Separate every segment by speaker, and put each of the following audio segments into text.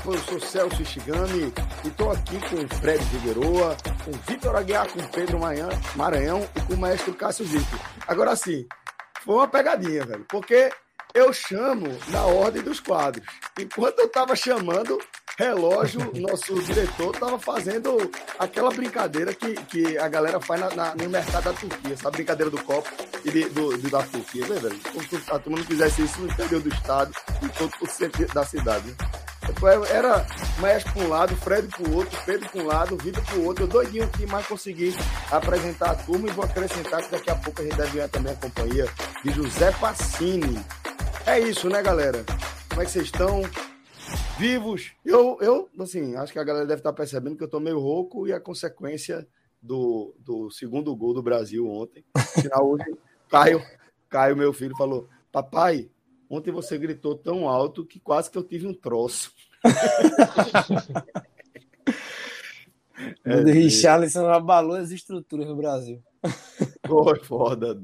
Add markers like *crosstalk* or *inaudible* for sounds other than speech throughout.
Speaker 1: Copa, eu sou Celso Ishigami e estou aqui com o Fred Figueroa, com Vitor Aguiar, com Pedro Maranhão e com o maestro Cássio Zico. Agora sim, foi uma pegadinha, velho, porque eu chamo na ordem dos quadros. Enquanto eu estava chamando, relógio, *laughs* nosso diretor estava fazendo aquela brincadeira que, que a galera faz na, na, no mercado da Turquia, sabe? Brincadeira do copo e de, do, do, da Turquia, né, velho? Como se a turma não fizesse isso no interior do estado e todo o centro da cidade. Né? Era Maestro para um lado, Fred para o outro, Pedro para um lado, Vitor para o outro. Eu doidinho aqui, mas consegui apresentar a turma e vou acrescentar que daqui a pouco a gente deve ganhar também a companhia de José Passini. É isso, né, galera? Como é que vocês estão? Vivos. Eu, eu, assim, acho que a galera deve estar percebendo que eu estou meio rouco e a consequência do, do segundo gol do Brasil ontem. Final hoje, Caio, Caio, meu filho, falou: Papai, ontem você gritou tão alto que quase que eu tive um troço. *laughs*
Speaker 2: é, o Richarlison abalou as estruturas no Brasil.
Speaker 1: Foi foda,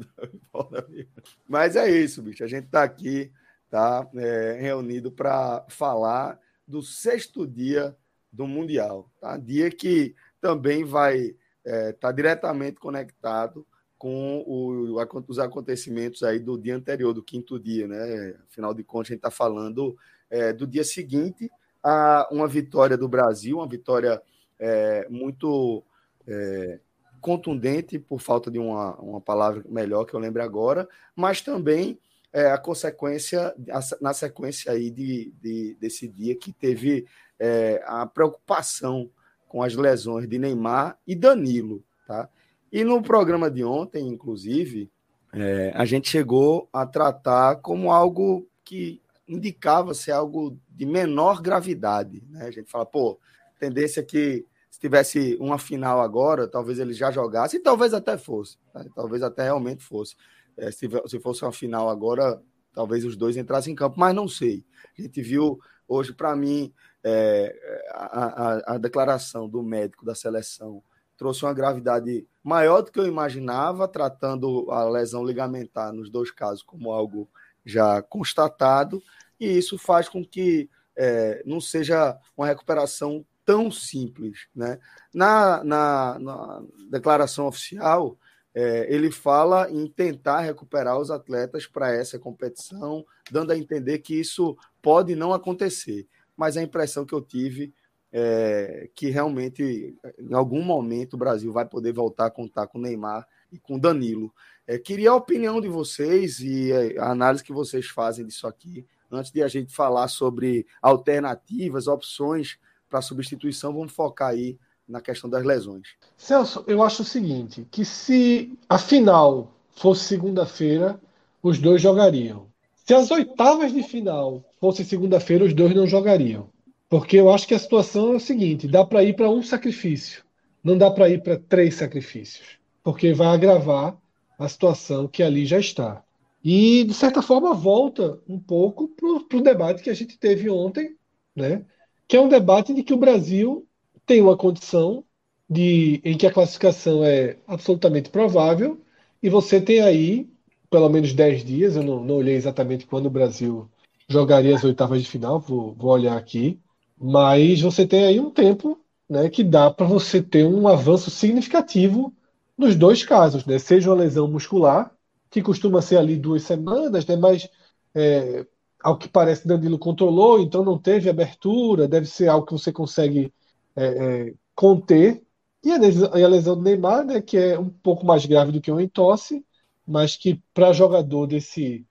Speaker 1: foda mesmo. Mas é isso, bicho. A gente tá aqui, tá é, reunido para falar do sexto dia do Mundial. Tá? Dia que também vai estar é, tá diretamente conectado com o, os acontecimentos aí do dia anterior, do quinto dia, né? Afinal de contas, a gente está falando é, do dia seguinte a uma vitória do Brasil, uma vitória é, muito é, contundente, por falta de uma, uma palavra melhor que eu lembro agora, mas também é, a consequência, a, na sequência aí de, de, desse dia que teve é, a preocupação com as lesões de Neymar e Danilo, tá? E no programa de ontem, inclusive, é, a gente chegou a tratar como algo que indicava ser algo de menor gravidade, né? A gente fala, pô, tendência que se tivesse uma final agora, talvez ele já jogasse, e talvez até fosse, tá? talvez até realmente fosse. É, se, se fosse uma final agora, talvez os dois entrassem em campo, mas não sei. A gente viu hoje, para mim, é, a, a, a, declaração do médico da seleção trouxe uma gravidade maior do que eu imaginava, tratando a lesão ligamentar nos dois casos como algo já constatado, e isso faz com que é, não seja uma recuperação tão simples. Né? Na, na, na declaração oficial, é, ele fala em tentar recuperar os atletas para essa competição, dando a entender que isso pode não acontecer. Mas a impressão que eu tive é que realmente, em algum momento, o Brasil vai poder voltar a contar com Neymar e com Danilo. É, queria a opinião de vocês e a análise que vocês fazem disso aqui, antes de a gente falar sobre alternativas, opções para substituição, vamos focar aí na questão das lesões.
Speaker 3: Celso, eu acho o seguinte, que se a final fosse segunda-feira, os dois jogariam. Se as oitavas de final fosse segunda-feira, os dois não jogariam. Porque eu acho que a situação é o seguinte: dá para ir para um sacrifício, não dá para ir para três sacrifícios, porque vai agravar a situação que ali já está. E, de certa forma, volta um pouco para o debate que a gente teve ontem, né? que é um debate de que o Brasil tem uma condição de, em que a classificação é absolutamente provável, e você tem aí pelo menos 10 dias, eu não, não olhei exatamente quando o Brasil jogaria as oitavas de final, vou, vou olhar aqui, mas você tem aí um tempo né, que dá para você ter um avanço significativo nos dois casos, né? seja uma lesão muscular, que costuma ser ali duas semanas, né? mas é, ao que parece Danilo controlou, então não teve abertura, deve ser algo que você consegue é, é, conter, E a lesão, e a lesão do Neymar, né, que é um pouco mais grave do que um entorse, mas que para jogador desse,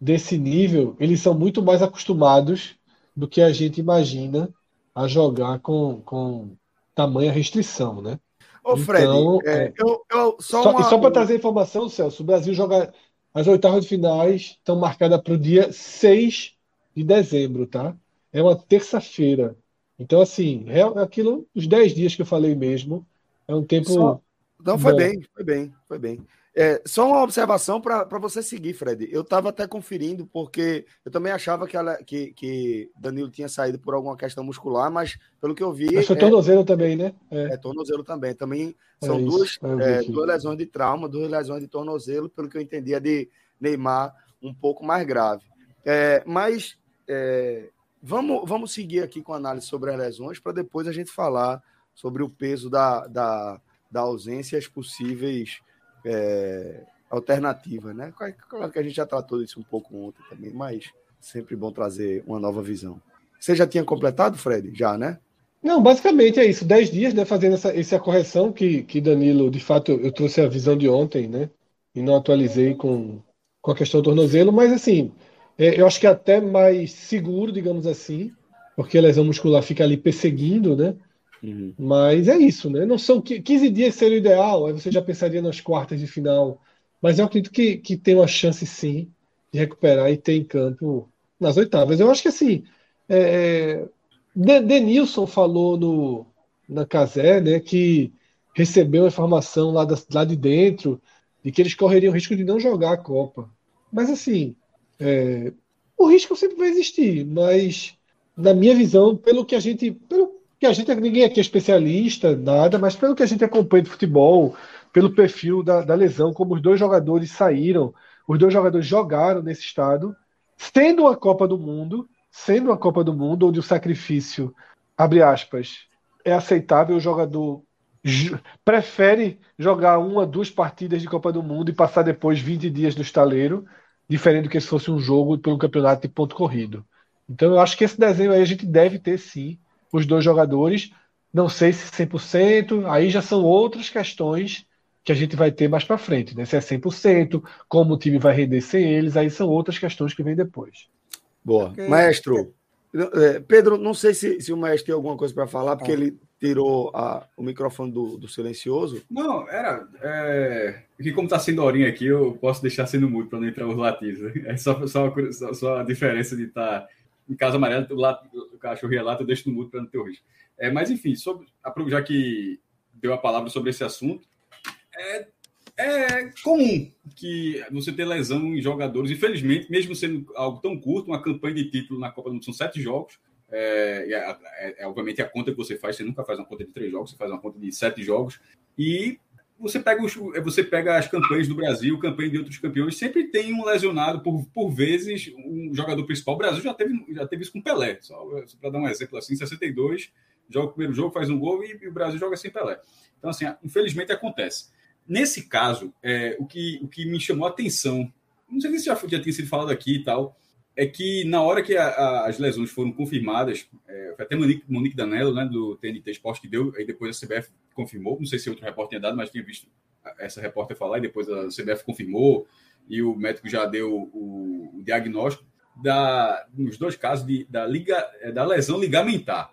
Speaker 3: desse nível, eles são muito mais acostumados do que a gente imagina a jogar com, com tamanha restrição, né?
Speaker 1: Ô, Fred, então, é,
Speaker 3: é, eu, eu, só, só, uma... só para trazer informação, Celso, o Brasil joga as oitavas de finais estão marcadas para o dia 6 de dezembro, tá? É uma terça-feira. Então, assim, é aquilo, os 10 dias que eu falei mesmo, é um tempo. Só...
Speaker 1: Não, foi bom. bem, foi bem, foi bem. É, só uma observação para você seguir, Fred. Eu estava até conferindo, porque eu também achava que, ela, que, que Danilo tinha saído por alguma questão muscular, mas pelo que eu vi. Mas
Speaker 3: foi é, tornozelo também, né?
Speaker 1: É. é, tornozelo também. Também são é duas, é, duas lesões de trauma, duas lesões de tornozelo, pelo que eu entendia de Neymar, um pouco mais grave. É, mas vamos, vamos seguir aqui com a análise sobre as lesões, para depois a gente falar sobre o peso da, da, da ausência e as possíveis é, alternativa, né? Claro que a gente já tratou disso um pouco ontem também, mas sempre bom trazer uma nova visão. Você já tinha completado, Fred? Já, né?
Speaker 3: Não, basicamente é isso. Dez dias, né? Fazendo essa, essa correção que, que Danilo, de fato, eu trouxe a visão de ontem, né? E não atualizei com, com a questão do tornozelo, mas assim, é, eu acho que é até mais seguro, digamos assim, porque a lesão muscular fica ali perseguindo, né? Uhum. Mas é isso, né? Não são 15 dias seria o ideal, aí você já pensaria nas quartas de final. Mas eu acredito que, que tem uma chance sim de recuperar e ter em campo nas oitavas. Eu acho que assim, é, é Denilson falou no, na Casé, né, que recebeu a informação lá, da, lá de dentro de que eles correriam o risco de não jogar a Copa. Mas assim, é, o risco sempre vai existir, mas na minha visão, pelo que a gente, pelo que a gente ninguém aqui é especialista, nada, mas pelo que a gente acompanha de futebol, pelo perfil da, da lesão, como os dois jogadores saíram, os dois jogadores jogaram nesse estado, sendo uma Copa do Mundo, sendo uma Copa do Mundo onde o sacrifício, abre aspas, é aceitável, o jogador prefere jogar uma, duas partidas de Copa do Mundo e passar depois 20 dias no estaleiro, diferente do que se fosse um jogo pelo campeonato de ponto corrido. Então eu acho que esse desenho aí a gente deve ter sim os dois jogadores. Não sei se 100%, aí já são outras questões que a gente vai ter mais para frente, né? Se é 100%, como o time vai render sem eles, aí são outras questões que vêm depois.
Speaker 1: Boa. Okay. Maestro, é, Pedro, não sei se, se o maestro tem alguma coisa para falar, porque ah. ele tirou a, o microfone do, do, silencioso.
Speaker 4: Não, era. É, que como está sendo horinha aqui, eu posso deixar sendo mudo para não entrar os latidos. É só, só, só, só a diferença de estar tá em casa amarela, o, o cachorro ia lá, tu deixa no mudo para não ter risco. É, mas, enfim, sobre, já que deu a palavra sobre esse assunto, é, é comum que você ter lesão em jogadores. Infelizmente, mesmo sendo algo tão curto, uma campanha de título na Copa do Mundo são sete jogos. É, é, é, obviamente a conta que você faz, você nunca faz uma conta de três jogos, você faz uma conta de sete jogos. E você pega, os, você pega as campanhas do Brasil, campanha de outros campeões, sempre tem um lesionado, por, por vezes, um jogador principal. O Brasil já teve, já teve isso com Pelé, só, só para dar um exemplo assim, 62, joga o primeiro jogo, faz um gol e, e, o Brasil joga sem Pelé. Então, assim, infelizmente acontece. Nesse caso, é, o, que, o que me chamou a atenção, não sei se já, já tinha sido falado aqui e tal, é que na hora que a, a, as lesões foram confirmadas, é, foi até Monique, Monique Danello, né, do TNT Esporte, que deu, aí depois a CBF confirmou, não sei se outro repórter tinha dado, mas tinha visto essa repórter falar, e depois a CBF confirmou, e o médico já deu o, o diagnóstico, da, nos dois casos de, da, liga, é, da lesão ligamentar.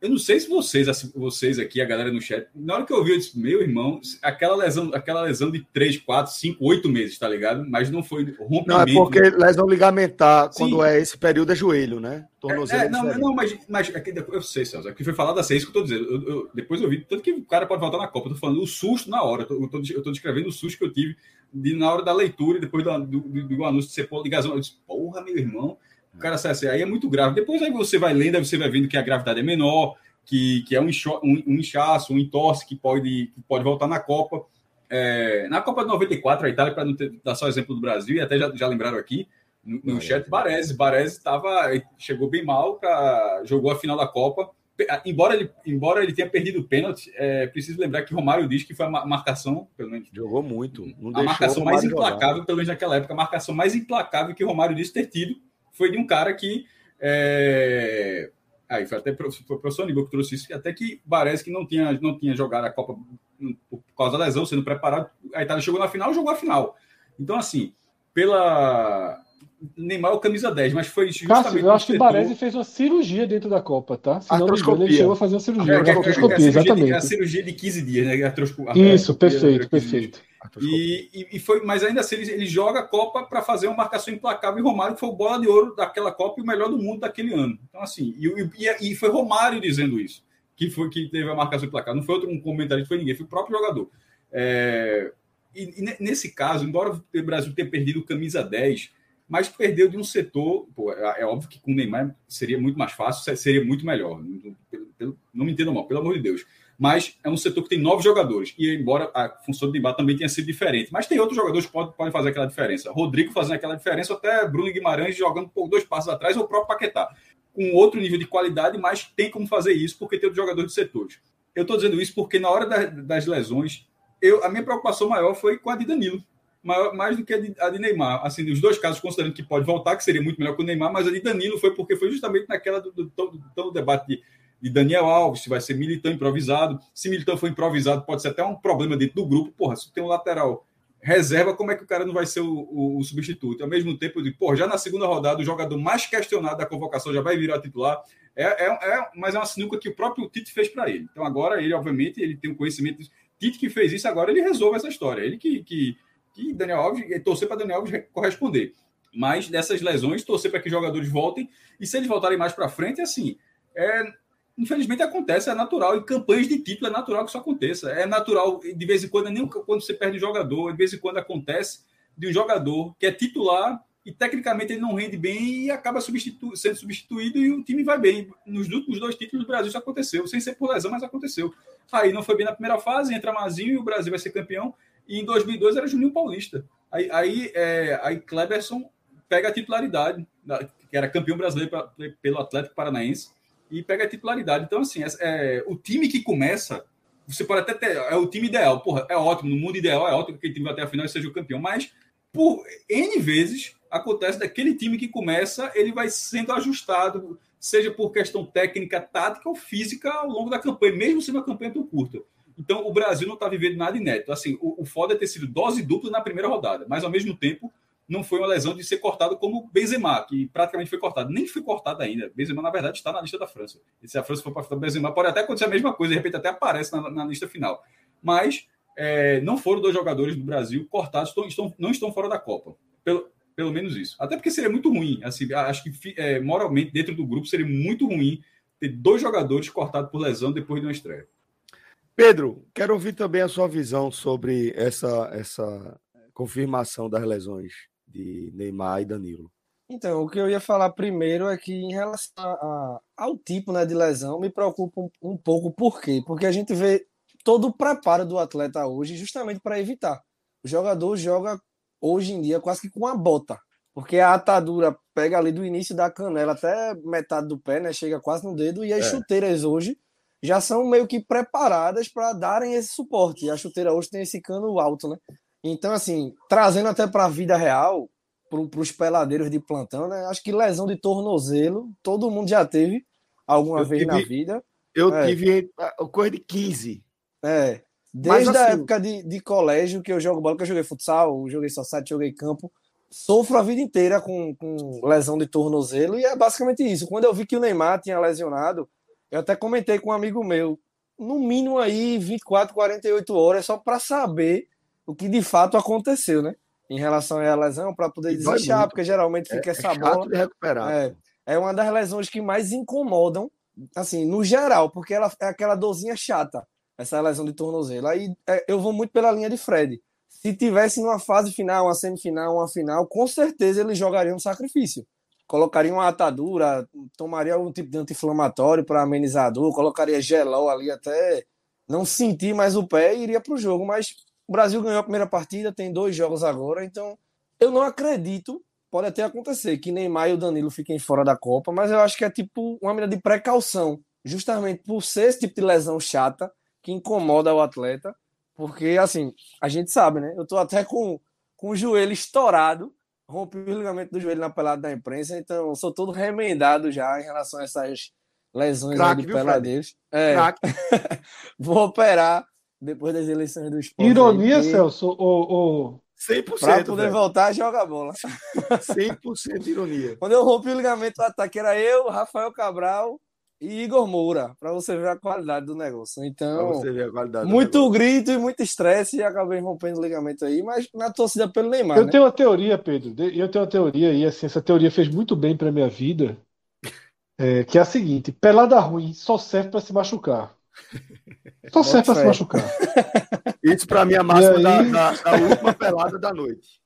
Speaker 4: Eu não sei se vocês, assim, vocês aqui, a galera no chat, na hora que eu vi, eu disse, meu irmão, aquela lesão, aquela lesão de 3, 4, 5, 8 meses, tá ligado? Mas não foi rompimento.
Speaker 1: Não, é porque lesão ligamentar, Sim. quando é esse período, é joelho, né?
Speaker 4: Tornozelo. É, é, não, não, mas, mas aqui, eu sei, Celso, aqui foi falado assim, é isso que eu tô dizendo. Eu, eu, depois eu vi, tanto que o cara pode voltar na Copa, eu tô falando o susto na hora, eu tô, eu tô descrevendo o susto que eu tive de, na hora da leitura, depois do, do, do, do anúncio de ser ligação. Eu disse, porra, meu irmão, o cara assim, aí é muito grave. Depois aí você vai lendo, aí você vai vendo que a gravidade é menor, que, que é um, um, um inchaço, um entorse que pode, que pode voltar na Copa. É, na Copa de 94, a Itália, para não ter, dar só exemplo do Brasil, e até já, já lembraram aqui, no, no chat, Baresi. Baresi tava, chegou bem mal, pra, jogou a final da Copa. Embora ele, embora ele tenha perdido o pênalti, é preciso lembrar que Romário diz que foi a marcação, pelo menos.
Speaker 1: Jogou muito.
Speaker 4: a marcação mais implacável, jogar. pelo menos naquela época, a marcação mais implacável que Romário disse ter tido foi de um cara que é, Aí foi até foi o professor Aníbal que trouxe isso, até que parece que não tinha, não tinha jogado a Copa por causa da lesão, sendo preparado. A Itália chegou na final jogou a final. Então, assim, pela. Neymar é o camisa 10, mas foi
Speaker 3: justamente. Cássio, eu acho que o Baresi fez uma cirurgia dentro da Copa, tá? Se não me engano, ele chegou a fazer uma cirurgia. É,
Speaker 4: artroscopia, é, é, exatamente. A cirurgia de 15 dias, né?
Speaker 3: Isso, perfeito, perfeito.
Speaker 4: E, e, e, foi, mas ainda assim, ele, ele joga a Copa para fazer uma marcação implacável. E Romário foi o bola de ouro daquela Copa e o melhor do mundo daquele ano. Então, assim, e, e, foi Romário dizendo isso, que foi que teve a marcação implacável. Não foi outro um comentarista, foi ninguém, foi o próprio jogador. É, e, nesse caso, embora o Brasil tenha perdido camisa 10, mas perdeu de um setor. Pô, é, é, óbvio que com o Neymar seria muito mais fácil, seria muito melhor. Não, não me entendam mal, pelo amor de Deus mas é um setor que tem novos jogadores. E embora a função do Neymar também tenha sido diferente, mas tem outros jogadores que podem, podem fazer aquela diferença. Rodrigo fazendo aquela diferença, até Bruno Guimarães jogando por dois passos atrás, ou o próprio Paquetá. Com outro nível de qualidade, mas tem como fazer isso porque tem outros jogadores de setores. Eu estou dizendo isso porque na hora da, das lesões, eu, a minha preocupação maior foi com a de Danilo. Maior, mais do que a de, a de Neymar. Assim, os dois casos, considerando que pode voltar, que seria muito melhor que o Neymar, mas a de Danilo foi porque foi justamente naquela do, do, do, do debate de de Daniel Alves, se vai ser Militão improvisado. Se Militão for improvisado, pode ser até um problema dentro do grupo. Porra, se tem um lateral reserva, como é que o cara não vai ser o, o, o substituto? Ao mesmo tempo, digo, porra, já na segunda rodada, o jogador mais questionado da convocação já vai virar titular. É, é, é mas é uma sinuca que o próprio Tite fez para ele. Então agora ele, obviamente, ele tem um conhecimento. Tite que fez isso, agora ele resolve essa história. Ele que, que, que Daniel Alves, torcer para Daniel Alves corresponder. Mas dessas lesões, torcer para que jogadores voltem. E se eles voltarem mais para frente, assim, é, infelizmente acontece, é natural. Em campanhas de título é natural que isso aconteça. É natural, de vez em quando, nem quando você perde jogador, de vez em quando acontece de um jogador que é titular e tecnicamente ele não rende bem e acaba substitu sendo substituído e o time vai bem. Nos últimos dois títulos do Brasil isso aconteceu, sem ser por lesão, mas aconteceu. Aí não foi bem na primeira fase, entra Mazinho e o Brasil vai ser campeão. E em 2002 era Juninho Paulista. Aí, aí, é, aí pega a titularidade, que era campeão brasileiro pra, pelo Atlético Paranaense e pega a titularidade. Então, assim, é, é, o time que começa, você pode até ter. É o time ideal. Porra, é ótimo. No mundo ideal é ótimo que o time vai até a final e seja o campeão. Mas, por N vezes, acontece daquele time que começa, ele vai sendo ajustado, seja por questão técnica, tática ou física ao longo da campanha, mesmo sendo uma campanha tão curta. Então, o Brasil não está vivendo nada inédito. Assim, o, o foda é ter sido dose dupla na primeira rodada, mas ao mesmo tempo não foi uma lesão de ser cortado como Benzema, que praticamente foi cortado. Nem foi cortado ainda. Benzema, na verdade, está na lista da França. E se a França for para Benzema, pode até acontecer a mesma coisa, de repente até aparece na, na lista final. Mas é, não foram dois jogadores do Brasil cortados, estão, estão, não estão fora da Copa. Pelo, pelo menos isso. Até porque seria muito ruim. Assim, acho que é, moralmente, dentro do grupo, seria muito ruim ter dois jogadores cortados por lesão depois de uma estreia.
Speaker 1: Pedro, quero ouvir também a sua visão sobre essa, essa confirmação das lesões de Neymar e Danilo.
Speaker 2: Então, o que eu ia falar primeiro é que em relação a, ao tipo né, de lesão, me preocupa um, um pouco. Por quê? Porque a gente vê todo o preparo do atleta hoje justamente para evitar. O jogador joga hoje em dia quase que com a bota, porque a atadura pega ali do início da canela até metade do pé, né? Chega quase no dedo, e as é. chuteiras hoje já são meio que preparadas para darem esse suporte. E a chuteira hoje tem esse cano alto, né? Então, assim, trazendo até para a vida real, para os peladeiros de plantão, né? Acho que lesão de tornozelo, todo mundo já teve alguma eu vez tive, na vida.
Speaker 1: Eu é. tive coisa de 15.
Speaker 2: É. Desde assim, a época de, de colégio que eu jogo bola, que eu joguei futsal, joguei society, joguei campo, sofro a vida inteira com, com lesão de tornozelo e é basicamente isso. Quando eu vi que o Neymar tinha lesionado, eu até comentei com um amigo meu, no mínimo aí 24, 48 horas só para saber o que de fato aconteceu, né? Em relação à lesão, para poder desistir, porque geralmente fica é, essa é bola.
Speaker 1: De recuperar.
Speaker 2: É, é uma das lesões que mais incomodam, assim, no geral, porque ela é aquela dorzinha chata, essa lesão de tornozelo. Aí é, eu vou muito pela linha de Fred. Se tivesse numa fase final, uma semifinal, uma final, com certeza ele jogaria um sacrifício. Colocaria uma atadura, tomaria algum tipo de anti-inflamatório para amenizar a dor, colocaria gelol ali até não sentir mais o pé e iria para o jogo. Mas o Brasil ganhou a primeira partida, tem dois jogos agora, então eu não acredito, pode até acontecer, que Neymar e o Danilo fiquem fora da Copa, mas eu acho que é tipo uma medida de precaução, justamente por ser esse tipo de lesão chata que incomoda o atleta, porque assim, a gente sabe, né? Eu tô até com, com o joelho estourado, rompi o ligamento do joelho na pelada da imprensa, então sou todo remendado já em relação a essas lesões
Speaker 1: Craque,
Speaker 2: de
Speaker 1: viu,
Speaker 2: peladeiros. É, *laughs* vou operar depois das eleições do esporte.
Speaker 3: Ironia,
Speaker 2: aí,
Speaker 3: Celso, o, o,
Speaker 1: 100%.
Speaker 2: Pra poder
Speaker 1: velho.
Speaker 2: voltar a jogar bola.
Speaker 1: 100% de ironia.
Speaker 2: Quando eu rompi o ligamento do ataque, era eu, Rafael Cabral e Igor Moura, pra você ver a qualidade do negócio.
Speaker 1: Pra
Speaker 2: Então,
Speaker 1: você ver a qualidade.
Speaker 2: muito grito e muito estresse e acabei rompendo o ligamento aí, mas na torcida pelo Neymar,
Speaker 3: Eu
Speaker 2: né?
Speaker 3: tenho uma teoria, Pedro. Eu tenho uma teoria e assim, essa teoria fez muito bem para minha vida, é, que é a seguinte: pelada ruim só serve para se machucar. Só serve para se machucar.
Speaker 1: Isso pra mim é a máxima
Speaker 3: E
Speaker 1: da,
Speaker 3: aí?
Speaker 1: da- da última pelada da noite.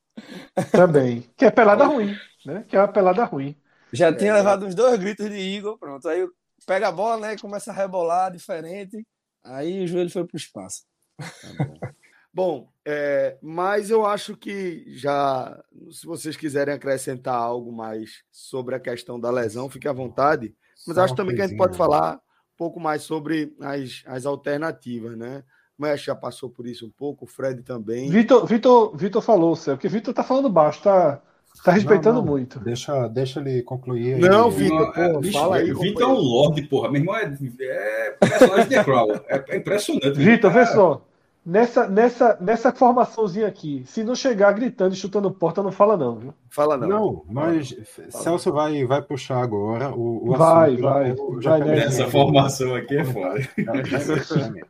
Speaker 3: Também. Que é pelada ruim, né? Que é uma pelada ruim.
Speaker 2: Já tinha
Speaker 1: É.
Speaker 2: levado uns dois gritos de Igor, pronto. Aí pega a bola, né? Começa a rebolar diferente. Aí o joelho foi pro espaço.
Speaker 1: Tá bom. *laughs* Bom, é, mas eu acho que já, se vocês quiserem acrescentar algo mais sobre a questão da lesão, fique à vontade. Mas
Speaker 5: Só
Speaker 1: acho também que a gente
Speaker 5: coisinha.
Speaker 1: pode falar pouco mais sobre as, as alternativas, né? O Mesh já passou por isso um pouco, o Fred também.
Speaker 3: Vitor, Vitor, Vitor falou, Céu, porque Vitor tá falando baixo, tá, tá respeitando
Speaker 5: Não, não.
Speaker 3: muito.
Speaker 5: Deixa, deixa ele concluir aí.
Speaker 1: Não, Vitor,
Speaker 4: é, bicho,
Speaker 1: fala aí,
Speaker 4: Vitor é um lorde, porra. Meu irmão é, é personagem *laughs* de Crown. É, é impressionante.
Speaker 3: Vitor, vê só. Nessa, nessa, nessa formaçãozinha aqui, se não chegar gritando e chutando porta, não fala não, viu?
Speaker 1: Fala não.
Speaker 5: Não, mas Celso vai, vai puxar agora o, o
Speaker 3: Vai,
Speaker 5: assunto.
Speaker 3: vai, vai.
Speaker 4: Essa formação aqui é foda. *laughs*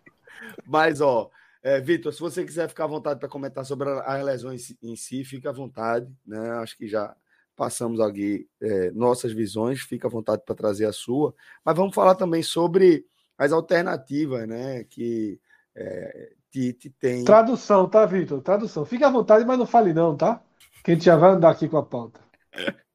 Speaker 1: Mas, ó, é, Vitor, se você quiser ficar à vontade para comentar sobre a- as lesões em si- em si, fica à vontade, né? Acho que já passamos aqui é, nossas visões, fica à vontade para trazer a sua. Mas vamos falar também sobre as alternativas, né? Que é, Tite tem.
Speaker 3: Tradução, tá, Vitor? Tradução. Fique à vontade, mas não fale não, tá? Que a gente já vai andar aqui com a pauta. *laughs*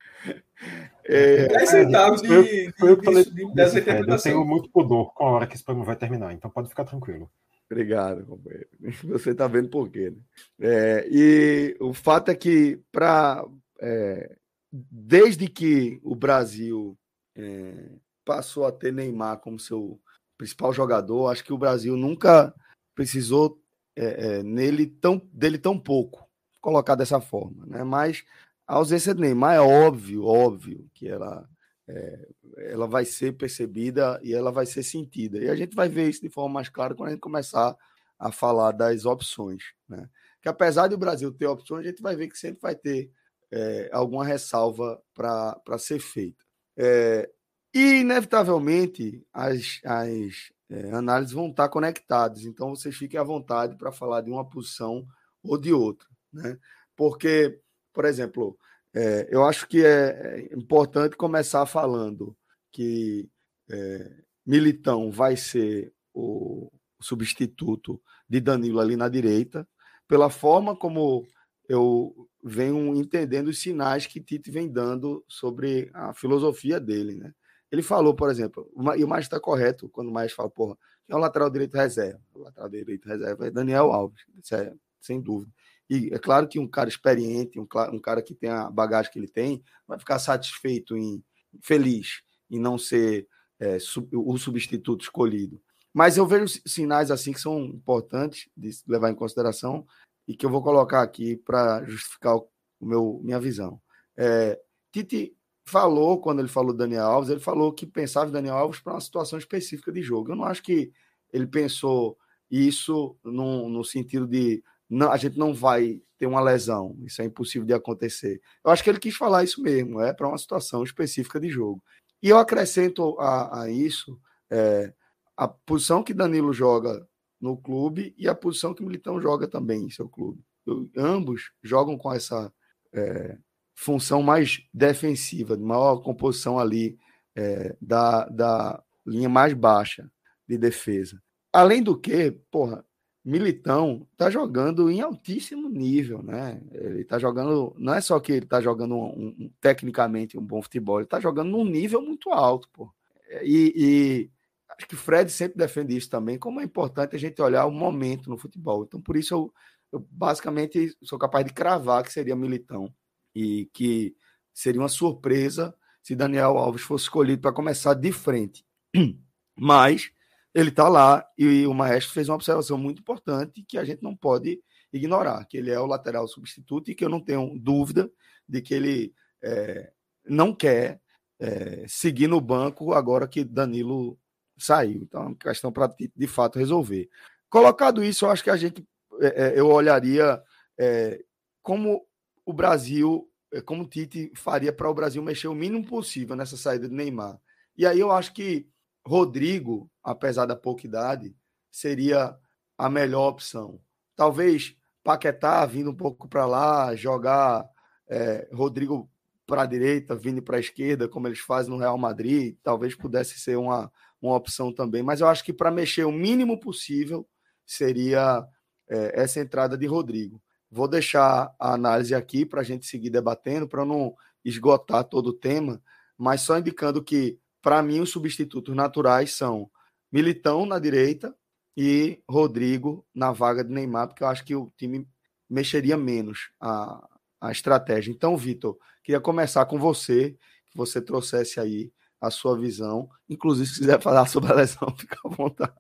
Speaker 1: É,
Speaker 4: 10 centavos de,
Speaker 5: eu-
Speaker 4: de,
Speaker 5: eu
Speaker 4: de, de, dessa
Speaker 5: Fred, Eu tenho muito pudor com a hora que esse programa vai terminar, então pode ficar tranquilo.
Speaker 1: Obrigado, companheiro. *laughs* Você está vendo por quê, né? É, e o fato é que, pra, é, desde que o Brasil é, passou a ter Neymar como seu principal jogador, acho que o Brasil nunca precisou é, é, nele tão, dele tão pouco, colocar dessa forma. Né? Mas a ausência de Neymar é óbvio, óbvio que ela, é, ela vai ser percebida e ela vai ser sentida. E a gente vai ver isso de forma mais clara quando a gente começar a falar das opções. Né? Que apesar de o Brasil ter opções, a gente vai ver que sempre vai ter é, alguma ressalva para ser feita. É, e, inevitavelmente, as, as é, análises vão estar conectadas. Então, vocês fiquem à vontade para falar de uma posição ou de outra. Né? Porque, por exemplo, é, eu acho que é importante começar falando que é, Militão vai ser o substituto de Danilo ali na direita, pela forma como eu venho entendendo os sinais que Tite vem dando sobre a filosofia dele, né? Ele falou, por exemplo, e o mais está correto quando o mais fala, porra, é o lateral direito reserva? O lateral direito reserva é Daniel Alves, é, sem dúvida. E é claro que um cara experiente, um, um cara que tem a bagagem que ele tem, vai ficar satisfeito em feliz em não ser é, sub, o substituto escolhido. Mas eu vejo sinais assim que são importantes de levar em consideração e que eu vou colocar aqui para justificar o meu minha visão. É, Tite falou quando ele falou do Daniel Alves, ele falou que pensava em Daniel Alves para uma situação específica de jogo. Eu não acho que ele pensou isso no, no sentido de não, a gente não vai ter uma lesão, isso é impossível de acontecer. Eu acho que ele quis falar isso mesmo, é para uma situação específica de jogo. E eu acrescento a, a isso é, a posição que Danilo joga no clube e a posição que o Militão joga também em seu clube. Eu, ambos jogam com essa é, função mais defensiva, de maior composição ali é, da, da linha mais baixa de defesa. Além do que, porra, Militão tá jogando em altíssimo nível, né? Ele tá jogando, não é só que ele tá jogando um, um, tecnicamente um bom futebol, ele tá jogando num nível muito alto, pô. E, e acho que Fred sempre defende isso também, como é importante a gente olhar o momento no futebol. Então, por isso eu, eu basicamente sou capaz de cravar que seria Militão e que seria uma surpresa se Daniel Alves fosse escolhido para começar de frente. *clears throat* Mas ele está lá e o Maestro fez uma observação muito importante que a gente não pode ignorar, que ele é o lateral substituto e que eu não tenho dúvida de que ele é, não quer é, seguir no banco agora que Danilo saiu. Então, é uma questão para de fato resolver. Colocado isso, eu acho que a gente é, é eu olharia é, como o Brasil, é, como o Tite faria para o Brasil mexer o mínimo possível nessa saída de Neymar. E aí eu acho que Rodrigo, apesar da pouca idade, seria a melhor opção. Talvez Paquetá vindo um pouco para lá, jogar é, Rodrigo para a direita, vindo para a esquerda, como eles fazem no Real Madrid, talvez pudesse ser uma, uma opção também. Mas eu acho que para mexer o mínimo possível seria é, essa entrada de Rodrigo. Vou deixar a análise aqui para a gente seguir debatendo, para não esgotar todo o tema, mas só indicando que, para mim, os substitutos naturais são Militão na direita e Rodrigo na vaga de Neymar, porque eu acho que o time mexeria menos a, a estratégia. Então, Vitor, queria começar com você, que você trouxesse aí a sua visão. Inclusive, se quiser *laughs* falar sobre a lesão, fica à vontade.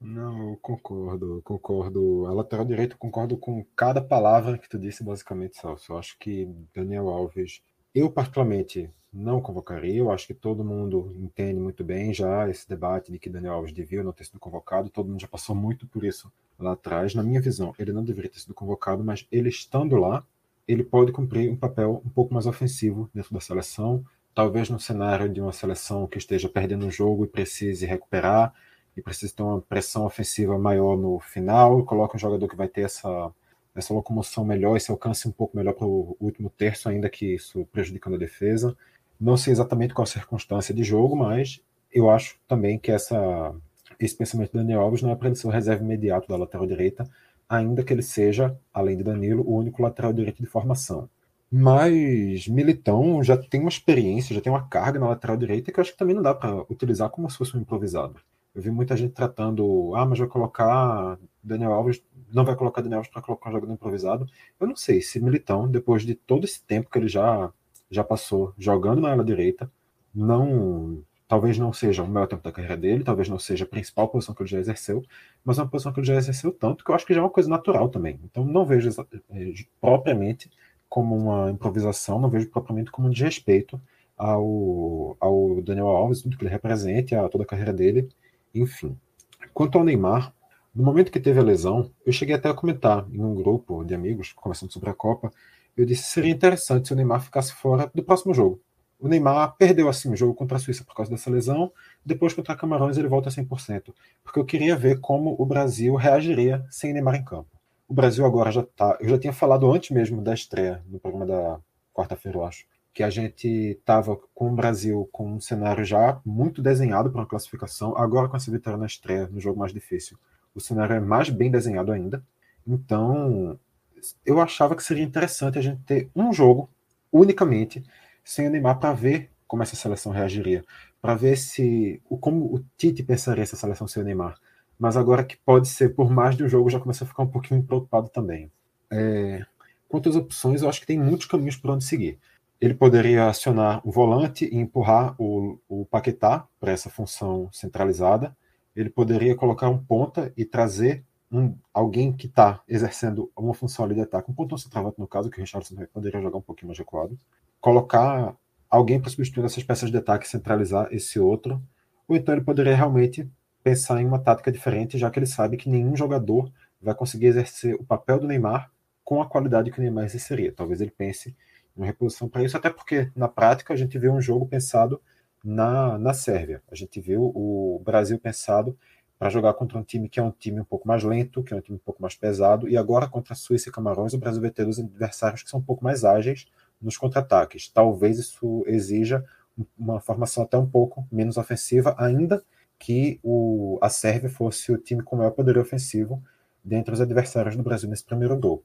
Speaker 5: Não, eu concordo, concordo. A lateral direita, concordo com cada palavra que tu disse, basicamente, Celso. Eu acho que Daniel Alves, eu particularmente não convocaria. Eu acho que todo mundo entende muito bem já esse debate de que Daniel Alves devia não ter sido convocado. Todo mundo já passou muito por isso lá atrás. Na minha visão, ele não deveria ter sido convocado, mas ele estando lá, ele pode cumprir um papel um pouco mais ofensivo dentro da seleção. Talvez no cenário de uma seleção que esteja perdendo o jogo e precise recuperar e precisa ter uma pressão ofensiva maior no final, coloca um jogador que vai ter essa, essa locomoção melhor, esse alcance um pouco melhor para o último terço, ainda que isso prejudicando a defesa. Não sei exatamente qual a circunstância de jogo, mas eu acho também que essa, esse pensamento do Daniel Alves não é para ser o reserva imediato da lateral direita, ainda que ele seja, além de Danilo, o único lateral direito de formação. Mas Militão já tem uma experiência, já tem uma carga na lateral direita que eu acho que também não dá para utilizar como se fosse um improvisado. Eu vi muita gente tratando, ah, mas vai colocar Daniel Alves, não vai colocar Daniel Alves para colocar um jogador improvisado. Eu não sei se Militão, depois de todo esse tempo que ele já, já passou jogando na ala direita, não talvez não seja o melhor tempo da carreira dele, talvez não seja a principal posição que ele já exerceu, mas é uma posição que ele já exerceu tanto que eu acho que já é uma coisa natural também. Então não vejo eh, propriamente como uma improvisação, não vejo propriamente como um desrespeito ao, ao Daniel Alves, tudo que ele representa, a toda a carreira dele. Enfim, quanto ao Neymar, no momento que teve a lesão, eu cheguei até a comentar em um grupo de amigos conversando sobre a Copa. Eu disse seria interessante se o Neymar ficasse fora do próximo jogo. O Neymar perdeu assim o jogo contra a Suíça por causa dessa lesão. Depois contra Camarões ele volta a 100%. Porque eu queria ver como o Brasil reagiria sem Neymar em campo. O Brasil agora já está. Eu já tinha falado antes mesmo da estreia no programa da quarta-feira, eu acho que a gente estava com o Brasil com um cenário já muito desenhado para uma classificação. Agora, com essa vitória na estreia, no jogo mais difícil, o cenário é mais bem desenhado ainda. Então, eu achava que seria interessante a gente ter um jogo unicamente sem o Neymar para ver como essa seleção reagiria, para ver se como o Tite pensaria essa seleção sem o Neymar. Mas agora que pode ser por mais de um jogo, já começa a ficar um pouquinho preocupado também. É, quanto às opções, eu acho que tem muitos caminhos por onde seguir ele poderia acionar o volante e empurrar o, o Paquetá para essa função centralizada. Ele poderia colocar um ponta e trazer um, alguém que está exercendo uma função ali de ataque, um ponto centralmente no caso, que o Richardson poderia jogar um pouquinho mais recuado. Colocar alguém para substituir essas peças de ataque centralizar esse outro. Ou então ele poderia realmente pensar em uma tática diferente, já que ele sabe que nenhum jogador vai conseguir exercer o papel do Neymar com a qualidade que o Neymar exerceria. Talvez ele pense uma reposição para isso, até porque na prática a gente vê um jogo pensado na, na Sérvia. A gente viu o Brasil pensado para jogar contra um time que é um time um pouco mais lento, que é um time um pouco mais pesado, e agora contra a Suíça e Camarões, o Brasil vai ter dois adversários que são um pouco mais ágeis nos contra-ataques. Talvez isso exija uma formação até um pouco menos ofensiva, ainda que o, a Sérvia fosse o time com maior poder ofensivo dentre os adversários do Brasil nesse primeiro grupo,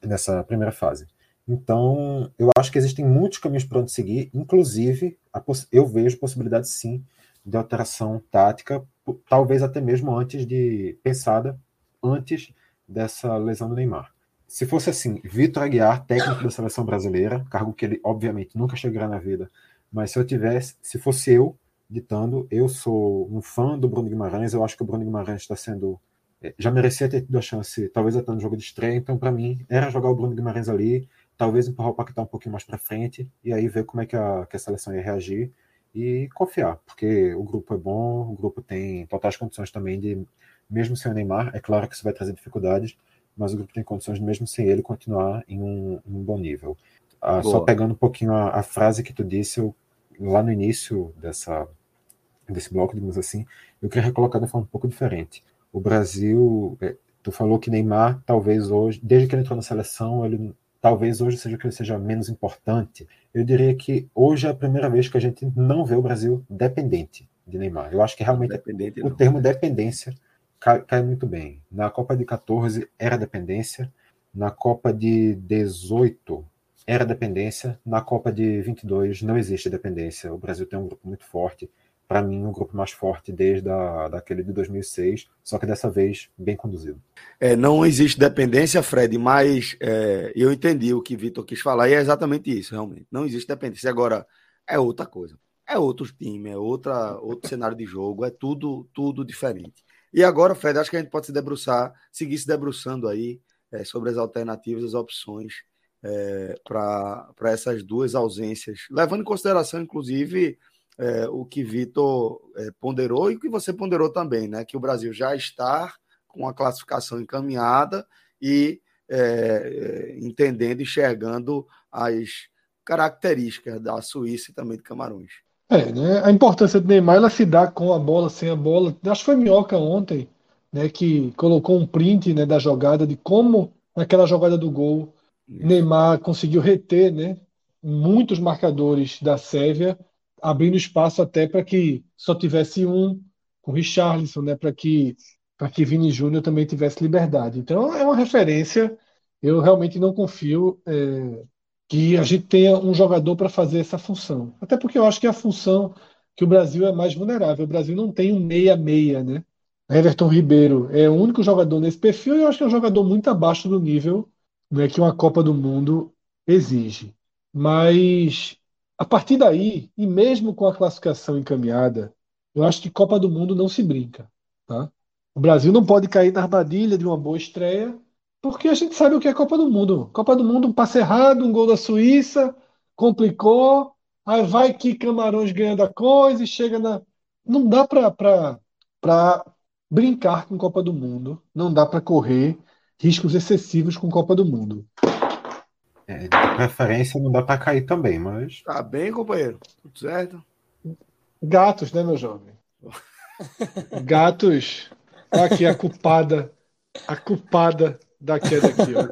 Speaker 5: nessa primeira fase. Então, eu acho que existem muitos caminhos para onde seguir, inclusive eu vejo possibilidade sim de alteração tática, talvez até mesmo antes de pensada antes dessa lesão do Neymar. Se fosse assim, Vitor Aguiar, técnico da seleção brasileira, cargo que ele obviamente nunca chegará na vida, mas se eu tivesse, se fosse eu ditando, eu sou um fã do Bruno Guimarães, eu acho que o Bruno Guimarães está sendo é, já merecia ter tido a chance, talvez até no jogo de estreia, então para mim era jogar o Bruno Guimarães ali, talvez empurrar o Paquetá um pouquinho mais para frente e aí ver como é que a, que a seleção ia reagir e confiar, porque o grupo é bom, o grupo tem totais condições também de, mesmo sem o Neymar, é claro que isso vai trazer dificuldades, mas o grupo tem condições, mesmo sem ele, continuar em um, em um bom nível. Ah, só pegando um pouquinho a, a, frase que tu disse eu, lá no início dessa, desse bloco, digamos assim, eu queria recolocar de forma um pouco diferente. O Brasil, é, tu falou que Neymar, talvez hoje, desde que ele entrou na seleção, ele talvez hoje seja que ele seja menos importante. Eu diria que hoje é a primeira vez que a gente não vê o Brasil dependente de Neymar. Eu acho que realmente o não. termo dependência cai, cai, muito bem. Na Copa de 14 era dependência, na Copa de 18 era dependência, na Copa de 22 não existe dependência. O Brasil tem um grupo muito forte para mim, o grupo mais forte desde a, daquele de 2006, só que dessa vez bem conduzido.
Speaker 1: É, não existe dependência, Fred, mas é, eu entendi o que Vitor quis falar e é exatamente isso, realmente. Não existe dependência. Agora, é outra coisa. É outro time, é outra, outro cenário de jogo, é tudo, tudo diferente. E agora, Fred, acho que a gente pode se debruçar, seguir se debruçando aí é, sobre as alternativas, as opções é, para essas duas ausências, levando em consideração, inclusive, é, o que Vitor é, ponderou e o que você ponderou também, né? Que o Brasil já está com a classificação encaminhada e é, é entendendo, enxergando as características da Suíça e também de Camarões.
Speaker 3: É, né? A importância do Neymar ela se dá com a bola, sem a bola. Acho que foi Minhoca ontem, né, que colocou um print né, da jogada de como naquela jogada do gol Isso. Neymar conseguiu reter, né, muitos marcadores da Sérvia abrindo espaço até para que só tivesse um com Richarlison, né, para que para que Vini Júnior também tivesse liberdade. Então é uma referência. Eu realmente não confio é, que a gente tenha um jogador para fazer essa função. Até porque eu acho que é a função que o Brasil é mais vulnerável. O Brasil não tem um meia-meia, né? Everton Ribeiro é o único jogador nesse perfil e eu acho que é um jogador muito abaixo do nível né, que uma Copa do Mundo exige. Mas a partir daí, e mesmo com a classificação encaminhada, eu acho que Copa do Mundo não se brinca. Tá? O Brasil não pode cair na armadilha de uma boa estreia, porque a gente sabe o que é Copa do Mundo. Copa do Mundo, um passe errado, um gol da Suíça, complicou, aí vai que Camarões ganhando a coisa e chega na. Não dá para brincar com Copa do Mundo, não dá para correr riscos excessivos com Copa do Mundo.
Speaker 5: É, de preferência não dá para cair também, mas.
Speaker 1: Tá bem, companheiro? Tudo certo?
Speaker 3: Gatos, né, meu jovem? Gatos. Olha aqui a culpada. A culpada da queda aqui, ó.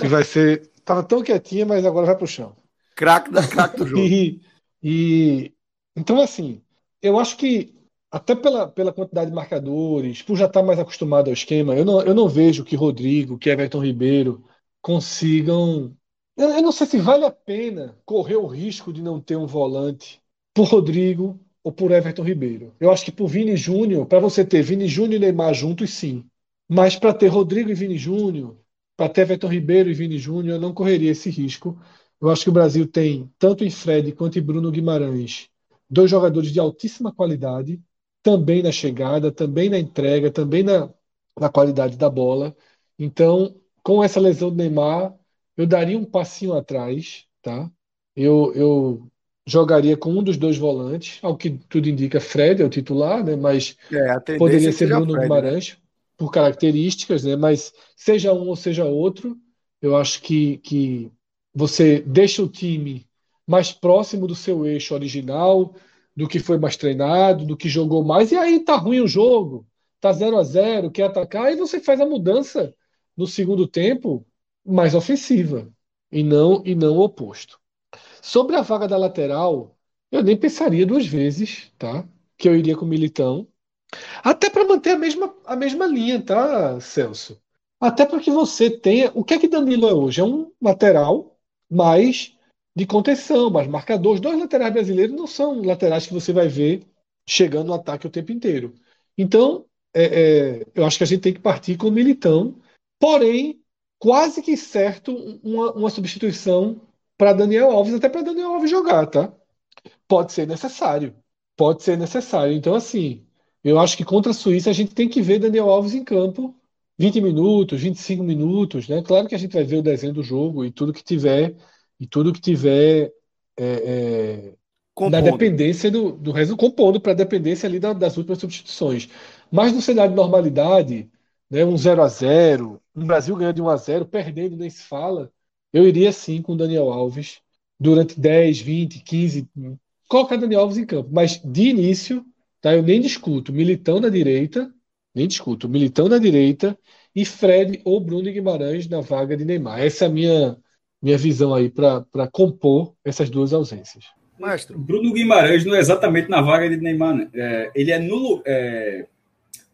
Speaker 3: Que vai ser. Tava tão quietinha, mas agora vai pro chão.
Speaker 1: Craque da craque do *laughs* jogo.
Speaker 3: E, e, então, assim, eu acho que até pela, pela quantidade de marcadores, por já estar mais acostumado ao esquema, eu não, eu não vejo que Rodrigo, que Everton Ribeiro, consigam. Eu, eu não sei se vale a pena correr o risco de não ter um volante por Rodrigo ou por Everton Ribeiro. Eu acho que por Vini Júnior, para você ter Vini Júnior e Neymar juntos, sim. Mas para ter Rodrigo e Vini Júnior, para ter Everton Ribeiro e Vini Júnior, eu não correria esse risco. Eu acho que o Brasil tem, tanto em Fred quanto em Bruno Guimarães, dois jogadores de altíssima qualidade, também na chegada, também na entrega, também na, na qualidade da bola. Então, com essa lesão do Neymar, eu daria um passinho atrás, tá? Eu, eu jogaria com um dos dois volantes, ao que tudo indica, Fred é o titular, né? Mas é, poderia ser Bruno Fred, né? Guimarães, né? por características, né? Mas seja um ou seja outro, eu acho que, que você deixa o time mais próximo do seu eixo original, do que foi mais treinado, do que jogou mais, e aí tá ruim o jogo, tá 0 a 0 quer atacar, e você faz a mudança no segundo tempo mais ofensiva e não e não o oposto. Sobre a vaga da lateral, eu nem pensaria duas vezes, tá? Que eu iria com o Militão. Até para manter a mesma, a mesma linha, tá, Celso? Até para que você tenha. O que é que Danilo é hoje? É um lateral mais de contenção, mais marcador. Os dois laterais brasileiros não são laterais que você vai ver chegando no ataque o tempo inteiro. Então, é, é, eu acho que a gente tem que partir com o Militão Porém, quase que certo uma, uma substituição para Daniel Alves, até para Daniel Alves jogar, tá? Pode ser necessário. Pode ser necessário. Então, assim, eu acho que contra a Suíça a gente tem que ver Daniel Alves em campo 20 minutos, 25 minutos, né? Claro que a gente vai ver o desenho do jogo e tudo que tiver, e tudo que tiver é, é, na dependência do, do resultado, compondo para a dependência ali da, das últimas substituições. Mas no cenário de normalidade, né, um 0 a 0 um Brasil ganhando de 1 a 0 perdendo nem se fala, eu iria sim com o Daniel Alves durante 10, 20, 15, colocar Daniel Alves em campo. Mas de início, tá, eu nem discuto Militão na direita, nem discuto Militão na direita e Fred ou Bruno Guimarães na vaga de Neymar. Essa é a minha, minha visão aí para compor essas duas ausências.
Speaker 4: Maestro. Bruno Guimarães não é exatamente na vaga de Neymar, né? é, ele é nulo. É,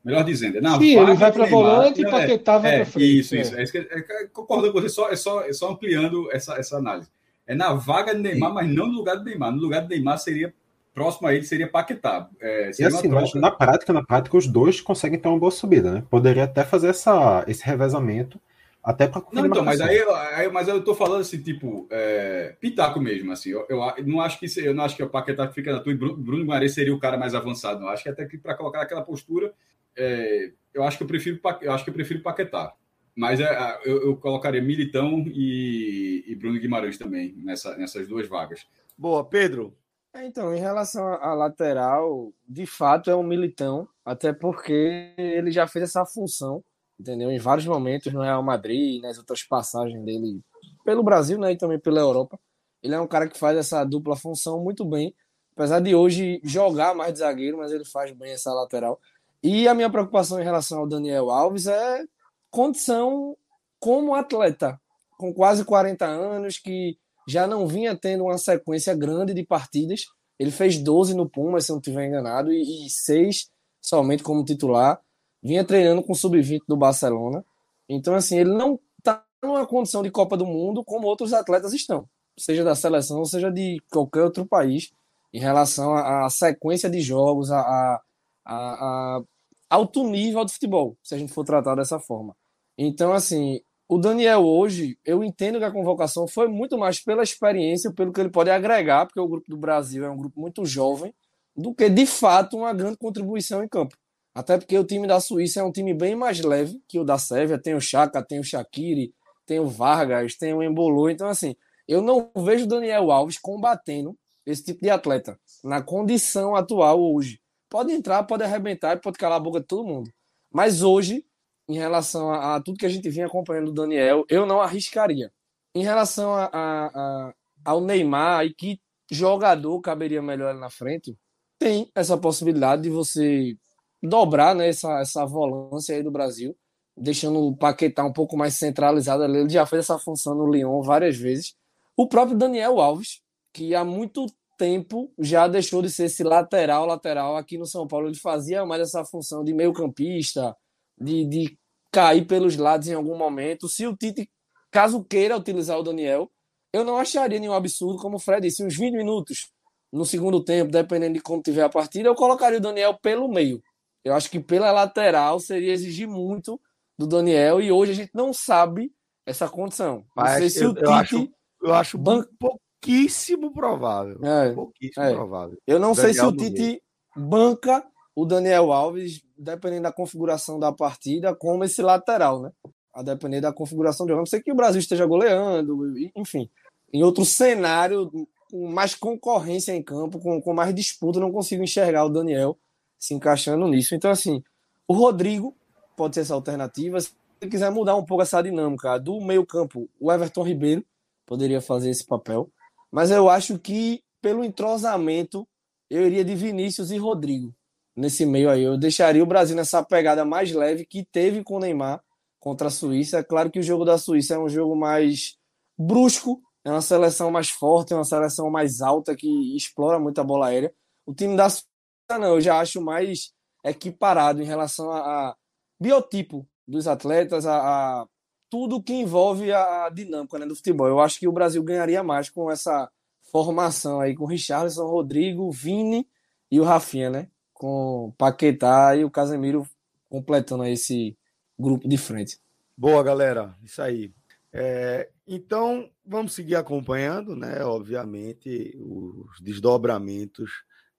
Speaker 4: melhor dizendo, é na
Speaker 3: Sim, vaga ele vai para volante e Paquetá vai
Speaker 4: é,
Speaker 3: para frente.
Speaker 4: Isso, isso. É. É, concordo com você, só, é, só, é só ampliando essa, essa análise. É na vaga de Neymar, Sim. mas não no lugar de Neymar. No lugar de Neymar seria próximo a ele seria Paquetá.
Speaker 5: É, seria e assim, mas na prática, na prática, os dois conseguem ter uma boa subida, né? Poderia até fazer essa, esse revezamento até para
Speaker 4: Não, então, mas aí, aí, mas eu tô falando assim, tipo, é, pitaco mesmo, assim. Eu, eu, não acho que eu não acho que o Paquetá fica na tua e Bruno, Bruno Guimarães seria o cara mais avançado. Não acho que até que para colocar aquela postura, é, eu acho que eu prefiro eu acho que eu prefiro Paquetá. Mas é, eu, eu, colocaria Militão e, e, Bruno Guimarães também nessa, nessas duas vagas.
Speaker 1: Boa, Pedro.
Speaker 2: É, então, em relação à lateral, de fato é um Militão, até porque ele já fez essa função entendeu? Em vários momentos no Real Madrid, nas outras passagens dele pelo Brasil, né, e também pela Europa. Ele é um cara que faz essa dupla função muito bem, apesar de hoje jogar mais de zagueiro, mas ele faz bem essa lateral. E a minha preocupação em relação ao Daniel Alves é condição como atleta, com quase 40 anos, que já não vinha tendo uma sequência grande de partidas. Ele fez 12 no Puma, se não estiver enganado, e 6 somente como titular vinha treinando com o sub-20 do Barcelona. Então, assim, ele não está numa condição de Copa do Mundo como outros atletas estão, seja da seleção, seja de qualquer outro país, em relação à sequência de jogos, a, a, a, alto nível de futebol, se a gente for tratar dessa forma. Então, assim, o Daniel hoje, eu entendo que a convocação foi muito mais pela experiência, pelo que ele pode agregar, porque o grupo do Brasil é um grupo muito jovem, do que de fato uma grande contribuição em campo. Até porque o time da Suíça é um time bem mais leve que o da Sérvia. Tem o Chaka, tem o Shaqiri, tem o Vargas, tem o Embolo. Então, assim, eu não vejo o Daniel Alves combatendo esse tipo de atleta na condição atual hoje. Pode entrar, pode arrebentar e pode calar a boca de todo mundo. Mas hoje, em relação a, a tudo que a gente vinha acompanhando do Daniel, eu não arriscaria. Em relação a, a, ao Neymar e que jogador caberia melhor na frente, tem essa possibilidade de você dobrar né, essa, essa volância aí do Brasil, deixando o Paquetá um pouco mais centralizado ali. Ele já fez essa função no Lyon várias vezes. O próprio Daniel Alves, que há muito tempo já deixou de ser esse lateral, lateral. Aqui no São Paulo ele fazia mais essa função de meio campista, de, de cair pelos lados em algum momento. Se o Tite, caso queira utilizar o Daniel, eu não acharia nenhum absurdo, como o Fred disse, uns 20 minutos no segundo tempo, dependendo de como tiver a partida, eu colocaria o Daniel pelo meio. Eu acho que pela lateral seria exigir muito do Daniel e hoje a gente não sabe essa condição.
Speaker 1: Mas não sei se eu, o Tite eu acho, eu acho ban... pouquíssimo provável.
Speaker 2: É,
Speaker 1: pouquíssimo
Speaker 2: é.
Speaker 1: provável.
Speaker 2: Eu não sei se o Tite banca o Daniel Alves, dependendo da configuração da partida, como esse lateral, né? A depender da configuração de jogo. Não sei que o Brasil esteja goleando, enfim. Em outro cenário, com mais concorrência em campo, com, com mais disputa, não consigo enxergar o Daniel se encaixando nisso. Então, assim, o Rodrigo pode ser essa alternativa. Se quiser mudar um pouco essa dinâmica do meio-campo, o Everton Ribeiro poderia fazer esse papel. Mas eu acho que, pelo entrosamento, eu iria de Vinícius e Rodrigo nesse meio aí. Eu deixaria o Brasil nessa pegada mais leve que teve com o Neymar contra a Suíça. É claro que o jogo da Suíça é um jogo mais brusco, é uma seleção mais forte, é uma seleção mais alta que explora muito a bola aérea. O time da não, eu já acho mais equiparado em relação a, a biotipo dos atletas, a, a, tudo que envolve a, dinâmica né, do futebol. Eu acho que o Brasil ganharia mais com essa formação aí, com Richarlison, Rodrigo, Vini e o Rafinha, né? Com Paquetá e o Casemiro completando esse grupo de frente.
Speaker 1: Boa, galera. Isso aí. É, então, vamos seguir acompanhando, né? Obviamente, os desdobramentos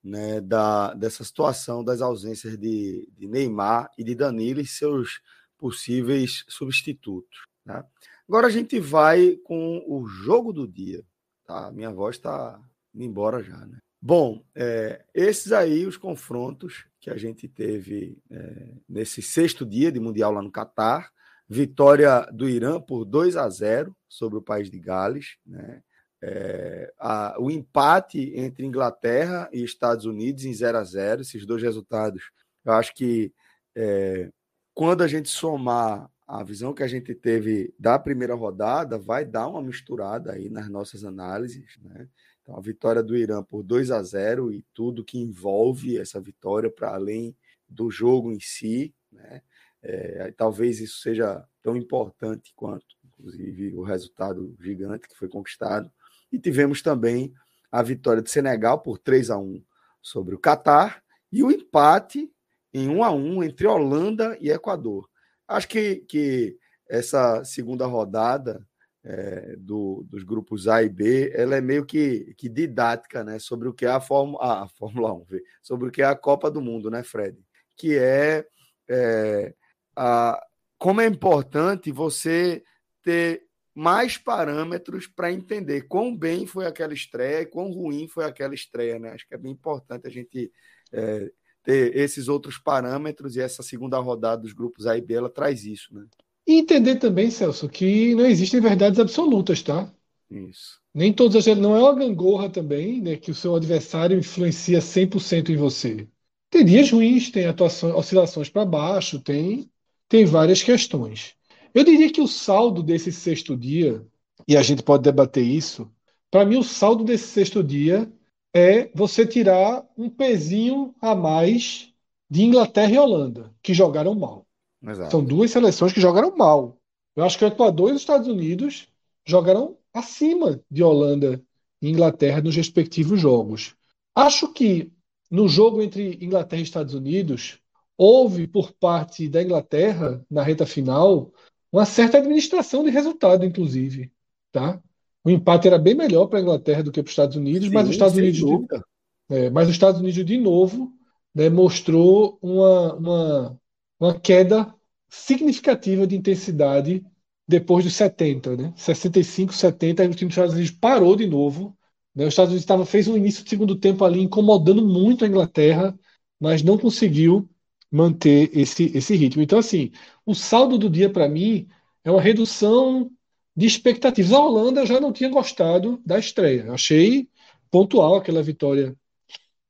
Speaker 1: né, da, dessa situação das ausências de, de Neymar e de Danilo e seus possíveis substitutos. Tá? Agora a gente vai com o jogo do dia. Tá? Minha voz está indo embora já, né? Bom, é, esses aí os confrontos que a gente teve é, nesse sexto dia de Mundial lá no Catar. Vitória do Irã por 2 a 0 sobre o país de Gales. Né? É, a, o empate entre Inglaterra e Estados Unidos em 0 a 0 esses dois resultados. Eu acho que é, quando a gente somar a visão que a gente teve da primeira rodada, vai dar uma misturada aí nas nossas análises. Né? Então, a vitória do Irã por 2 a 0 e tudo que envolve essa vitória para além do jogo em si, né? É, talvez isso seja tão importante quanto, inclusive, o resultado gigante que foi conquistado. E tivemos também a vitória do Senegal por 3 a 1 sobre o Catar e o empate em 1 a 1 entre Holanda e Equador. Acho que, que essa segunda rodada é, do, dos grupos A e B, ela é meio que, que didática, né? Sobre o que é a, Fórmula, a Fórmula 1, sobre o que é a Copa do Mundo, né, Fred? Que é, é a, como é importante você ter mais parâmetros para entender quão bem foi aquela estreia e quão ruim foi aquela estreia, né? Acho que é bem importante a gente é, ter esses outros parâmetros e essa segunda rodada dos grupos A e B ela traz isso, né?
Speaker 3: E entender também, Celso, que não existem verdades absolutas, tá?
Speaker 1: Isso.
Speaker 3: Nem todas as não é uma gangorra também, né, que o seu adversário influencia 100% em você. Tem dias ruins, tem atuações, oscilações para baixo, tem tem várias questões. Eu diria que o saldo desse sexto dia, e a gente pode debater isso, para mim o saldo desse sexto dia é você tirar um pezinho a mais de Inglaterra e Holanda, que jogaram mal.
Speaker 1: Exato.
Speaker 3: São duas seleções que jogaram mal. Eu acho que o Equador e os Estados Unidos jogaram acima de Holanda e Inglaterra nos respectivos jogos. Acho que no jogo entre Inglaterra e Estados Unidos, houve por parte da Inglaterra, na reta final, uma certa administração de resultado, inclusive. Tá? O empate era bem melhor para a Inglaterra do que para os Estados Unidos, Sim, mas os Estados Unidos, de, é, mas os Estados Unidos de novo né, mostrou uma, uma uma queda significativa de intensidade depois dos 70, né? 65, 70, o time dos Estados Unidos parou de novo. Né? Os Estados Unidos tava, fez um início do segundo tempo ali incomodando muito a Inglaterra, mas não conseguiu manter esse, esse ritmo. Então, assim, o saldo do dia para mim é uma redução de expectativas. A Holanda já não tinha gostado da estreia. Achei pontual aquela vitória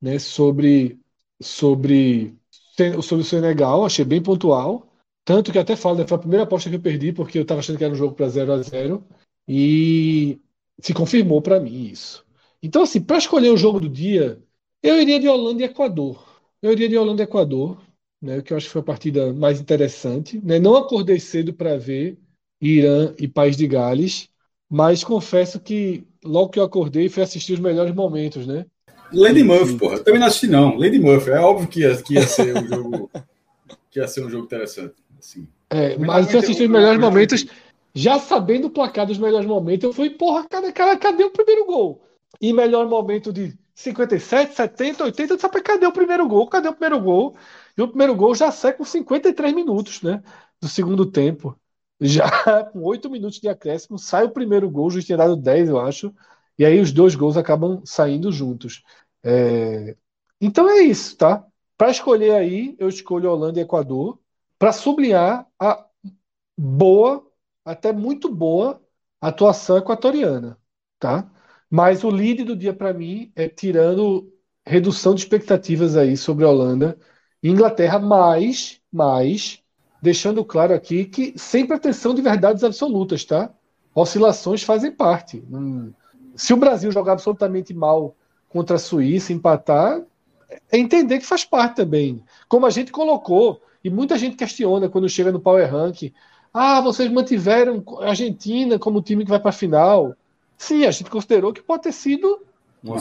Speaker 3: né, sobre, sobre sobre o Senegal, achei bem pontual. Tanto que até falo, né, foi a primeira aposta que eu perdi, porque eu estava achando que era um jogo para 0 a 0 E se confirmou para mim isso. Então, assim, para escolher o jogo do dia, eu iria de Holanda e Equador. Eu iria de Holanda e Equador, né, que eu acho que foi a partida mais interessante. Né? Não acordei cedo para ver Irã e País de Gales, mas confesso que logo que eu acordei fui assistir os melhores momentos, né?
Speaker 4: Lady Murphy, porra. Eu também não assisti, não. Lady Murphy. É óbvio que ia, que ia ser um jogo. *laughs* que ia ser um jogo interessante. Assim.
Speaker 3: É, mas eu assisti os melhores momentos, já sabendo o placar dos melhores momentos, eu fui, porra, cadê, cara, cadê o primeiro gol? E melhor momento de 57, 70, 80, sabe cadê o primeiro gol? Cadê o primeiro gol? E o primeiro gol já sai com 53 minutos, né? Do segundo tempo. Já *laughs* com 8 minutos de acréscimo, sai o primeiro gol, o juiz tinha dado 10, eu acho. E aí os dois gols acabam saindo juntos. É... Então é isso, tá? Para escolher aí, eu escolho Holanda e Equador para sublinhar a boa, até muito boa, atuação equatoriana, tá? Mas o lead do dia para mim é tirando redução de expectativas aí sobre a Holanda e Inglaterra, mais, mais, deixando claro aqui que sem pretensão de verdades absolutas, tá? Oscilações fazem parte. Se o Brasil jogar absolutamente mal contra a Suíça, empatar, é entender que faz parte também. Como a gente colocou, e muita gente questiona quando chega no Power Rank. Ah, vocês mantiveram a Argentina como time que vai para a final. Sim, a gente considerou que pode ter sido um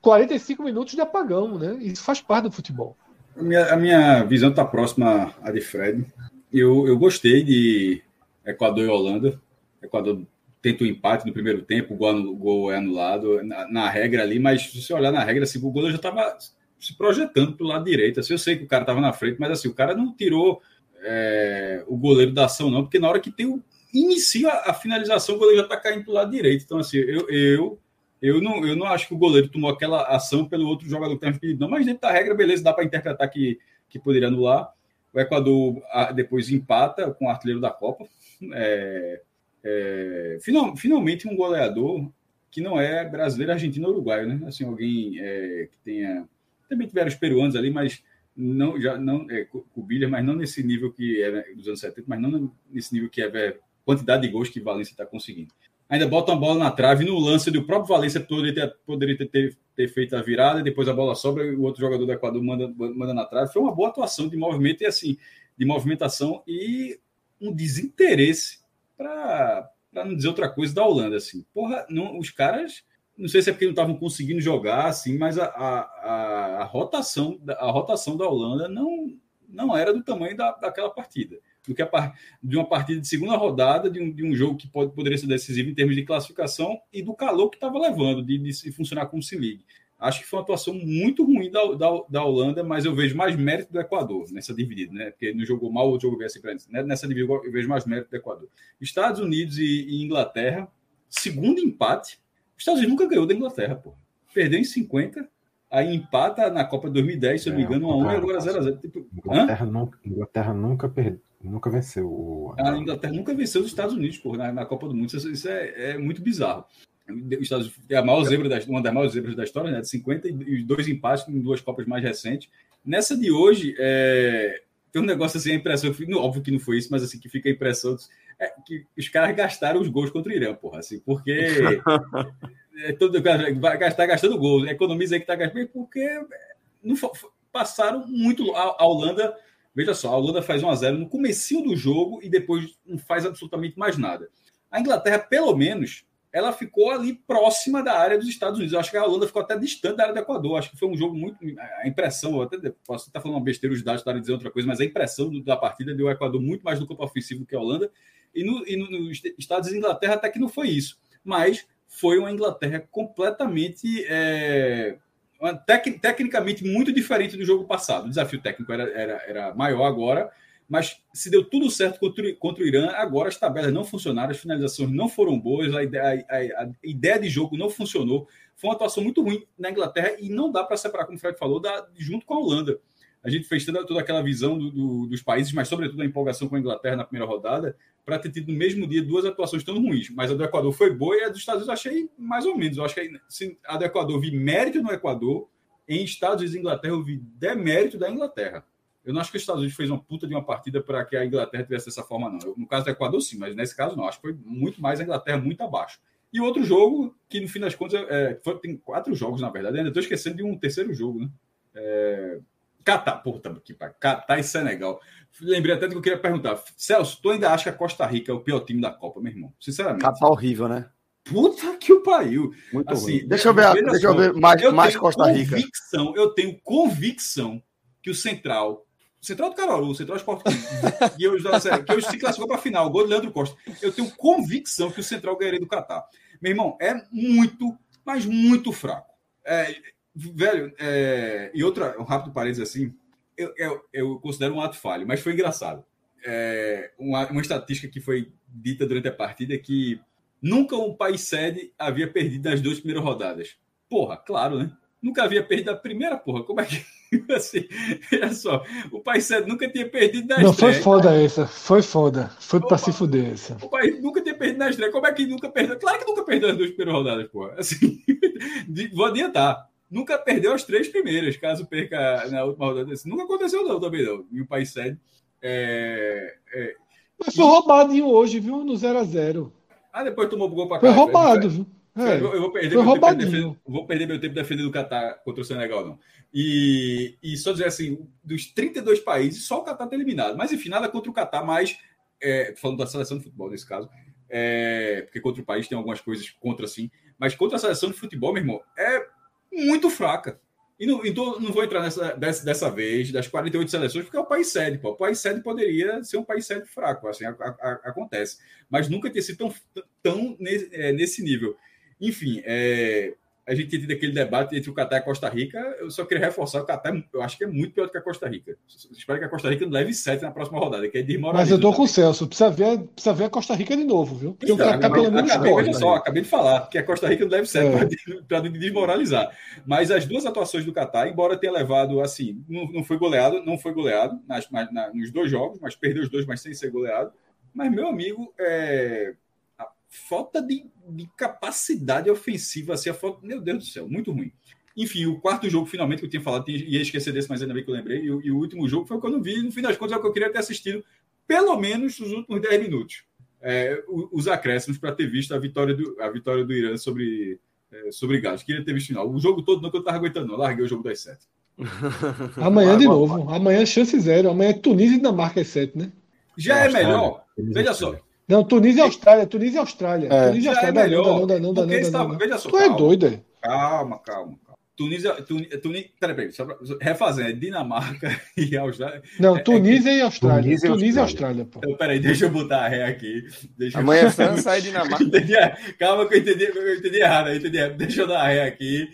Speaker 3: 45 minutos de apagão, né? Isso faz parte do futebol.
Speaker 4: A minha, a minha visão está próxima à de Fred. Eu, eu gostei de Equador e Holanda. Equador tenta o um empate no primeiro tempo, o gol, gol é anulado na, na, regra ali, mas se você olhar na regra, assim, o goleiro já estava se projetando para o lado direito. Assim, eu sei que o cara estava na frente, mas assim, o cara não tirou é, o goleiro da ação, não, porque na hora que tem o. Inicia a finalização, o goleiro já está caindo para o lado direito. Então, assim, eu, eu, eu, não, eu não acho que o goleiro tomou aquela ação pelo outro jogador que tem pedido, não, mas dentro da regra, beleza, dá para interpretar que, que poderia anular. O Equador depois empata com o artilheiro da Copa. É, é, final, finalmente um goleador que não é brasileiro, argentino ou uruguaio, né? Assim, alguém é, que tenha. Também tiveram os peruanos ali, mas não já não é Cubilha, mas não nesse nível que é dos anos 70, mas não nesse nível que é quantidade de gols que Valência está conseguindo. Ainda bota uma bola na trave no lance do próprio Valência poderia ter, poderia ter, ter, feito a virada, depois a bola sobra e o outro jogador do Equador manda, manda na trave. Foi uma boa atuação de movimento e assim, de movimentação e um desinteresse para não dizer outra coisa da Holanda assim. Porra, não, os caras não sei se é porque não estavam conseguindo jogar assim, mas a, a, a, rotação, a rotação da Holanda não, não era do tamanho da, daquela partida. Do que a, de uma partida de segunda rodada, de um, de um jogo que pode, poderia ser decisivo em termos de classificação e do calor que estava levando, de, de, funcionar como se ligue. Acho que foi uma atuação muito ruim da, da, da, Holanda, mas eu vejo mais mérito do Equador nessa dividida, né? Porque não jogou mal, o jogo veio assim né? Nessa dividida eu vejo mais mérito do Equador. Estados Unidos e, e Inglaterra, segundo empate, os Estados Unidos nunca ganhou da Inglaterra, pô. Perdeu em 50, aí empata na Copa 2010, se eu não me é, engano, 1x1 e agora 0x0. Tipo,
Speaker 5: Inglaterra, nunca, Inglaterra nunca, perde, nunca venceu o.
Speaker 4: A Inglaterra nunca venceu os Estados Unidos, pô, na, na Copa do Mundo. Isso, isso é, é, muito bizarro. Os Estados é a maior zebra da, uma das maiores zebras da história, né? De 50 e dois empates em duas Copas mais recentes. Nessa de hoje, é, tem um negócio assim, a impressão, óbvio que não foi isso, mas assim, que fica a impressão é, que os caras gastaram os gols contra o Irã, porra, assim, porque *laughs* é, todo, vai gastar gastando gols, economiza aí que tá gastando, porque não, passaram muito a, a, Holanda, veja só, a Holanda faz 1 a 0 no comecinho do jogo e depois não faz absolutamente mais nada. A Inglaterra, pelo menos, ela ficou ali próxima da área dos Estados Unidos. Eu acho que a Holanda ficou até distante da área do Equador. Acho que foi um jogo muito. A impressão, até posso estar falando uma besteira, os dados estarem dizendo outra coisa, mas a impressão da partida deu o Equador muito mais no campo ofensivo que a Holanda. E, no, no, nos Estados Unidos e Inglaterra até que não foi isso. Mas foi uma Inglaterra completamente. É, tec, tecnicamente muito diferente do jogo passado. O desafio técnico era, era, era maior agora, mas se deu tudo certo contra, contra o Irã, agora as tabelas não funcionaram, as finalizações não foram boas, a ideia, a, a ideia de jogo não funcionou. Foi uma atuação muito ruim na Inglaterra e não dá para separar, como o Fred falou, da, junto com a Holanda a gente fez toda, toda aquela visão do, do, dos países, mas sobretudo a empolgação com a Inglaterra na primeira rodada, para ter tido no mesmo dia duas atuações tão ruins. Mas a do Equador foi boa e a dos Estados Unidos eu achei mais ou menos. Eu acho que a do Equador vi mérito no Equador, em Estados Unidos e Inglaterra eu vi demérito da Inglaterra. Eu não acho que os Estados Unidos fez uma puta de uma partida para que a Inglaterra tivesse dessa forma, não. Eu, no caso do Equador, sim, mas nesse caso não. Acho que foi muito mais a Inglaterra muito abaixo. E outro jogo, que no fim das contas, é, foi, tem quatro jogos, na verdade. ainda estou esquecendo de um terceiro jogo, né? É, Catar, puta que pariu. Catar e Senegal. Lembrei até do que eu queria perguntar. Celso, tu ainda acha que a Costa Rica é o pior time da Copa, meu irmão? Sinceramente.
Speaker 1: Catar horrível, né?
Speaker 4: Puta que o pariu.
Speaker 1: Muito assim, ruim. Deixa eu ver, deixa só, eu ver mais, eu mais Costa Rica.
Speaker 4: Eu tenho convicção que o Central, o Central do Caruaru, o Central Esporte *laughs* que eu se classificou para a final, o gol de Leandro Costa. Eu tenho convicção que o Central ganharia do Catar. Meu irmão, é muito, mas muito fraco. É, Velho, é... e outra, um rápido parênteses assim, eu, eu, eu, considero um ato falho, mas foi engraçado. É... Uma, uma estatística que foi dita durante a partida é que nunca um país sede havia perdido nas duas primeiras rodadas. Porra, claro, né? Nunca havia perdido a primeira, porra. Como é que. *laughs* Assim, olha só, o país sede nunca tinha perdido
Speaker 3: na Não, estreia. foi foda essa. Foi foda. Foi pra se fuder essa.
Speaker 4: O país nunca tinha perdido na estreia. Como é que nunca perdeu? Claro que nunca perdeu as duas primeiras rodadas, porra. Assim, *laughs* vou adiantar nunca perdeu as três primeiras, caso perca na última rodada. Isso nunca aconteceu, não, também não. E o país sede. É,
Speaker 3: é... Mas foi roubado hoje, viu? No 0x0.
Speaker 4: Ah, depois tomou o gol para
Speaker 3: cá. Foi roubado, viu?
Speaker 4: É, eu, vou perder, meu tempo defendendo, vou perder meu tempo defendendo o Catar contra o Senegal, não. E, e só dizer assim, dos 32 países, só o Catar está eliminado. Mas enfim, nada contra o Catar, mas é, falando da seleção de futebol nesse caso, é, porque contra o país tem algumas coisas contra sim, mas contra a seleção de futebol, meu irmão, é muito fraca. E não, então não vou entrar nessa dessa, dessa vez, das 48 seleções, porque é o país sede. Pô. O país sede poderia ser um país sede fraco, assim, a, a, acontece. Mas nunca ter sido tão, tão nesse, é, nesse nível. Enfim, é, a gente tinha tido aquele debate entre o Catar e a Costa Rica. Eu só queria reforçar o Catar, eu acho que é muito pior do que a Costa Rica. Espero que a Costa Rica não leve 7 na próxima rodada, que é
Speaker 3: Mas eu tô com o Celso, precisa ver, precisa ver a Costa Rica de novo, viu?
Speaker 4: Porque o Catar pelo menos acabei, pode. só, acabei de falar que a Costa Rica não leve 7 é. para desmoralizar. Mas as duas atuações do Catar, embora tenha levado assim, não, não foi goleado, não foi goleado nas, na, nos dois jogos, mas perdeu os dois, mas sem ser goleado. Mas, meu amigo, é, falta de, de, capacidade ofensiva, assim, a falta, meu Deus do céu, muito ruim. Enfim, o quarto jogo, finalmente, que eu tinha falado, ia esquecer desse, mas ainda bem que eu lembrei, e, e o último jogo foi o que eu não vi, no fim das contas, é o que eu queria ter assistido, pelo menos os últimos 10 minutos. É, os acréscimos para ter visto a vitória do, a vitória do Irã sobre, é, sobre Gales. Queria ter visto o final. O jogo todo não que eu estava aguentando, não. Larguei o jogo das 7. *laughs*
Speaker 3: Amanhã de novo. Amanhã chance zero. Amanhã é Tunísia e Dinamarca é 7, né?
Speaker 4: Já é melhor. Veja só.
Speaker 3: Não, Tunísia e Austrália, Tunísia e Austrália. É. Tunísia e Austrália.
Speaker 4: É melhor, não, não, não, não, não,
Speaker 3: não, não. Veja só, tu é doido, é?
Speaker 4: Calma, calma. Tunísia, Tunísia, Tunísia peraí, peraí, só pra, refazendo, é Dinamarca *laughs* e Austrália.
Speaker 3: Não, Tunísia é, é, e Austrália. Tunísia, Tunísia e Austrália, pô.
Speaker 4: Então, peraí, deixa eu botar a ré aqui.
Speaker 2: Deixa Amanhã *laughs* eu... é França e Dinamarca.
Speaker 4: calma que eu entendi, eu entendi errado, eu entendi errado. Deixa eu dar a ré aqui.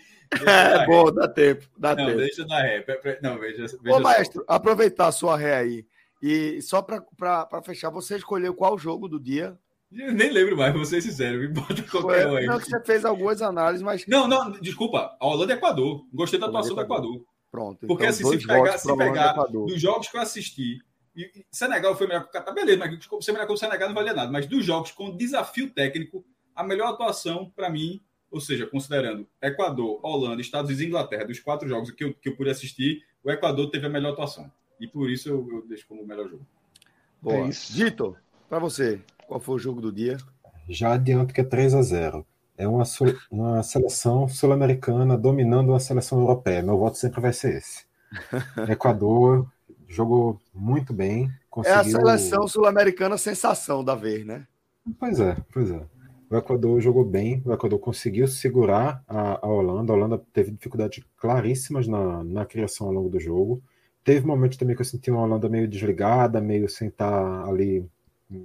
Speaker 1: É, *laughs* bom, dá tempo, dá
Speaker 4: não,
Speaker 1: tempo.
Speaker 4: deixa eu dar ré. Não, veja,
Speaker 1: veja Ô, maestro, aproveitar a sua ré aí. E só para fechar, você escolheu qual jogo do dia?
Speaker 4: Eu nem lembro mais, vou ser sincero, me bota qualquer
Speaker 1: um aí. Não, você fez algumas análises, mas.
Speaker 4: Não, não, desculpa, a Holanda é Equador. Gostei da atuação do Equador.
Speaker 1: Pronto.
Speaker 4: Porque então, assim, se pegar, se pegar dos jogos que eu assisti, e Senegal foi melhor que o Catar, beleza, mas ser melhor que o Senegal não valia nada. Mas dos jogos com desafio técnico, a melhor atuação para mim, ou seja, considerando Equador, Holanda, Estados Unidos e Inglaterra, dos quatro jogos que eu, que eu pude assistir, o Equador teve a melhor atuação. E por isso eu, eu deixo como o melhor jogo.
Speaker 1: Boa. É Dito, para você, qual foi o jogo do dia?
Speaker 5: Já adianto que é 3 a 0 É uma, uma seleção sul-americana dominando uma seleção europeia. Meu voto sempre vai ser esse. *laughs* Equador jogou muito bem.
Speaker 1: Conseguiu... É a seleção sul-americana sensação da vez, né?
Speaker 5: Pois é, pois é. O Equador jogou bem, o Equador conseguiu segurar a, a Holanda. A Holanda teve dificuldades claríssimas na, na criação ao longo do jogo. Teve momentos também que eu senti uma Holanda meio desligada, meio sem estar ali,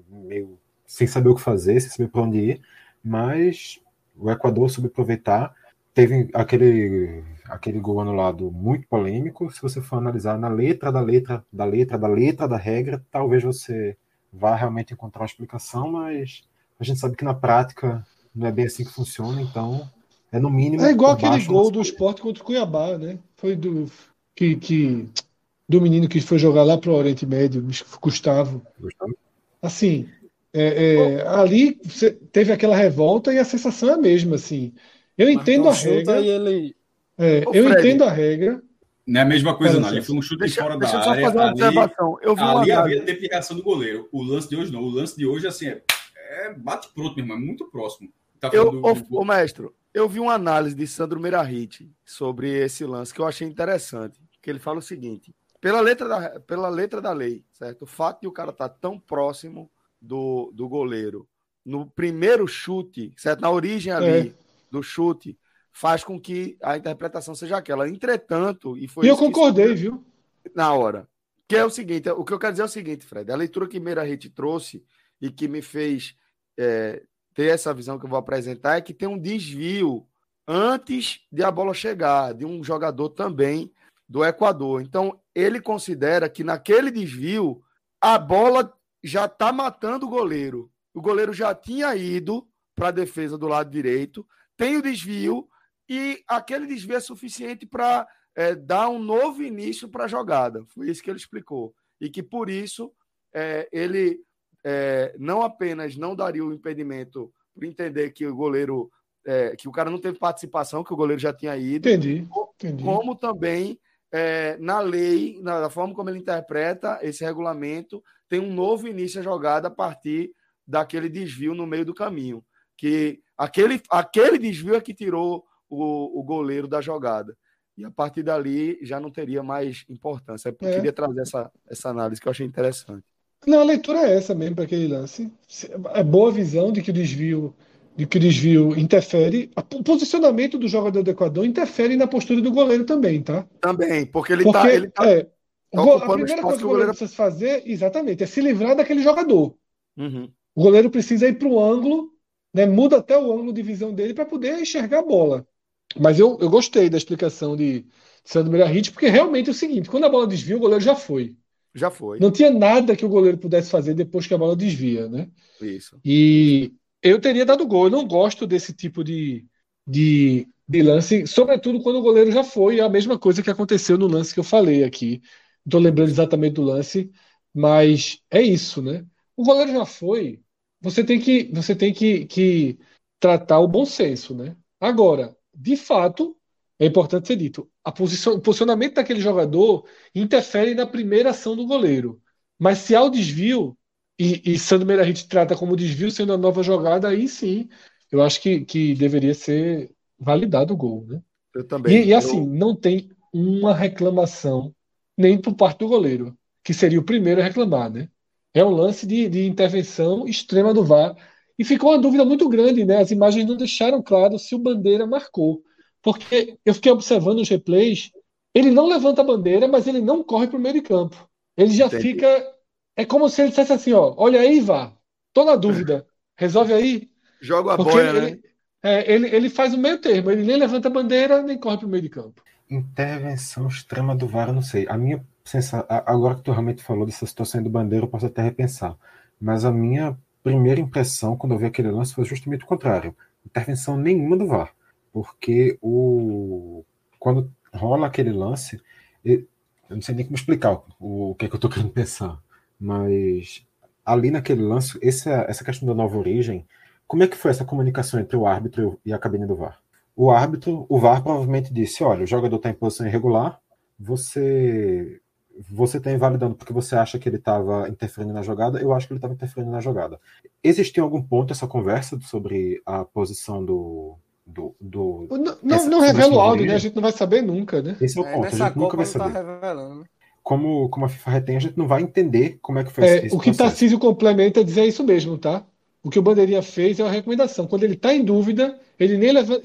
Speaker 5: meio sem saber o que fazer, sem saber para onde ir, mas o Equador soube aproveitar. Teve aquele, aquele gol anulado muito polêmico. Se você for analisar na letra da letra, da letra, da letra da regra, talvez você vá realmente encontrar uma explicação, mas a gente sabe que na prática não é bem assim que funciona, então é no mínimo.
Speaker 3: É igual aquele gol do esporte contra o Cuiabá, né? Foi do. Que, que, do menino que foi jogar lá para o Oriente Médio, Gustavo. Gustavo. Assim, é, é, ali teve aquela revolta e a sensação é a mesma, assim. Eu entendo a regra. Ele... É, eu Fred, entendo a regra.
Speaker 4: Não é a mesma coisa, não. Ele foi um chute deixa, fora da área. Fazer uma observação. Eu vi ali havia deplicação do goleiro. O lance de hoje não. O lance de hoje, assim, é, é bate pronto, meu irmão. É muito próximo.
Speaker 1: Tá eu, do, do... Ô, mestre, eu vi uma análise de Sandro Merahit sobre esse lance que eu achei interessante. Que ele fala o seguinte: pela letra da, pela letra da lei, certo? O fato de o cara estar tá tão próximo do, do goleiro no primeiro chute, certo? Na origem ali é. do chute, faz com que a interpretação seja aquela. Entretanto, e foi.
Speaker 3: E eu concordei, viu?
Speaker 1: Na hora. Que é o seguinte, o que eu quero dizer é o seguinte, Fred. A leitura que Meira Rete trouxe e que me fez é, ter essa visão que eu vou apresentar é que tem um desvio antes de a bola chegar, de um jogador também do Equador. Então, ele considera que naquele desvio a bola já está matando o goleiro. O goleiro já tinha ido para a defesa do lado direito, tem o desvio e aquele desvio é suficiente para é, dar um novo início para a jogada. Foi isso que ele explicou. E que por isso é, ele é, não apenas não daria o impedimento por entender que o goleiro, é, que o cara não teve participação, que o goleiro já tinha ido,
Speaker 3: entendi, entendi.
Speaker 1: como também é, na lei, na forma como ele interpreta esse regulamento, tem um novo início a jogada a partir daquele desvio no meio do caminho. Que aquele, aquele desvio é que tirou o, o goleiro da jogada. E a partir dali já não teria mais importância. Eu é. queria trazer essa, essa análise que eu achei interessante.
Speaker 3: Não, a leitura é essa mesmo para aquele lance. É boa visão de que o desvio de que o desvio interfere. O posicionamento do jogador do Equador interfere na postura do goleiro também, tá?
Speaker 1: Também, porque ele está. Ele tá,
Speaker 3: é, Tá a primeira coisa que o goleiro precisa fazer, exatamente, é se livrar daquele jogador.
Speaker 1: Uhum.
Speaker 3: O goleiro precisa ir para o ângulo, né, muda até o ângulo de visão dele para poder enxergar a bola. Mas eu, eu gostei da explicação de, Sandro Meirahit, porque realmente é o seguinte: quando a bola desvia, o goleiro já foi.
Speaker 1: Já foi.
Speaker 3: Não tinha nada que o goleiro pudesse fazer depois que a bola desvia, né?
Speaker 1: Isso.
Speaker 3: E eu teria dado gol. Eu não gosto desse tipo de, de, de lance, sobretudo quando o goleiro já foi. A mesma coisa que aconteceu no lance que eu falei aqui. Não estou lembrando exatamente do lance, mas é isso, né? O goleiro já foi. Você tem que, você tem que, que tratar o bom senso, né? Agora, de fato, é importante ser dito, posição, o posicionamento daquele jogador interfere na primeira ação do goleiro. Mas se há o desvio, e, e Sandro Meirahit trata como desvio sendo a nova jogada, aí sim, eu acho que, que deveria ser validado o gol, né?
Speaker 1: Eu também.
Speaker 3: E, e assim,
Speaker 1: eu...
Speaker 3: não tem uma reclamação nem por parte do goleiro, que seria o primeiro a reclamar, né? É um lance de, de intervenção extrema do VAR. E ficou uma dúvida muito grande, né? As imagens não deixaram claro se o Bandeira marcou. Porque eu fiquei observando os replays, ele não levanta a bandeira, mas ele não corre para o meio de campo. Ele já
Speaker 1: Entendi.
Speaker 3: fica. É como se ele dissesse assim: ó, olha aí, vá, tô na dúvida, resolve aí. *laughs*
Speaker 1: Joga a
Speaker 3: Porque
Speaker 1: boia,
Speaker 3: ele,
Speaker 1: né?
Speaker 3: é, ele, ele faz o meio termo, ele nem levanta a bandeira, nem corre para o meio de campo.
Speaker 5: Intervenção extrema do VAR, eu não sei. A minha sensação, agora que tu realmente falou dessa situação do Bandeira, eu posso até repensar. Mas a minha primeira impressão quando eu vi aquele lance foi justamente o contrário. Intervenção nenhuma do VAR. Porque o quando rola aquele lance, eu não sei nem como explicar o, o que é que eu tô querendo pensar. Mas ali naquele lance, essa, essa questão da nova origem, como é que foi essa comunicação entre o árbitro e a cabine do VAR? O árbitro, o VAR provavelmente disse: olha, o jogador está em posição irregular, você você está invalidando porque você acha que ele estava interferindo na jogada, eu acho que ele estava interferindo na jogada. Existiu algum ponto essa conversa sobre a posição do. do, do
Speaker 3: Não, não,
Speaker 5: essa-
Speaker 3: não
Speaker 5: essa
Speaker 3: revela o áudio, né? A gente não vai saber nunca, né?
Speaker 5: Esse é o
Speaker 2: É,
Speaker 5: ponto, a
Speaker 2: nessa
Speaker 5: gente nunca vai
Speaker 2: não tá
Speaker 5: saber.
Speaker 2: revelando, né?
Speaker 5: Como, como a FIFA retém, a gente não vai entender como é que foi
Speaker 3: É,
Speaker 5: esse,
Speaker 3: o que
Speaker 5: processo.
Speaker 3: Tarcísio complementa é dizer isso mesmo, tá? O que o Bandeirinha fez é uma recomendação. Quando ele está em dúvida, ele nem leva...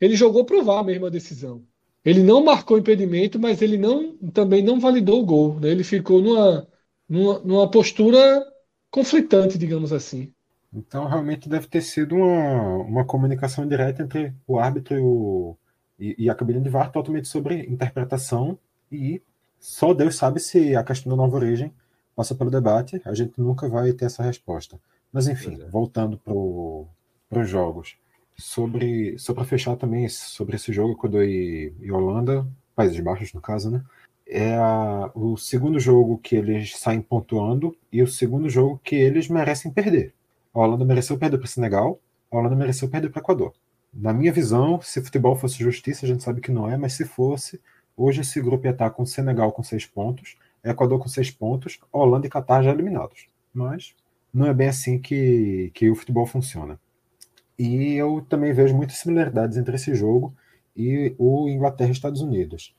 Speaker 3: ele jogou pro VAR mesmo a decisão. Ele não marcou impedimento, mas ele não também não validou o gol. Né? Ele ficou numa, numa, numa postura conflitante, digamos assim.
Speaker 5: Então, realmente deve ter sido uma, uma comunicação direta entre o árbitro e, o, e, e a cabine de VAR totalmente sobre interpretação e só Deus sabe se a questão da nova origem passa pelo debate, a gente nunca vai ter essa resposta. Mas, enfim,
Speaker 1: é.
Speaker 5: voltando para os jogos. Sobre, só para fechar também sobre esse jogo, Equador e, e Holanda, Países Baixos, no caso, né? É a- o segundo jogo que eles saem pontuando e o segundo jogo que eles merecem perder. A Holanda mereceu perder para o Senegal, a Holanda mereceu perder para o Equador. Na minha visão, se futebol fosse justiça, a gente sabe que não é, mas se fosse, hoje esse grupo estar com Senegal com seis pontos, Equador com seis pontos, Holanda e Catar já eliminados. Mas não é bem assim que, que o futebol funciona. E eu também vejo muitas similaridades entre esse jogo e o Inglaterra e Estados Unidos.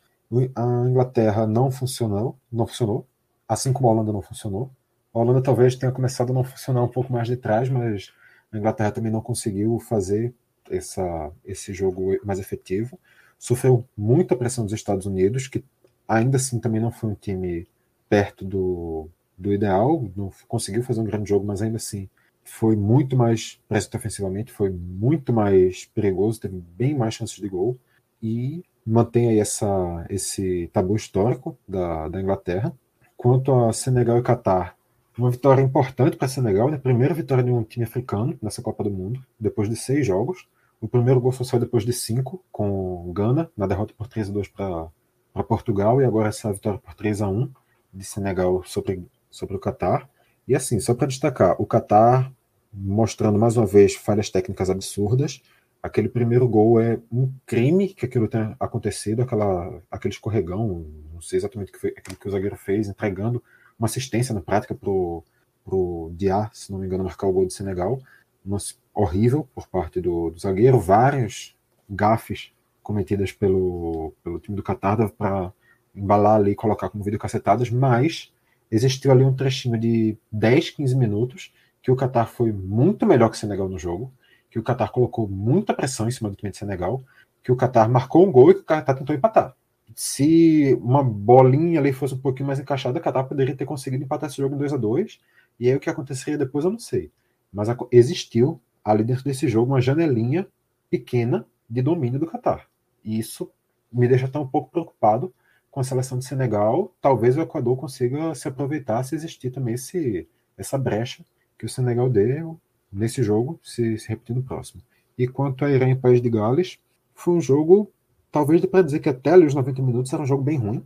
Speaker 5: A Inglaterra não funcionou, não funcionou, assim como a Holanda não funcionou. A Holanda talvez tenha começado a não funcionar um pouco mais de trás, mas a Inglaterra também não conseguiu fazer essa, esse jogo mais efetivo. Sofreu muita pressão dos Estados Unidos, que ainda assim também não foi um time perto do, do ideal, não conseguiu fazer um grande jogo, mas ainda assim foi muito mais presente ofensivamente, foi muito mais perigoso, teve bem mais chances de gol e mantém aí essa, esse tabu histórico da, da Inglaterra. Quanto a Senegal e Catar, uma vitória importante para Senegal, né? primeira vitória de um time africano nessa Copa do Mundo, depois de seis jogos. O primeiro gol só saiu depois de cinco, com Gana, na derrota por 3 a 2 para Portugal, e agora essa vitória por 3 a 1 de Senegal sobre, sobre o Catar. E assim, só para destacar, o Catar mostrando mais uma vez falhas técnicas absurdas. Aquele primeiro gol é um crime que aquilo tenha acontecido, aquela, aquele escorregão, não sei exatamente o que, foi, aquilo que o zagueiro fez, entregando uma assistência na prática pro, pro Diá, se não me engano, marcar o gol de Senegal. Uma, horrível por parte do, do zagueiro, vários gafes cometidas pelo, pelo time do Qatar para embalar ali e colocar como vídeo cacetadas, mas existiu ali um trechinho de 10, 15 minutos que o Qatar foi muito melhor que o Senegal no jogo, que o Qatar colocou muita pressão em cima do time de Senegal, que o Qatar marcou um gol e que o Qatar tentou empatar. Se uma bolinha ali fosse um pouquinho mais encaixada, o Qatar poderia ter conseguido empatar esse jogo em 2 a 2 e aí o que aconteceria depois eu não sei. Mas existiu ali dentro desse jogo uma janelinha pequena de domínio do Qatar. E isso me deixa até um pouco preocupado com a seleção de Senegal. Talvez o Equador consiga se aproveitar se existir também esse, essa brecha que o Senegal deu nesse jogo, se, se repetir no próximo. E quanto a Irã e País de Gales, foi um jogo, talvez dê para dizer que até ali os 90 minutos era um jogo bem ruim.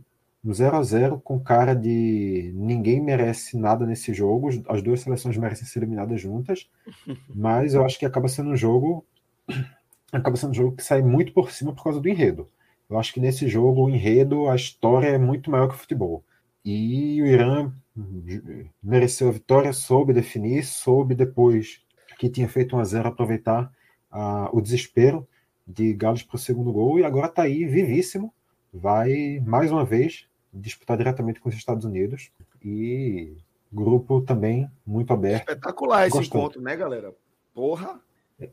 Speaker 5: No 0 a 0 com cara de ninguém merece nada nesse jogo, as duas seleções merecem ser eliminadas juntas, *laughs* mas eu acho que acaba sendo um jogo acaba sendo um jogo que sai muito por cima por causa do enredo. Eu acho que nesse jogo o enredo, a história é muito maior que o futebol. E o Irã mereceu a vitória, soube definir, soube depois que tinha feito um a 0 aproveitar uh, o desespero de Gales para o segundo gol e agora está aí vivíssimo. Vai mais uma vez disputar diretamente com os Estados Unidos e grupo também muito aberto.
Speaker 1: Espetacular esse gostando. encontro, né, galera? Porra!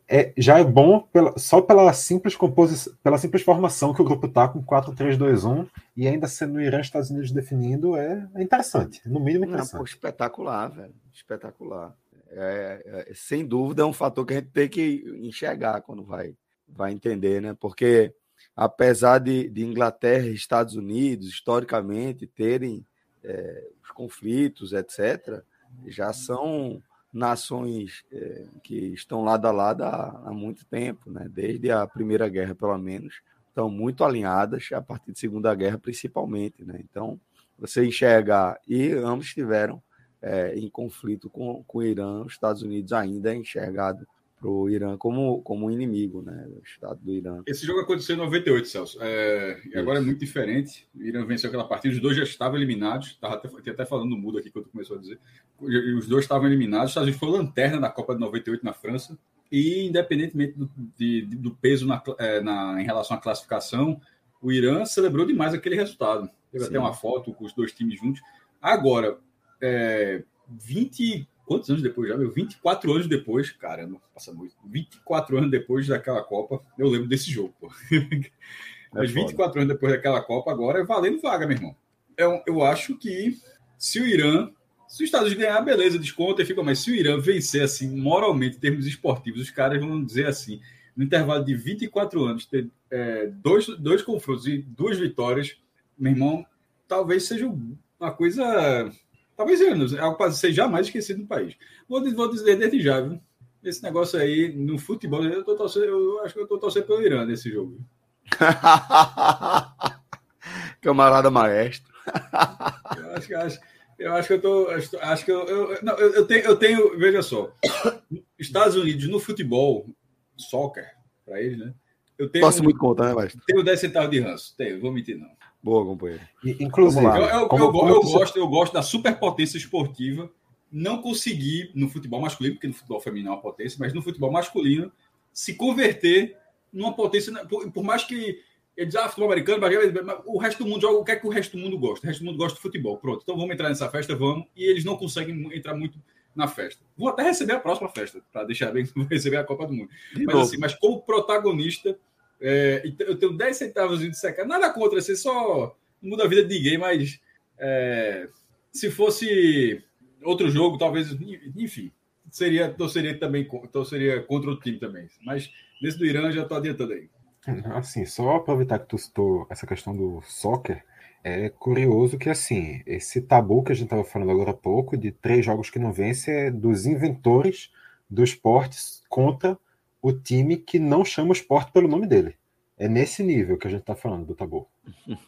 Speaker 5: É, já é bom pela, só pela simples composição, pela simples formação que o grupo tá com 4-3-2-1 e ainda sendo o Irã e Estados Unidos definindo, é, é interessante. No mínimo interessante. Não, pô,
Speaker 1: espetacular, velho. Espetacular. É, é, sem dúvida é um fator que a gente tem que enxergar quando vai, vai entender, né? Porque apesar de, de Inglaterra e Estados Unidos, historicamente, terem é, os conflitos, etc., já são nações é, que estão lado a lado há, há, muito tempo, né? desde a Primeira Guerra, pelo menos, estão muito alinhadas, a partir da Segunda Guerra, principalmente. Né? Então, você enxergar, e ambos estiveram é, em conflito com, com o Irã, os Estados Unidos ainda é enxergado para o Irã como, como inimigo, né? O Estado do Irã.
Speaker 4: Esse jogo aconteceu em 98, Celso. É, e agora é muito diferente. O Irã venceu aquela partida, os dois já estavam eliminados. Estava até, até falando no mudo aqui quando começou a dizer. Os dois estavam eliminados. Os Estados Unidos foi lanterna da Copa de 98 na França. E, independentemente do, de, do peso na, é, na, em relação à classificação, o Irã celebrou demais aquele resultado. Teve Sim. até uma foto com os dois times juntos. Agora, é, 20 quantos anos depois já? Meu, 24 anos depois, caramba, passa muito. 24 anos depois daquela Copa, eu lembro desse jogo, pô. *laughs* Mas 24 anos depois daquela Copa, agora é valendo vaga, meu irmão. Eu, eu acho que se o Irã, se os Estados Unidos ganhar, beleza, desconta e fica, mas se o Irã vencer, assim, moralmente, em termos esportivos, os caras vão dizer assim, no intervalo de 24 anos, ter é, dois, dois confrontos e duas vitórias, meu irmão, talvez seja uma coisa Talvez é ser jamais esquecido no país. Vou, vou dizer desde já, viu? Esse negócio aí no futebol, eu, tô torcendo, eu acho que eu estou torcendo pelo Irã nesse jogo. *laughs*
Speaker 1: Camarada maestro.
Speaker 4: eu acho que acho, eu acho que eu tô. Acho que eu, eu, não, eu, eu, tenho, eu tenho. Veja só. Estados Unidos no futebol, soccer, para eles, né?
Speaker 1: Eu tenho. Posso muito conta, né?
Speaker 4: Tenho 10 centavos de ranço. Tenho, vou mentir, não.
Speaker 1: Boa, companheiro.
Speaker 4: Inclusive, eu, eu, como, eu, como eu gosto, eu gosto da superpotência esportiva. Não consegui no futebol masculino, porque no futebol feminino é uma potência, mas no futebol masculino se converter numa potência. Por, por mais que ele diz, ah, futebol americano, mas o resto do mundo joga. O que é que o resto do mundo gosta? O resto do mundo gosta de futebol. Pronto, então vamos entrar nessa festa, vamos. E eles não conseguem entrar muito na festa. Vou até receber a próxima festa, para deixar bem que *laughs* vou receber a Copa do Mundo. mas, assim, mas como protagonista, é, eu tenho 10 centavos de secar. Nada contra, você só muda a vida de ninguém, mas é, se fosse outro jogo, talvez, enfim, seria, torceria também, torceria contra o time também. Mas nesse do Irã já estou adiantando aí. *laughs*
Speaker 5: Assim, só aproveitar que tu citou essa questão do soccer, é curioso que, assim, esse tabu que a gente estava falando agora há pouco, de três jogos que não vence, é dos inventores do esporte contra o time que não chama o esporte pelo nome dele. É nesse nível que a gente está falando do tabu.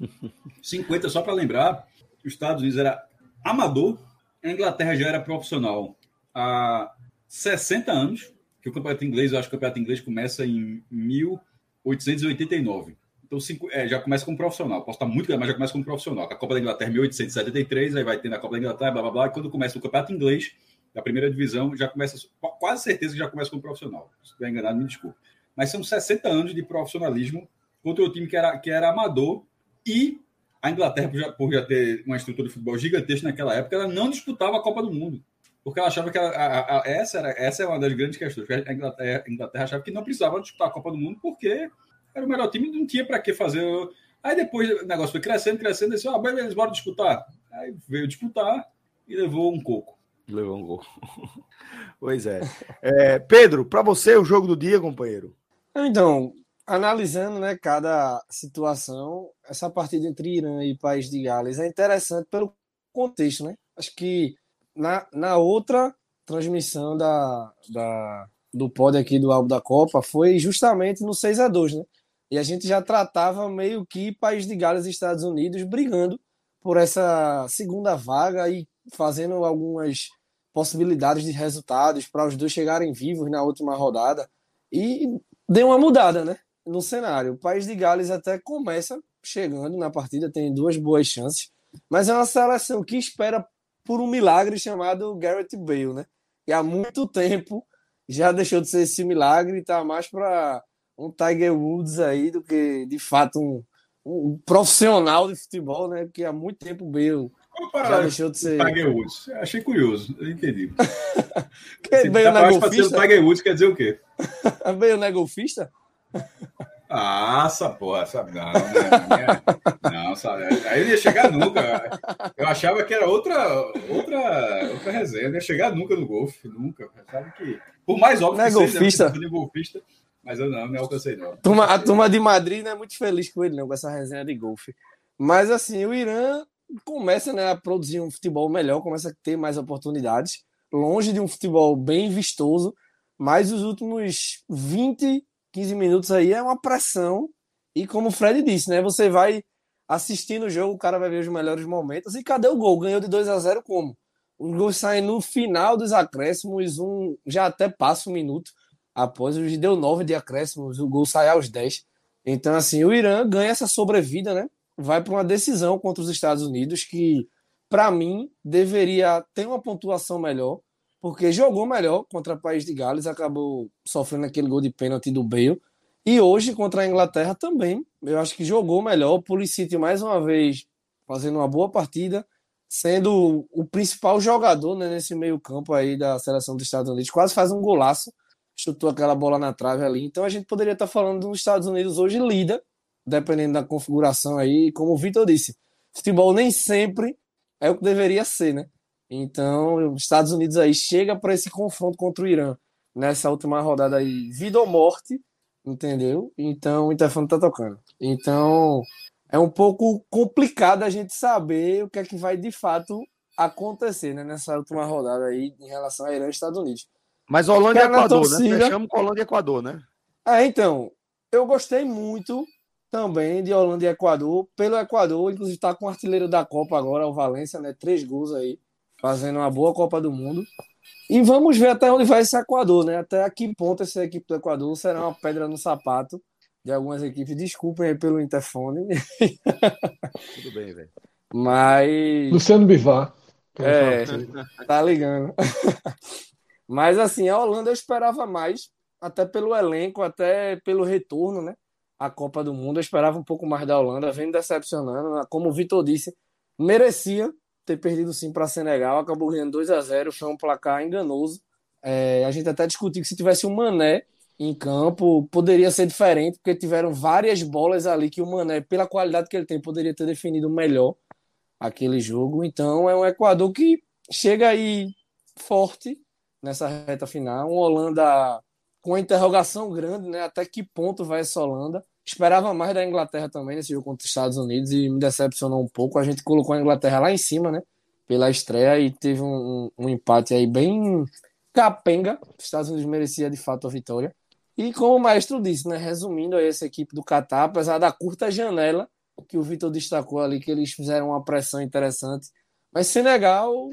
Speaker 5: *laughs*
Speaker 4: 50, só para lembrar, os Estados Unidos era amador, a Inglaterra já era profissional há 60 anos, que o campeonato inglês, eu acho que o campeonato inglês começa em 1889. Então, cinco, é, já começa como profissional. Posso estar muito grande, mas já começa como profissional. A Copa da Inglaterra, 1873, aí vai ter na Copa da Inglaterra, blá blá blá. E quando começa o campeonato inglês, da primeira divisão, já começa, quase certeza que já começa como profissional. Se estiver enganado, me desculpe. Mas são 60 anos de profissionalismo contra o time que era, que era amador e a Inglaterra, por já, por já ter uma estrutura de futebol gigantesca naquela época, ela não disputava a Copa do Mundo. Porque ela achava que ela, a, a, essa, era, essa é uma das grandes questões. A Inglaterra, a Inglaterra achava que não precisava disputar a Copa do Mundo porque era o melhor time não tinha para que fazer. Aí depois o negócio foi crescendo, crescendo, e disse: ah, beleza, bora disputar. Aí veio disputar e levou um coco. *laughs*
Speaker 1: Levou um gol. *laughs* pois é. é Pedro, para você, o jogo do dia, companheiro?
Speaker 2: Então, analisando né, cada situação, essa partida entre Irã e País de Gales é interessante pelo contexto, né? Acho que na, na outra transmissão da, da, do pod aqui do álbum da Copa foi justamente no 6 a 2 né? E a gente já tratava meio que País de Gales e Estados Unidos brigando por essa segunda vaga e fazendo algumas possibilidades de resultados para os dois chegarem vivos na última rodada. E deu uma mudada, né? No cenário. O País de Gales até começa chegando na partida, tem duas boas chances, mas é uma seleção que espera por um milagre chamado Garrett Bale, né? E há muito tempo já deixou de ser esse milagre e tá mais para um Tiger Woods aí do que de fato um, um profissional de futebol, né? Que há muito tempo o Bale já deixou de ser.
Speaker 4: Tiger Woods. Achei curioso, eu entendi. *laughs*
Speaker 2: que Bale não é golfista?
Speaker 4: Tiger Woods quer dizer o quê? *laughs*
Speaker 2: Não é golfista?
Speaker 4: Ah, essa porra, sabe? Não, não, não, sabe? Aí não ia chegar nunca. Eu achava que era outra, outra, outra resenha. Não ia chegar nunca no golfe, nunca. Sabe que, por mais óbvio
Speaker 2: não é
Speaker 4: que
Speaker 2: golfista.
Speaker 4: seja, golfista, mas eu não, não alcancei, não.
Speaker 2: Turma, a turma de Madrid não é muito feliz com ele, não, com essa resenha de golfe. Mas, assim, o Irã começa né, a produzir um futebol melhor, começa a ter mais oportunidades, longe de um futebol bem vistoso, mas os últimos 20 15 minutos aí é uma pressão. E como o Fred disse, né? Você vai assistindo o jogo, o cara vai ver os melhores momentos. E cadê o gol? Ganhou de 2 a 0 como? Um gol sai no final dos acréscimos, um já até passa um minuto após, deu 9 de acréscimos, o gol sai aos 10. Então, assim, o Irã ganha essa sobrevida, né? Vai para uma decisão contra os Estados Unidos que, para mim, deveria ter uma pontuação melhor porque jogou melhor contra o País de Gales, acabou sofrendo aquele gol de pênalti do Bale. E hoje contra a Inglaterra também, eu acho que jogou melhor. O Pulisic mais uma vez fazendo uma boa partida, sendo o principal jogador né, nesse meio campo aí da seleção dos Estados Unidos. Quase faz um golaço, chutou aquela bola na trave ali. Então a gente poderia estar falando dos Estados Unidos hoje líder, dependendo da configuração aí. Como o Vitor disse, futebol nem sempre é o que deveria ser, né? Então, os Estados Unidos aí chega para esse confronto contra o Irã nessa última rodada aí, vida ou morte, entendeu? Então, o interfone tá tocando. Então, é um pouco complicado a gente saber o que é que vai de fato acontecer né, nessa última rodada aí em relação a Irã e Estados Unidos.
Speaker 1: Mas Holanda e Equador, torcida... né? Fechamos com Holanda e Equador, né?
Speaker 2: É, então, eu gostei muito também de Holanda e Equador, pelo Equador, inclusive está com o artilheiro da Copa agora, o Valência, né? Três gols aí fazendo uma boa Copa do Mundo. E vamos ver até onde vai esse Equador, né? Até a que ponto essa equipe do Equador será uma pedra no sapato de algumas equipes. Desculpem aí pelo interfone.
Speaker 1: Tudo bem, velho.
Speaker 2: Mas.
Speaker 3: Luciano Bivar.
Speaker 2: É, tá ligando. Mas assim, a Holanda eu esperava mais, até pelo elenco, até pelo retorno, né? A Copa do Mundo. Eu esperava um pouco mais da Holanda, vem decepcionando. Como o Vitor disse, merecia ter perdido sim para Senegal, acabou ganhando 2 a 0 foi um placar enganoso. É, a gente até discutiu que se tivesse o um Mané em campo, poderia ser diferente, porque tiveram várias bolas ali que o Mané, pela qualidade que ele tem, poderia ter definido melhor aquele jogo. Então é um Equador que chega aí forte nessa reta final, uma Holanda com uma interrogação grande, né? Até que ponto vai essa Holanda? Esperava mais da Inglaterra também nesse jogo contra os Estados Unidos e me decepcionou um pouco. A gente colocou a Inglaterra lá em cima, né? Pela estreia e teve um, um empate aí bem capenga. Os Estados Unidos merecia de fato a vitória. E como o maestro disse, né? Resumindo aí essa equipe do Catar, apesar da curta janela que o Vitor destacou ali, que eles fizeram uma pressão interessante. Mas Senegal,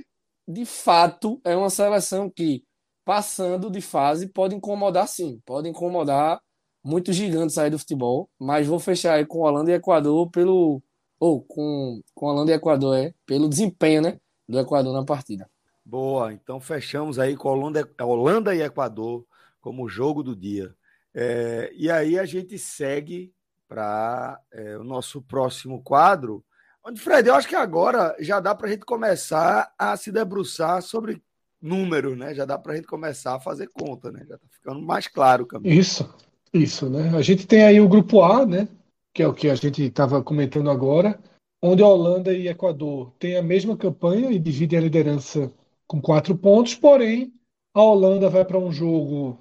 Speaker 2: de fato, é uma seleção que, passando de fase, pode incomodar sim. Pode incomodar muito gigantes aí do futebol, mas vou fechar aí com Holanda e Equador pelo ou com, com Holanda e Equador é pelo desempenho, né, do Equador na partida.
Speaker 1: Boa, então fechamos aí com Holanda, Holanda e Equador como jogo do dia. É, e aí a gente segue para é, o nosso próximo quadro, onde, Fred, eu acho que agora já dá para a gente começar a se debruçar sobre números, né? Já dá para a gente começar a fazer conta, né? Já está ficando mais claro o caminho.
Speaker 3: Isso. Isso, né? A gente tem aí o grupo A, né? Que é o que a gente estava comentando agora, onde a Holanda e Equador têm a mesma campanha e dividem a liderança com quatro pontos, porém a Holanda vai para um jogo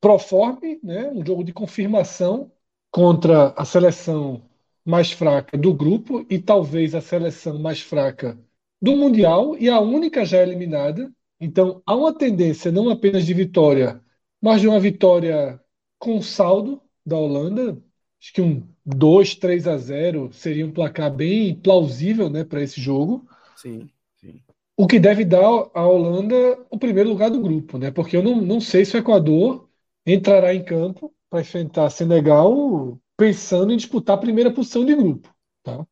Speaker 3: proforme, né? Um jogo de confirmação contra a seleção mais fraca do grupo e talvez a seleção mais fraca do Mundial e a única já eliminada. Então há uma tendência não apenas de vitória, mas de uma vitória com saldo da Holanda. Acho que um 2, 3 a 0 seria um placar bem plausível né, para esse jogo.
Speaker 1: Sim, sim.
Speaker 3: O que deve dar à Holanda o primeiro lugar do grupo, né? Porque eu não, não sei se o Equador entrará em campo para enfrentar Senegal pensando em disputar a primeira posição de grupo, tá?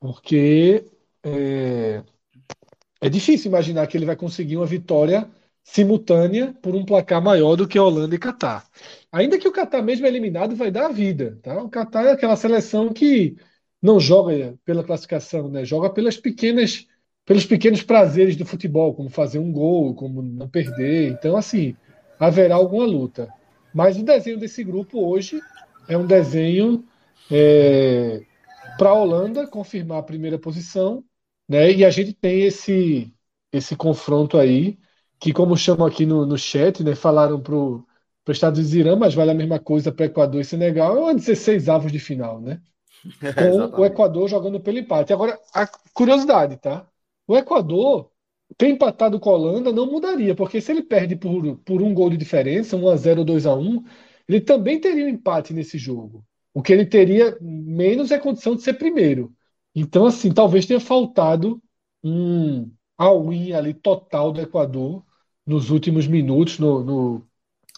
Speaker 3: Porque é, é difícil imaginar que ele vai conseguir uma vitória simultânea por um placar maior do que a Holanda e Catar. Ainda que o Catar mesmo eliminado vai dar a vida, tá? O Catar é aquela seleção que não joga pela classificação, né? Joga pelas pequenas pelos pequenos prazeres do futebol, como fazer um gol, como não perder. Então, assim, haverá alguma luta. Mas o desenho desse grupo hoje é um desenho é, para a Holanda confirmar a primeira posição, né? E a gente tem esse esse confronto aí que, como chamam aqui no, no chat, né? Falaram para o Estados Unidos e Irã, mas vale a mesma coisa para Equador e Senegal. É uma 16 avos de final, né? *laughs* Com o Equador jogando pelo empate. Agora, a curiosidade, tá? O Equador ter empatado com a Holanda não mudaria, porque se ele perde por, por um gol de diferença, 1 a 0 ou 2 a 1 ele também teria um empate nesse jogo. O que ele teria menos é condição de ser primeiro. Então, assim, talvez tenha faltado um all-in ali total do Equador nos últimos minutos, no, no,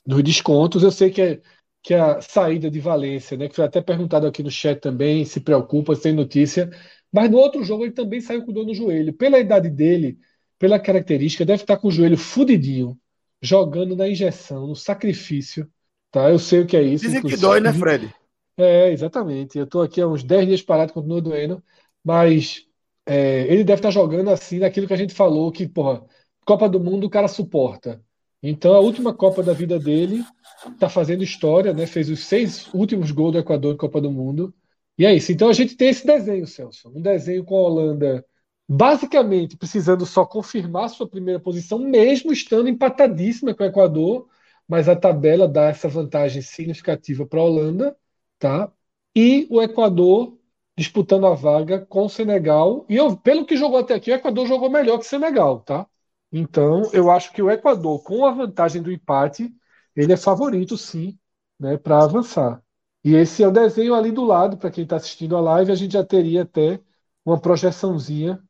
Speaker 3: nos descontos. Eu sei que, é, que a saída de Valência, né, que foi até perguntado aqui no chat também, se preocupa, se tem notícia, mas no outro jogo ele também saiu com dor no joelho. Pela idade dele, pela característica, deve estar com o joelho fudidinho, jogando na injeção, no sacrifício. Tá? Eu sei o que é isso.
Speaker 1: Dizem que dói, né, Fred?
Speaker 3: É, exatamente. Eu estou aqui há uns 10 dias parado, continua doendo, mas é, ele deve estar jogando assim naquilo que a gente falou, que, porra, Copa do Mundo o cara suporta. Então, a última Copa da vida dele está fazendo história, né? Fez os seis últimos gols do Equador em Copa do Mundo. E é isso. Então, a gente tem esse desenho, Celso. Um desenho com a Holanda basicamente precisando só confirmar sua primeira posição, mesmo estando empatadíssima com o Equador, mas a tabela dá essa vantagem significativa para a Holanda, tá? E o Equador disputando a vaga com o Senegal. E eu, pelo que jogou até aqui, o Equador jogou melhor que o Senegal, tá? Então, eu acho que o Equador, com a vantagem do empate, ele é favorito, sim, né, para avançar. E esse é o desenho ali do lado, para quem está assistindo a live, a gente já teria até uma projeçãozinha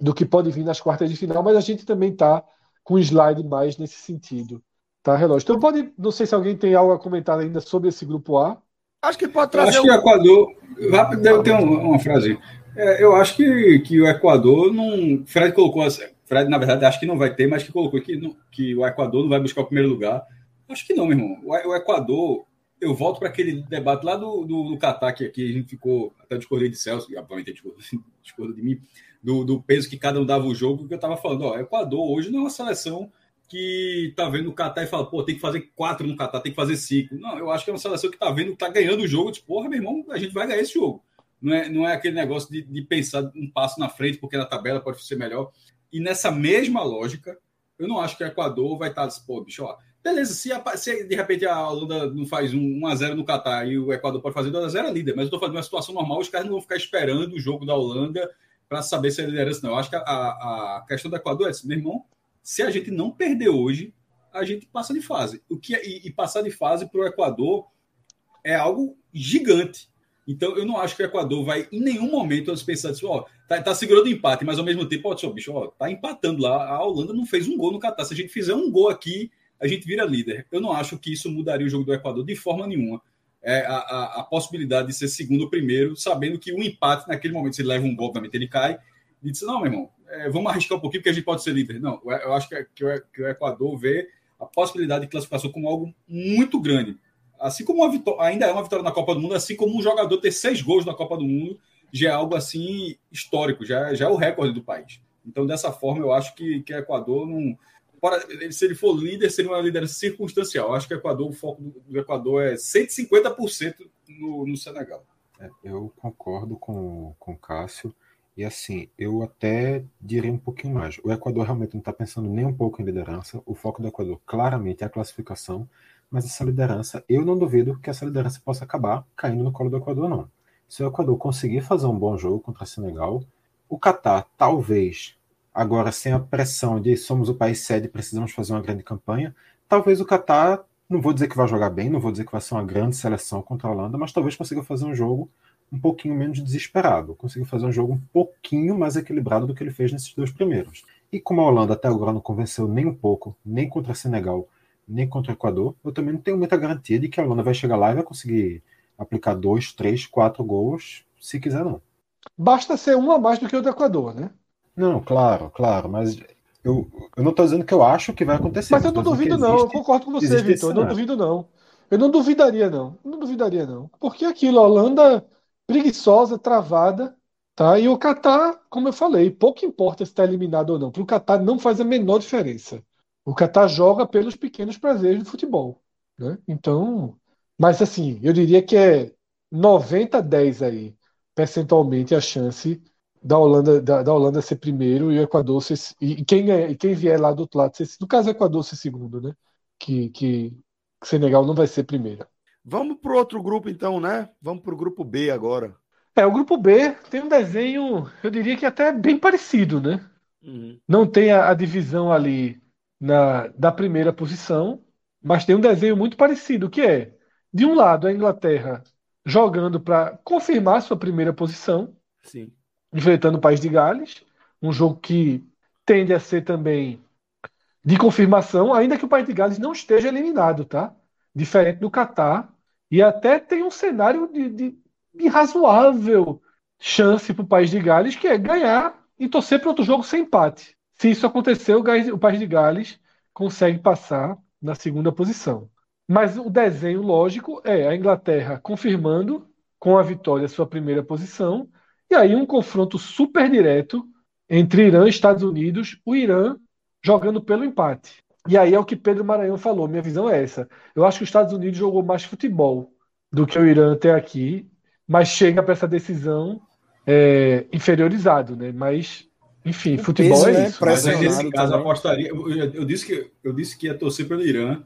Speaker 3: do que pode vir nas quartas de final, mas a gente também está com slide mais nesse sentido. Tá, relógio? Então pode. Não sei se alguém tem algo a comentar ainda sobre esse grupo A.
Speaker 1: Acho que pode trazer.
Speaker 4: acho um... que o Equador. Rápido, eu tenho uma, frase. É, eu acho que, que o Equador não. Fred colocou. Fred, na verdade, acho que não vai ter, mas que colocou que, que o Equador não vai buscar o primeiro lugar. Acho que não, meu irmão. O, o Equador. Eu volto para aquele debate lá do, do, do Catar, que aqui a gente ficou. Até discordei de Celso, e obviamente *laughs* discordou de mim do, do peso que cada um dava o jogo, que eu estava falando, ó, Equador hoje não é uma seleção que tá vendo o Catar e fala, pô, tem que fazer quatro no Catar, tem que fazer cinco. Não, eu acho que é uma seleção que tá vendo, tá ganhando o jogo, diz, porra, meu irmão, a gente vai ganhar esse jogo. Não é, não é aquele negócio de, de pensar um passo na frente, porque na tabela pode ser melhor. E nessa mesma lógica, eu não acho que o Equador vai estar, tá, pô, bicho, ó, beleza, se, a, se, de repente a Holanda não faz um 1x0 no Catar e o Equador pode fazer 2x0, é líder, mas eu tô falando uma situação normal, os caras não vão ficar esperando o jogo da Holanda para saber se é liderança não. Eu acho que a, a questão do Equador é assim, meu irmão, se a gente não perder hoje, a gente passa de fase. O que é, e, e passar de fase para o Equador é algo gigante. Então, eu não acho que o Equador vai, em nenhum momento, pensar assim, ó, tá, tá segurando o empate, mas ao mesmo tempo, ó, seu bicho, ó, tá empatando lá. A Holanda não fez um gol no Catar. Se a gente fizer um gol aqui, a gente vira líder. Eu não acho que isso mudaria o jogo do Equador de forma nenhuma é, a, a, a, possibilidade de ser segundo ou primeiro, sabendo que o empate naquele momento, se ele leva um gol, obviamente ele cai, e disse, não, meu irmão, é, vamos arriscar um pouquinho, porque a gente pode ser líder. Não, eu acho que, que, o, que o Equador vê a possibilidade de classificação como algo muito grande. Assim como vitória, ainda é uma vitória na Copa do Mundo, assim como um jogador ter seis gols na Copa do Mundo, já é algo assim histórico, já, já é o recorde do país. Então, dessa forma, eu acho que, que o Equador não se ele for líder, seria uma liderança circunstancial. Acho que o Equador, o foco do Equador é 150% no, no Senegal.
Speaker 5: É, eu concordo com o Cássio. E assim, eu até diria um pouquinho mais. O Equador realmente não está pensando nem um pouco em liderança. O foco do Equador claramente é a classificação. mas essa liderança, eu não duvido que essa liderança possa acabar caindo no colo do Equador, não. Se o Equador conseguir fazer um bom jogo contra Senegal, o Catar talvez, agora sem a pressão de somos o país sede, precisamos fazer uma grande campanha, talvez o Catar, não vou dizer que vai jogar bem, não vou dizer que vai ser uma grande seleção contra a Holanda, mas talvez consiga fazer um jogo um pouquinho menos desesperado, consiga fazer um jogo um pouquinho mais equilibrado do que ele fez nesses dois primeiros. E como a Holanda até agora não convenceu nem um pouco, nem contra Senegal, nem contra o Equador, eu também não tenho muita garantia de que a Holanda vai chegar lá e vai conseguir aplicar dois, três, quatro gols, se quiser não.
Speaker 3: Basta ser um a mais do que o do Equador, né?
Speaker 5: Não, claro, claro, mas eu, eu não estou dizendo que eu acho que vai acontecer.
Speaker 3: Mas eu não duvido, não. Eu concordo com você, Vitor. Eu não duvido, não. Eu não duvidaria, não. Eu não duvidaria, não. Porque aquilo, a Holanda preguiçosa, travada, tá? E o Catar, como eu falei, pouco importa se está eliminado ou não. Para o Catar não faz a menor diferença. O Catar joga pelos pequenos prazeres do futebol, né? Então, mas assim, eu diria que é 90 a 10 aí, percentualmente a chance da Holanda, da, da Holanda ser primeiro e o Equador ser, e quem, e quem vier lá do outro lado, ser, no caso o Equador ser segundo, né? Que, que, Senegal não vai ser primeiro.
Speaker 1: Vamos para o outro grupo, então, né? Vamos para o grupo B agora.
Speaker 3: É, o grupo B tem um desenho, eu diria que até bem parecido, né? Uhum. Não tem a, a, divisão ali na, da primeira posição, mas tem um desenho muito parecido, que é, de um lado, a Inglaterra jogando para confirmar sua primeira posição,
Speaker 1: Sim.
Speaker 3: enfrentando o País de Gales, um jogo que tende a ser também de confirmação, ainda que o País de Gales não esteja eliminado, tá? Diferente do Catar, e até tem um cenário de, de, de razoável chance para o País de Gales, que é ganhar e torcer para outro jogo sem empate. Se isso acontecer, o, País de Gales consegue passar na segunda posição. Mas o desenho lógico é a Inglaterra confirmando com a vitória sua primeira posição, e aí um confronto super direto entre Irã e Estados Unidos, o Irã jogando pelo empate. E aí é o que Pedro Maranhão falou. Minha visão é essa. Eu acho que os Estados Unidos jogou mais futebol do que o Irã até aqui, mas chega para essa decisão é, inferiorizado, né? Mas, enfim, o futebol é, é isso.
Speaker 4: Mas nesse caso, apostaria. Eu, eu, disse que, eu disse que ia torcer pelo Irã,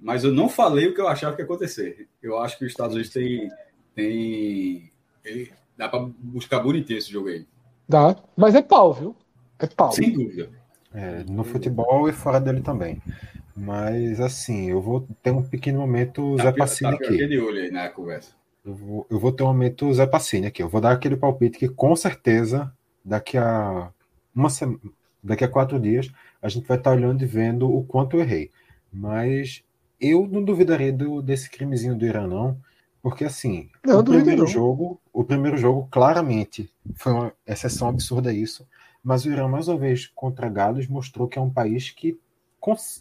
Speaker 4: mas eu não falei o que eu achava que ia acontecer. Eu acho que os Estados Unidos tem. tem ele, dá para buscar bonito esse jogo aí.
Speaker 3: Dá, mas é pau, viu? É pau.
Speaker 4: Sem dúvida.
Speaker 5: É, no futebol e fora dele também. Mas assim, eu vou ter um pequeno momento tá, Zé Pacini tá, aqui.
Speaker 4: De olho aí na conversa.
Speaker 5: Eu vou, eu vou ter um momento Zé Pacini aqui. Eu vou dar aquele palpite que com certeza daqui a uma semana, daqui a quatro dias a gente vai estar olhando e vendo o quanto eu errei. Mas eu não duvidaria do, desse crimezinho do Irã, não. Porque assim,
Speaker 3: não,
Speaker 5: o primeiro não. jogo, o primeiro jogo claramente foi uma exceção absurda isso mas o Irã, mais uma vez, contra Gales, mostrou que é um país que.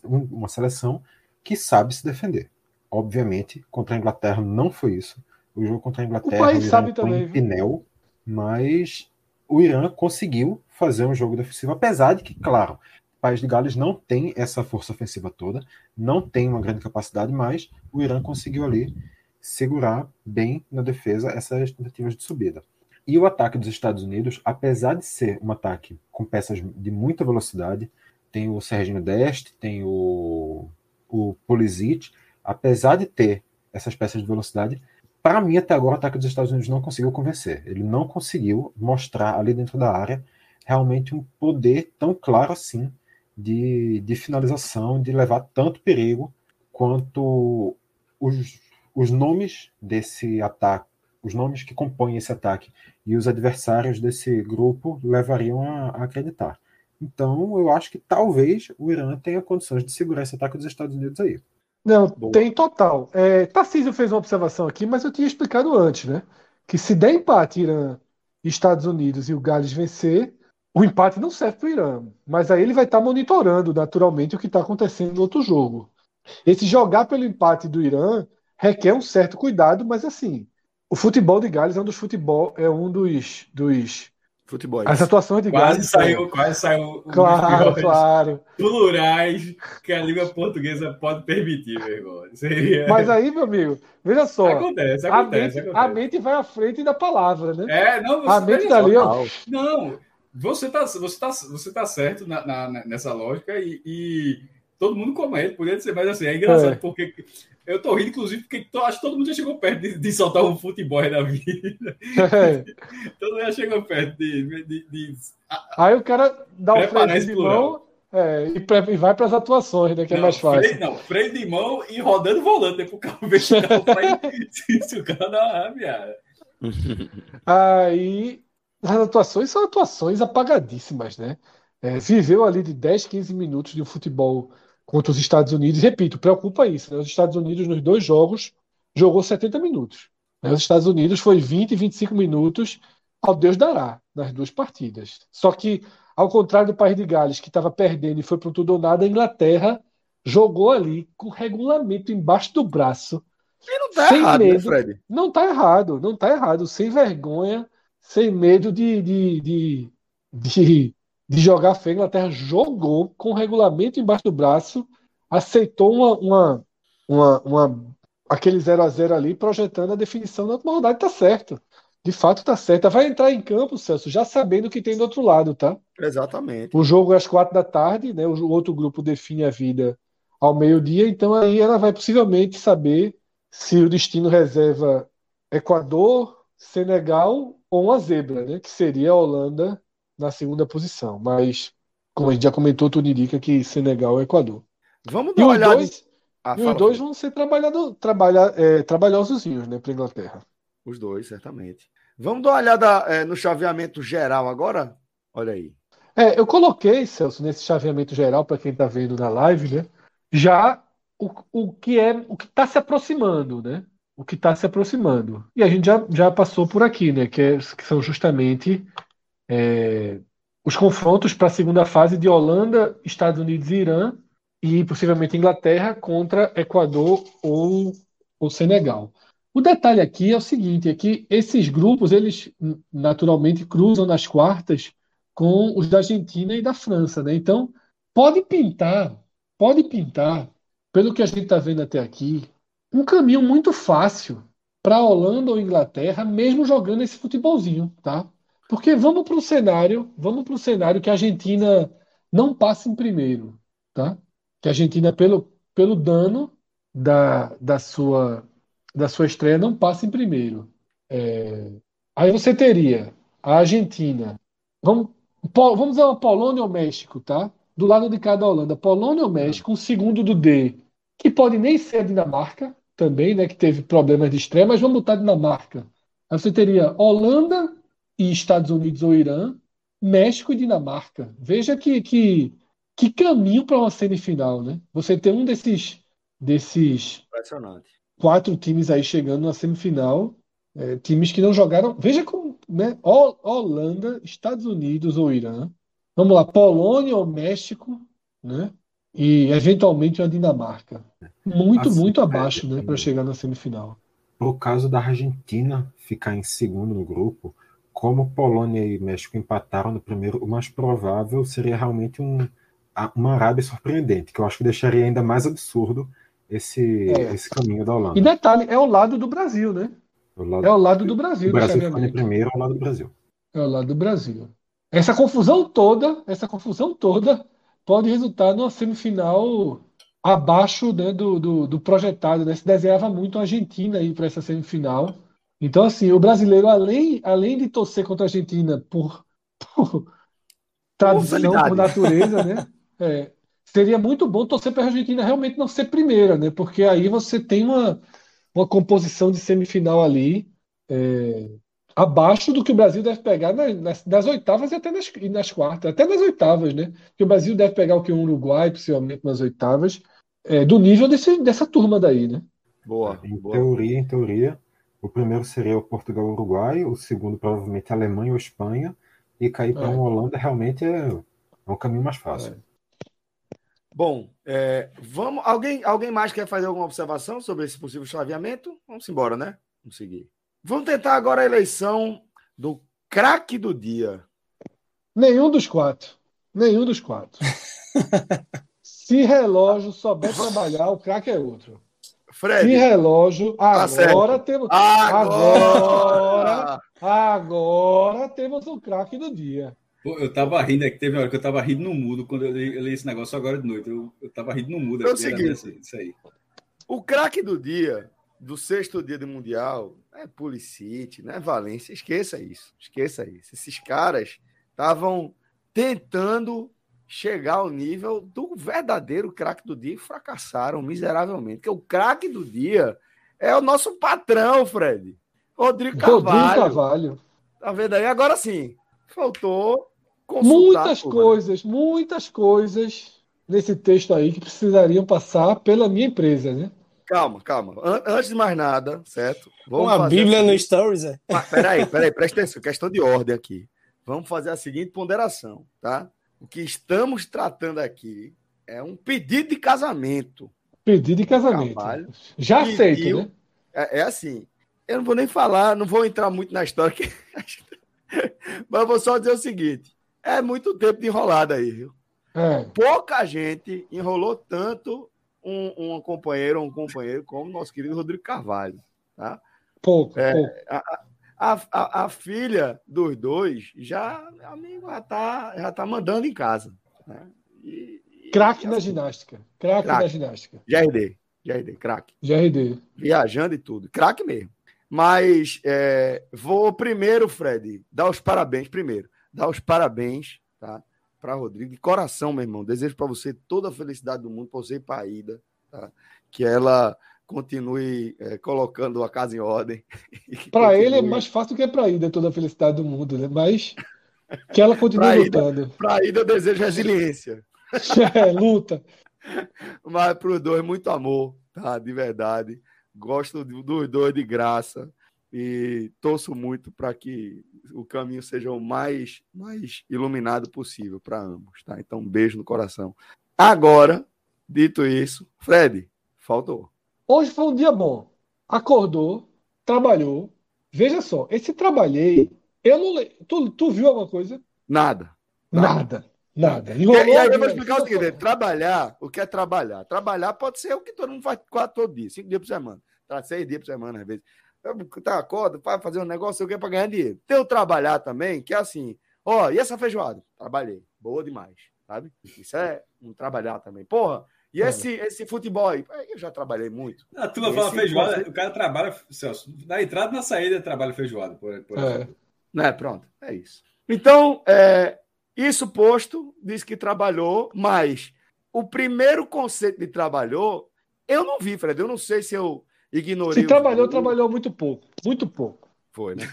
Speaker 5: uma seleção que sabe se defender. Obviamente, contra a Inglaterra não foi isso. O jogo contra a Inglaterra, o,
Speaker 3: país o sabe também, em
Speaker 5: Pinel, mas o Irã conseguiu fazer um jogo defensivo, apesar de que, claro, o país de Gales não tem essa força ofensiva toda, não tem uma grande capacidade, mas o Irã conseguiu ali segurar bem na defesa essas tentativas de subida. E o ataque dos Estados Unidos, apesar de ser um ataque com peças de muita velocidade, tem o Serginho Deste, tem o, o Pulisic, apesar de ter essas peças de velocidade, para mim até agora o ataque dos Estados Unidos não conseguiu convencer. Ele não conseguiu mostrar ali dentro da área realmente um poder tão claro assim de, de finalização, de levar tanto perigo quanto os, os nomes desse ataque os nomes que compõem esse ataque e os adversários desse grupo levariam a, a acreditar. Então, eu acho que talvez o Irã tenha condições de segurar esse ataque dos Estados Unidos aí.
Speaker 3: Não, Boa. tem total. É, Tarcísio fez uma observação aqui, mas eu tinha explicado antes, né? Que se der empate Irã Estados Unidos e o Gales vencer, o empate não serve para o Irã. Mas aí ele vai estar tá monitorando naturalmente o que está acontecendo no outro jogo. Esse jogar pelo empate do Irã requer um certo cuidado, mas assim, o futebol de Gales é um dos futebol, é um dos, dos
Speaker 1: futebol.
Speaker 3: As atuações de
Speaker 4: quase
Speaker 3: Gales.
Speaker 4: Saiu, quase saiu.
Speaker 3: Claro, claro.
Speaker 4: Plurais que a língua portuguesa pode permitir, meu irmão. Seria...
Speaker 3: Mas aí, meu amigo, veja só.
Speaker 4: Acontece, acontece,
Speaker 3: a mente,
Speaker 4: acontece.
Speaker 3: A mente vai à frente da palavra, né?
Speaker 4: É, não, você
Speaker 3: a mente dali, ó.
Speaker 4: Não, você tá, você tá, você tá certo na, na, nessa lógica e, e todo mundo comenta, podia ser, mas assim, é engraçado
Speaker 3: É.
Speaker 4: porque eu tô rindo, inclusive, porque tô, acho que todo mundo já chegou perto de, de soltar um futebol na vida.
Speaker 3: É. *laughs*
Speaker 4: Todo mundo já chegou perto de. de, de-
Speaker 3: Aí o cara dá o freio de mão é, e, pre- e vai para as atuações, né? Que é
Speaker 4: não,
Speaker 3: mais fácil.
Speaker 4: Freio, não, freio de mão e rodando volante, né? Pro carro ver se o carro vai- se o carro dá uma. *laughs*
Speaker 3: Aí as atuações são atuações apagadíssimas, né? É, viveu ali de 10, 15 minutos de um futebol contra os Estados Unidos. Repito, preocupa isso, né? Os Estados Unidos nos dois jogos jogou 70 minutos. né? Os Estados Unidos foi 20, 25 minutos ao Deus dará nas duas partidas. Só que, ao contrário do País de Gales, que estava perdendo e foi para tudo ou nada, a Inglaterra jogou ali com o regulamento embaixo do braço.
Speaker 1: E não tá
Speaker 3: Sem
Speaker 1: errado, né. Fred?
Speaker 3: Não tá errado, não tá errado. Sem vergonha, sem medo de, de, de, de, de jogar feio. A Inglaterra jogou com o regulamento embaixo do braço, aceitou uma, uma, uma, uma- aquele 0 a 0 ali, projetando a definição da maldade. Tá certo. De fato, tá certo. Vai entrar em campo, Celso, já sabendo o que tem do outro lado, tá?
Speaker 1: Exatamente.
Speaker 3: O jogo é às quatro da tarde, né? O outro grupo define a vida ao meio-dia, então aí ela vai possivelmente saber se o destino reserva Equador, Senegal ou uma zebra, né? Que seria a Holanda na segunda posição. Mas, como a gente já comentou, tudo indica que Senegal é Equador.
Speaker 1: Vamos
Speaker 3: E
Speaker 1: dar uma
Speaker 3: os
Speaker 1: olhada.
Speaker 3: dois,
Speaker 1: Ah,
Speaker 3: e os dois vão ser trabalhado, trabalha, é, trabalhosozinhos, né, para Inglaterra.
Speaker 1: Os dois, certamente. Vamos dar uma olhada é, no chaveamento geral agora? Olha aí.
Speaker 3: É, eu coloquei, Celso, nesse chaveamento geral, para quem está vendo na live, né? Já o, o que é o que está se aproximando, né? O que está se aproximando. E a gente já, já passou por aqui, né? Que, é- que são justamente é, os confrontos para a segunda fase de Holanda, Estados Unidos e Irã, e possivelmente Inglaterra contra Equador ou, ou Senegal. O detalhe aqui é o seguinte, é que esses grupos, eles naturalmente cruzam nas quartas com os da Argentina e da França, né? Então, pode pintar, pode pintar, pelo que a gente está vendo até aqui, um caminho muito fácil para a Holanda ou Inglaterra, mesmo jogando esse futebolzinho, tá? Porque vamos para o cenário, vamos para o cenário que a Argentina não passa em primeiro, tá? Que a Argentina, pelo, pelo dano da, da sua, da sua estreia, não passa em primeiro. É, aí você teria a Argentina, vamos, vamos uma Polônia ou México, tá? Do lado de cada Holanda, Polônia ou México, um segundo do D, que pode nem ser a Dinamarca, também, né? Que teve problemas de estreia, mas vamos botar a Dinamarca. Aí você teria Holanda e Estados Unidos ou Irã, México e Dinamarca. Veja que, que, que caminho para uma semifinal, né? Você tem um desses, desses quatro times aí chegando na semifinal, é, times que não jogaram. Veja como, né? Hol- Holanda, Estados Unidos ou Irã. Vamos lá, Polônia ou México, né? E eventualmente a Dinamarca. Muito,
Speaker 5: Assim,
Speaker 3: muito
Speaker 5: é,
Speaker 3: abaixo, né? Para
Speaker 5: é.
Speaker 3: chegar na semifinal.
Speaker 5: Pro caso da Argentina ficar em segundo no grupo, como Polônia e México empataram no primeiro, o mais provável seria realmente um, uma Arábia surpreendente, que eu acho que deixaria ainda mais absurdo esse,
Speaker 3: É.
Speaker 5: esse caminho da
Speaker 3: E
Speaker 5: Holanda.
Speaker 3: detalhe, é ao lado do Brasil, né?
Speaker 5: O lado,
Speaker 3: É ao lado do Brasil
Speaker 5: o Brasil primeiro ao lado do Brasil.
Speaker 3: É ao lado do Brasil. Essa confusão toda, essa confusão toda pode resultar numa semifinal abaixo, né, do, do, do projetado, né? Se desenhava muito a Argentina aí para essa semifinal. Então, assim, o brasileiro, além, além de torcer contra a Argentina por, *laughs* por tradição, por natureza, né? *laughs* É, seria muito bom torcer para a Argentina realmente não ser primeira, né? Porque aí você tem uma, uma composição de semifinal ali é, abaixo do que o Brasil deve pegar na- nas, nas oitavas e até nas, e nas quartas, até nas oitavas, né? Que o Brasil deve pegar o que o Uruguai, possivelmente nas oitavas, é, do nível desse, dessa turma daí, né?
Speaker 1: Boa,
Speaker 5: Em
Speaker 1: boa.
Speaker 5: teoria, em teoria, o primeiro seria o Portugal e o Uruguai, o segundo provavelmente a Alemanha ou Espanha, e cair para
Speaker 3: É.
Speaker 5: uma Holanda realmente é, é um caminho mais fácil.
Speaker 1: Bom, é, vamos. Alguém, alguém mais quer fazer alguma observação sobre esse possível chaveamento? Vamos embora, né? Vamos seguir. Vamos tentar agora a eleição do craque do dia.
Speaker 3: Nenhum dos quatro. Nenhum dos quatro. *laughs* Se relógio souber trabalhar, o craque é outro.
Speaker 1: Fred.
Speaker 3: relógio,
Speaker 1: Tá
Speaker 3: agora temos,
Speaker 1: Agora!
Speaker 3: agora temos o craque do dia.
Speaker 4: Pô, eu tava rindo, é que teve uma hora que eu tava rindo no mudo quando eu li, eu li esse negócio agora de noite. Eu, eu tava rindo no mudo.
Speaker 1: É o seguinte.
Speaker 4: dessa- isso aí.
Speaker 1: O craque do dia, do sexto dia do Mundial, é Pulisic, não é Valência. Esqueça isso. Esqueça isso. Esses caras estavam tentando chegar ao nível do verdadeiro craque do dia e fracassaram miseravelmente. Porque o craque do dia é o nosso patrão, Fred. Rodrigo
Speaker 3: Rodrigo
Speaker 1: Carvalho.
Speaker 3: Carvalho.
Speaker 1: Tá vendo aí? Agora sim, faltou consultar
Speaker 3: Muitas
Speaker 1: né?
Speaker 3: coisas, muitas coisas nesse texto aí que precisariam passar pela minha empresa, né?
Speaker 1: Calma, calma. An- antes de mais nada, certo?
Speaker 2: Uma
Speaker 1: fazer
Speaker 2: Bíblia no. Stories, é?
Speaker 1: Ah, Peraí, peraí, presta atenção, questão de ordem aqui. Vamos fazer a seguinte ponderação, tá? O que estamos tratando aqui é um pedido de casamento.
Speaker 3: Pedido de casamento.
Speaker 1: Carvalho.
Speaker 3: Já
Speaker 1: Pediu.
Speaker 3: aceito, né?
Speaker 1: É, é assim, eu não vou nem falar, não vou entrar muito na história, que... *laughs* mas eu vou só dizer o seguinte: é muito tempo de enrolada aí, viu?
Speaker 3: É.
Speaker 1: Pouca gente enrolou tanto um, um companheiro ou um companheiro como o nosso querido Rodrigo Carvalho, tá?
Speaker 3: Pouco,
Speaker 1: É,
Speaker 3: pouco.
Speaker 1: A, a, a filha dos dois já, amigo, já tá, já tá mandando em casa. Né?
Speaker 3: Craque na
Speaker 1: assim,
Speaker 3: ginástica. Craque
Speaker 1: Craque.
Speaker 3: na ginástica.
Speaker 1: GRD, GRD, craque.
Speaker 3: GRD.
Speaker 1: Viajando e tudo. Craque mesmo. Mas é, vou primeiro, Fred, dar os parabéns. Primeiro, dar os parabéns tá, para Rodrigo. De coração, meu irmão. Desejo para você toda a felicidade do mundo, para você e para a Ida. Tá? Que ela continue é, colocando a casa em ordem. *laughs*
Speaker 3: Para ele é mais fácil do que para a Ida toda a felicidade do mundo, né? Mas que ela continue lutando.
Speaker 1: Para a Ida, eu desejo resiliência. *laughs*
Speaker 3: É, luta. *laughs*
Speaker 1: Mas para os dois, muito amor, tá? De verdade. Gosto do- dos dois de graça e torço muito para que o caminho seja o mais, mais iluminado possível para ambos, tá? Então, um beijo no coração. Agora, dito isso, Fred, faltou.
Speaker 3: Hoje foi um dia bom. Acordou, trabalhou. Veja só, esse trabalhei, eu não tu, tu viu alguma coisa?
Speaker 1: Nada.
Speaker 3: Nada. Nada.
Speaker 1: E,
Speaker 3: Enrolou
Speaker 1: e aí eu vou explicar o seguinte:
Speaker 3: só.
Speaker 1: trabalhar, o que é trabalhar? Trabalhar pode ser o que todo mundo faz quase todo dia, cinco dias por semana, tá? seis dias por semana, às vezes. Tá, acorda, vai fazer um negócio, o que para ganhar dinheiro. Tem o trabalhar também, que é assim: ó, e essa feijoada? Trabalhei, boa demais, sabe? Isso é um trabalhar também. Porra, e
Speaker 3: É.
Speaker 1: esse, esse futebol aí? Eu já trabalhei muito.
Speaker 4: A turma fala feijoada,
Speaker 1: conceito-
Speaker 4: o cara trabalha, Celso, na entrada e na saída trabalha feijoada, por, por
Speaker 3: É.
Speaker 4: exemplo.
Speaker 1: Né, pronto, é isso. Então, é, isso posto, diz que trabalhou, mas o primeiro conceito de trabalhou, eu não vi, Fred. Eu não sei se eu ignorei.
Speaker 3: Se trabalhou,
Speaker 1: gols.
Speaker 3: trabalhou muito pouco. Muito pouco.
Speaker 1: Foi, né?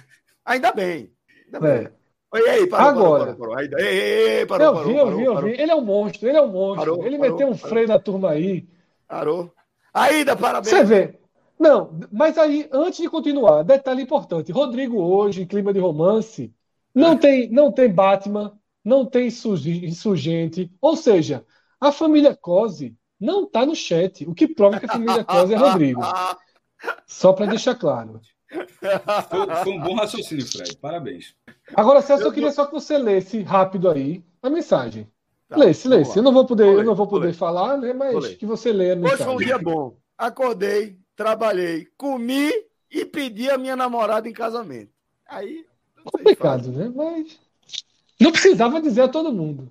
Speaker 1: Ainda bem. Ainda
Speaker 3: É.
Speaker 1: bem. Ei, ei, parou,
Speaker 3: Agora.
Speaker 1: parou, parou, parou. Ei, ei, ei, parou,
Speaker 3: eu
Speaker 1: parou,
Speaker 3: vi, eu vi, eu vi. Ele é um monstro, ele é um monstro. Ele meteu um freio na turma aí.
Speaker 1: parou. Ainda, parabéns.
Speaker 3: Você vê. Não, mas aí, antes de continuar, detalhe importante: Rodrigo hoje, em clima de romance, não tem, não tem Batman, não tem insurgente. Ou seja, a família Cose não está no chat, o que prova que a família Cose é Rodrigo. *laughs* Só para deixar claro.
Speaker 4: Foi, foi um bom raciocínio, Fred. Parabéns.
Speaker 3: Agora, Celso, eu
Speaker 1: Eu
Speaker 3: queria só que você lesse rápido aí a mensagem.
Speaker 1: Tá,
Speaker 3: lesse, lesse. Eu não vou poder, eu não vou poder falar, né? Mas que você leia a
Speaker 1: Hoje foi um
Speaker 3: mensagem.
Speaker 1: dia bom. Acordei, trabalhei, comi e pedi a minha namorada em casamento. Aí.
Speaker 3: Complicado, né? Mas não precisava dizer a todo mundo.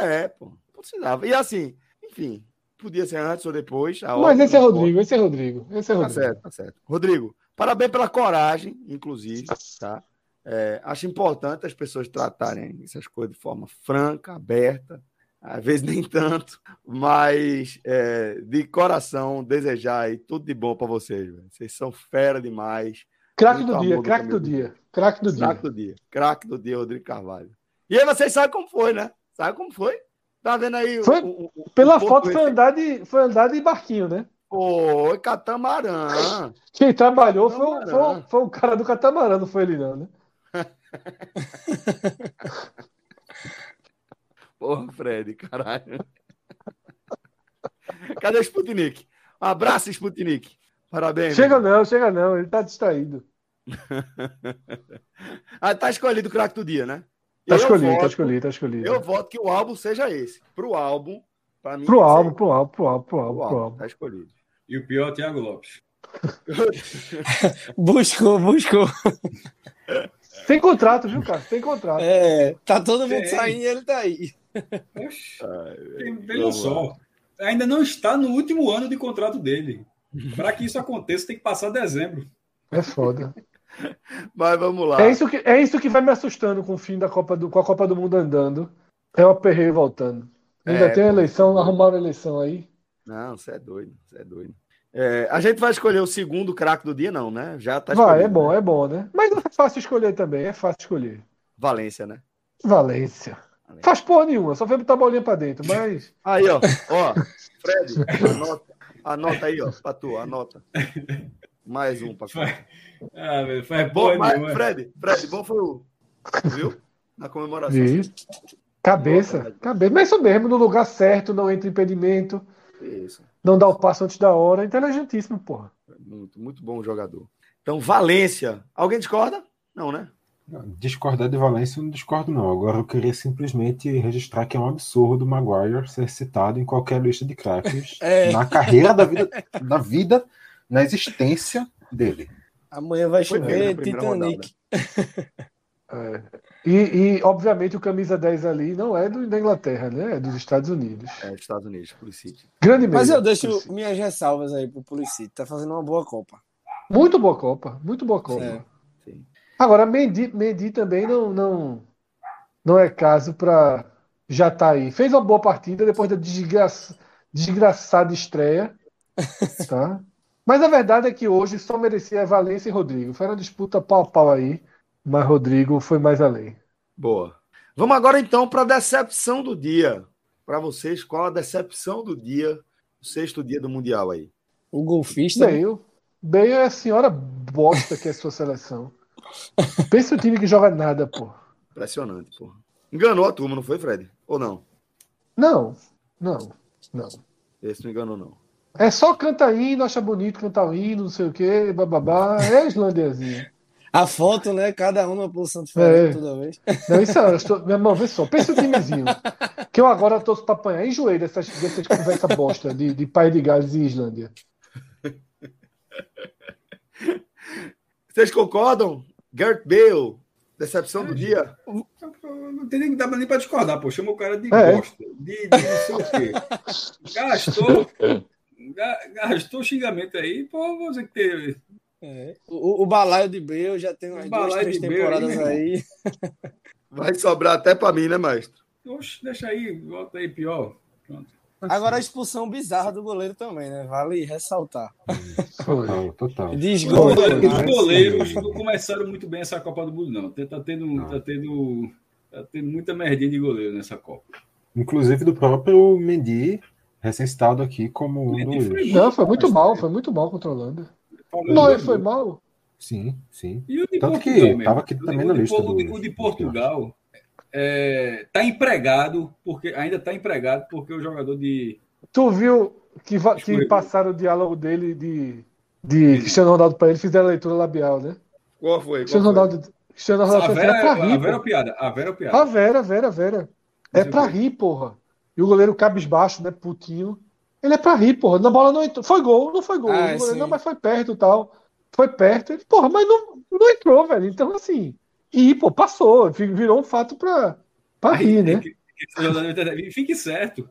Speaker 1: É, pô, não precisava. E assim, enfim, podia ser antes ou depois. a
Speaker 3: Mas
Speaker 1: ordem
Speaker 3: esse é. Rodrigo, esse é Rodrigo, esse é
Speaker 1: Tá
Speaker 3: Rodrigo.
Speaker 1: certo, tá certo. Rodrigo, parabéns pela coragem, inclusive, tá? É, acho importante as pessoas tratarem essas coisas de forma franca, aberta, às vezes nem tanto, mas é, de coração desejar aí tudo de bom para vocês. velho. Vocês são fera demais.
Speaker 3: Craque do dia, craque do dia, craque do dia.
Speaker 1: Craque do dia. Craque do dia, Rodrigo Carvalho. E aí vocês sabem como foi, né? Sabe como foi? Tá vendo aí? o-
Speaker 3: Foi-
Speaker 1: o, o-
Speaker 3: Pela
Speaker 1: o Porto
Speaker 3: foto foi andar de, foi andar de barquinho, né?
Speaker 1: Foi, catamarã.
Speaker 3: Quem trabalhou foi, o-
Speaker 1: Catamarã.
Speaker 3: foi, o- foi o cara do catamarã, não foi ele não, né? *laughs*
Speaker 1: Porra, Fred, caralho. Cadê o Sputnik? Um abraço, Sputnik. Parabéns.
Speaker 3: Chega
Speaker 1: meu.
Speaker 3: não, chega não, ele tá distraído. *laughs*
Speaker 1: Ah, tá escolhido o craque do dia, né?
Speaker 3: Tá
Speaker 1: Eu
Speaker 3: escolhido, tá
Speaker 1: voto-
Speaker 3: escolhido, tá escolhido.
Speaker 1: Eu voto que o álbum seja esse. Pro álbum, pra mim.
Speaker 3: Pro álbum, pro álbum, pro álbum, pro álbum, pro
Speaker 1: álbum. Tá escolhido.
Speaker 4: E o pior é o Thiago Lopes. *laughs*
Speaker 2: Buscou, buscou.
Speaker 3: Tem contrato, viu, cara? Tem contrato.
Speaker 2: É, tá todo mundo
Speaker 4: Tem.
Speaker 2: saindo e ele tá aí.
Speaker 4: Oxe, tem- Veja só. Ainda não está no último ano de contrato dele. Para que isso aconteça, tem que passar dezembro.
Speaker 3: É foda. *laughs*
Speaker 1: Mas vamos lá.
Speaker 3: É isso, que, é isso que vai me assustando com o fim da Copa do, com a Copa do Mundo andando. É o aperreio voltando. Ainda
Speaker 1: É,
Speaker 3: tem a eleição, arrumaram a eleição aí.
Speaker 1: Não, você é doido, você é doido. É, a gente vai escolher o segundo craque do dia, não, né? Já tá
Speaker 3: Vai,
Speaker 1: escolhido,
Speaker 3: é bom,
Speaker 1: né?
Speaker 3: é bom, né? Mas não é fácil escolher também, é fácil escolher.
Speaker 1: Valência, né?
Speaker 3: Valência. Faz porra nenhuma, só foi botar a bolinha pra dentro, mas. *laughs*
Speaker 1: Aí, ó, ó, Fred, anota, anota aí, ó, pra tu, anota. Mais um pra tu.
Speaker 4: Ah, velho, faz
Speaker 1: Bom,
Speaker 4: porra
Speaker 1: mas,
Speaker 4: nenhuma.
Speaker 1: Fred, Fred, bom foi o. Viu? Na comemoração.
Speaker 3: Vi. Cabeça, cabeça. Mas isso mesmo, no lugar certo, não entra impedimento,
Speaker 1: Isso.
Speaker 3: Não dá o passo antes da hora. Inteligentíssimo, porra.
Speaker 1: Muito, muito bom jogador. Então, Valência. Alguém discorda? Não, né?
Speaker 5: Discordar de Valência, eu não discordo, não. Agora eu queria simplesmente registrar que é um absurdo o Maguire ser citado em qualquer lista de craques *laughs*
Speaker 2: É.
Speaker 5: na carreira da vida, na vida, na existência dele.
Speaker 2: Amanhã vai chover Titanic. *laughs*
Speaker 3: É. E, e, obviamente, o camisa 10 ali não é do, da Inglaterra, né? É dos Estados Unidos.
Speaker 1: É, Estados Unidos, Pulisic.
Speaker 3: Grande
Speaker 2: Mas
Speaker 3: meia,
Speaker 2: eu deixo
Speaker 3: Pulisic.
Speaker 2: minhas ressalvas aí pro Pulisic. Tá fazendo uma boa Copa.
Speaker 3: Muito boa Copa, muito boa Copa.
Speaker 2: É.
Speaker 1: Sim.
Speaker 3: Agora, Mendy, Mendy também não, não, não é caso para já tá aí. Fez uma boa partida depois da desgraça, desgraçada estreia, *laughs* tá? Mas a verdade é que hoje só merecia Valência e Rodrigo. Foi uma disputa pau a pau aí, mas Rodrigo foi mais além.
Speaker 1: Boa. Vamos agora então para a decepção do dia. Para vocês, qual a decepção do dia, o sexto dia do Mundial aí?
Speaker 2: O golfista.
Speaker 3: Bale, Bale é a senhora bosta que é a sua seleção. Pensa o time que joga nada, pô.
Speaker 1: Impressionante, porra. Enganou a turma, não foi, Fred? Ou não?
Speaker 3: Não, não, não.
Speaker 1: Esse não enganou, não.
Speaker 3: É só canta hino, acha bonito cantar o hino, não sei o quê, bababá. É a islandezinha.
Speaker 2: A foto, né? Cada um numa posição diferente
Speaker 3: É.
Speaker 2: toda vez.
Speaker 3: Não, isso é, eu estou- meu irmão, vê só, pensa o timezinho. Que eu agora torço pra apanhar. Enjoei dessas, dessas conversa bosta de, de Pai de Gales e Islândia.
Speaker 1: Vocês concordam? Gert Bale, decepção do dia?
Speaker 4: Não tem nem, nem pra discordar, pô. Chama o cara de
Speaker 3: É.
Speaker 4: bosta. De, de não sei o quê. Gastou. *laughs* ga- Gastou xingamento aí, pô, dizer que teve.
Speaker 2: É. O, o balaio de Bale já tem umas duas, três temporadas
Speaker 4: aí,
Speaker 2: aí. *laughs*
Speaker 1: Vai sobrar até para mim, né, maestro?
Speaker 4: Oxe, deixa aí, volta aí pior. Pronto.
Speaker 2: Agora a expulsão bizarra do goleiro também, né? Vale ressaltar.
Speaker 3: Foi.
Speaker 5: Total, total.
Speaker 2: Desgol.
Speaker 4: Os goleiros não começaram muito bem essa Copa do Mundo, não. Tá tendo,
Speaker 5: Não.
Speaker 4: tá tendo, tá tendo muita merdinha de goleiro nessa Copa.
Speaker 5: Inclusive do próprio Mendy, recém-citado aqui como um dos.
Speaker 3: Não, foi muito mal, foi muito mal contra a Holanda. Não, foi mal.
Speaker 5: Sim, sim.
Speaker 4: E o de
Speaker 5: Tanto que
Speaker 4: Portugal mesmo.
Speaker 5: tava aqui também na
Speaker 4: de-
Speaker 5: lista
Speaker 4: O de,
Speaker 5: dos-
Speaker 4: o de Portugal está empregado, porque ainda está empregado, porque o jogador de.
Speaker 3: Tu viu que, que passaram o diálogo dele de, de Cristiano Ronaldo pra ele, fizeram a leitura labial, né?
Speaker 1: Qual foi?
Speaker 3: Cristiano
Speaker 1: Qual foi?
Speaker 3: Ronaldo, Cristiano Ronaldo
Speaker 4: A Vera,
Speaker 3: é pra
Speaker 4: a
Speaker 3: rir,
Speaker 4: Vera é piada. A Vera é
Speaker 3: A
Speaker 4: piada.
Speaker 3: Vera, Vera, Vera. É pra rir, porra. E o goleiro cabisbaixo, né? Putinho. Ele é pra rir, porra. Na bola não entrou. Foi gol, não foi gol.
Speaker 2: Ah,
Speaker 3: não, mas foi perto e tal. Foi perto. Ele, porra, mas não, não entrou, velho. Então, assim. E, pô, passou. Vi- Virou um fato pra, pra rir, né?
Speaker 4: Que- esse jogador de internet- Fique certo.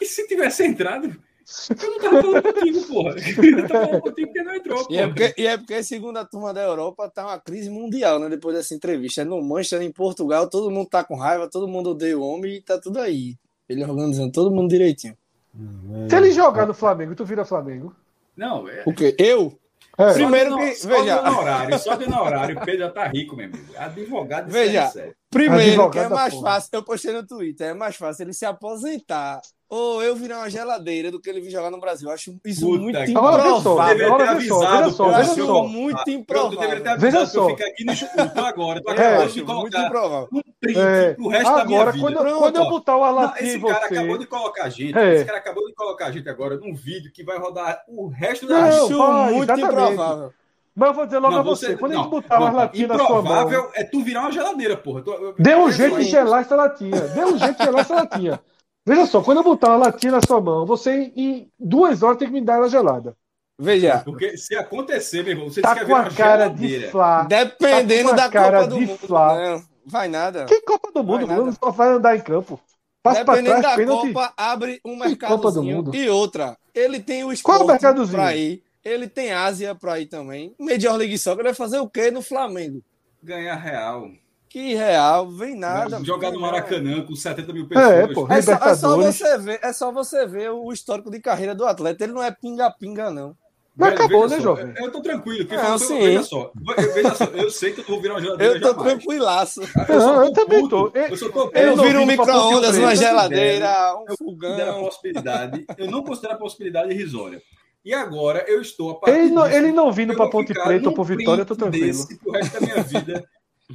Speaker 4: E se tivesse entrado, eu não tava falando contigo, porra. *laughs* Eu tava falando contigo porque não entrou,
Speaker 2: E é, porque, e é porque, segundo a turma da Europa, tá uma crise mundial, né? Depois dessa entrevista. No Manchester, em Portugal, todo mundo tá com raiva, todo mundo odeia o homem e tá tudo aí. Ele organizando todo mundo direitinho.
Speaker 5: Hum, é-
Speaker 3: Se ele jogar no Flamengo, tu vira Flamengo.
Speaker 4: Não, é.
Speaker 2: O quê? Eu?
Speaker 3: É.
Speaker 2: Primeiro
Speaker 4: só
Speaker 2: que-
Speaker 4: de,
Speaker 2: veja.
Speaker 4: Só de horário, só de horário, o Pedro já tá rico, meu amigo. Advogado de
Speaker 2: Veja.
Speaker 4: série série.
Speaker 2: Primeiro,
Speaker 3: Advogado
Speaker 2: que é mais
Speaker 3: porra.
Speaker 2: fácil, eu postei no Twitter, é mais fácil ele se aposentar ou eu virar uma geladeira do que ele vir jogar no Brasil. Eu acho isso
Speaker 4: Puta
Speaker 2: muito
Speaker 4: que-
Speaker 3: Agora vê só,
Speaker 2: improvável.
Speaker 4: Deveria
Speaker 3: agora
Speaker 4: ter
Speaker 3: vê só,
Speaker 4: avisado,
Speaker 3: veja só, veja
Speaker 2: acho
Speaker 3: só.
Speaker 2: muito improvável.
Speaker 4: deveria ter
Speaker 3: Veja
Speaker 4: avisado que eu
Speaker 3: só.
Speaker 4: ficar aqui no escuto agora. Tu *laughs*
Speaker 2: Eu
Speaker 3: É.
Speaker 4: acabou
Speaker 2: acho muito improvável.
Speaker 4: um print
Speaker 3: É,
Speaker 4: pro resto da minha
Speaker 3: agora,
Speaker 4: vida.
Speaker 3: quando,
Speaker 4: Pronto,
Speaker 3: quando eu botar o Alatim
Speaker 4: esse cara
Speaker 3: você.
Speaker 4: acabou de colocar a gente.
Speaker 3: É.
Speaker 4: Esse cara acabou de colocar a gente agora num vídeo que vai rodar o resto da
Speaker 3: Não,
Speaker 4: vida.
Speaker 2: acho
Speaker 3: vai,
Speaker 2: muito
Speaker 3: exatamente.
Speaker 2: improvável.
Speaker 3: Mas eu vou dizer logo
Speaker 4: Não,
Speaker 3: a você,
Speaker 4: você-
Speaker 3: quando a gente botar uma
Speaker 4: não,
Speaker 3: latinha na sua mão.
Speaker 4: Improvável é tu virar uma geladeira, porra. Tu-
Speaker 3: Dê um jeito de gelar essa latinha. Dê um jeito de gelar essa latinha. Veja só, quando eu botar uma latinha na sua mão, você em duas horas tem que me dar ela gelada.
Speaker 2: Veja,
Speaker 4: Porque se acontecer, meu irmão, você
Speaker 3: Tá
Speaker 4: quer
Speaker 3: com
Speaker 4: ver
Speaker 3: a cara de
Speaker 4: geladeira.
Speaker 3: Flá.
Speaker 2: dependendo
Speaker 3: Tá
Speaker 2: da
Speaker 3: cara
Speaker 2: Copa do
Speaker 3: de
Speaker 2: Mundo.
Speaker 3: Flá.
Speaker 2: Não, vai nada.
Speaker 3: Que Copa do Mundo?
Speaker 2: Vai
Speaker 3: O só vai andar em campo. Passa
Speaker 2: Dependendo
Speaker 3: trás,
Speaker 2: da
Speaker 3: pênalti.
Speaker 2: Copa, abre um mercadozinho. E outra, ele tem o
Speaker 3: Qual é o
Speaker 2: esporte
Speaker 3: mercadozinho?
Speaker 2: pra ir. Ele tem Ásia pra ir também. Major League Soccer ele vai fazer o quê no Flamengo?
Speaker 4: Ganhar real.
Speaker 2: Que real, vem nada.
Speaker 4: Jogar no. Maracanã com 70 mil pessoas.
Speaker 3: É, pô.
Speaker 2: É só, é só você ver, é só você ver o histórico de carreira do atleta. Ele não é pinga-pinga, não.
Speaker 3: Mas acabou,
Speaker 4: veja
Speaker 3: né,
Speaker 4: só,
Speaker 3: jovem?
Speaker 4: Eu, eu tô tranquilo.
Speaker 2: Não,
Speaker 4: eu- eu-
Speaker 2: sim.
Speaker 4: Veja só, eu- veja só, eu sei que eu não vou virar uma geladeira
Speaker 2: Eu tô
Speaker 4: jamais.
Speaker 2: tranquilaço.
Speaker 4: Eu,
Speaker 3: Não,
Speaker 4: tô
Speaker 3: eu também tô. Eu-
Speaker 4: Eu só tô.
Speaker 2: Eu viro um micro-ondas, uma geladeira, um
Speaker 4: Eu
Speaker 2: fogão.
Speaker 4: possibilidade. Eu não considero a possibilidade irrisória. E agora eu estou a partir
Speaker 3: Ele não,
Speaker 4: disso,
Speaker 3: ele não vindo
Speaker 4: eu
Speaker 3: pra
Speaker 4: vou
Speaker 3: Ponte Preta ou por Vitória, eu tô tranquilo.
Speaker 4: desse pro resto da minha vida.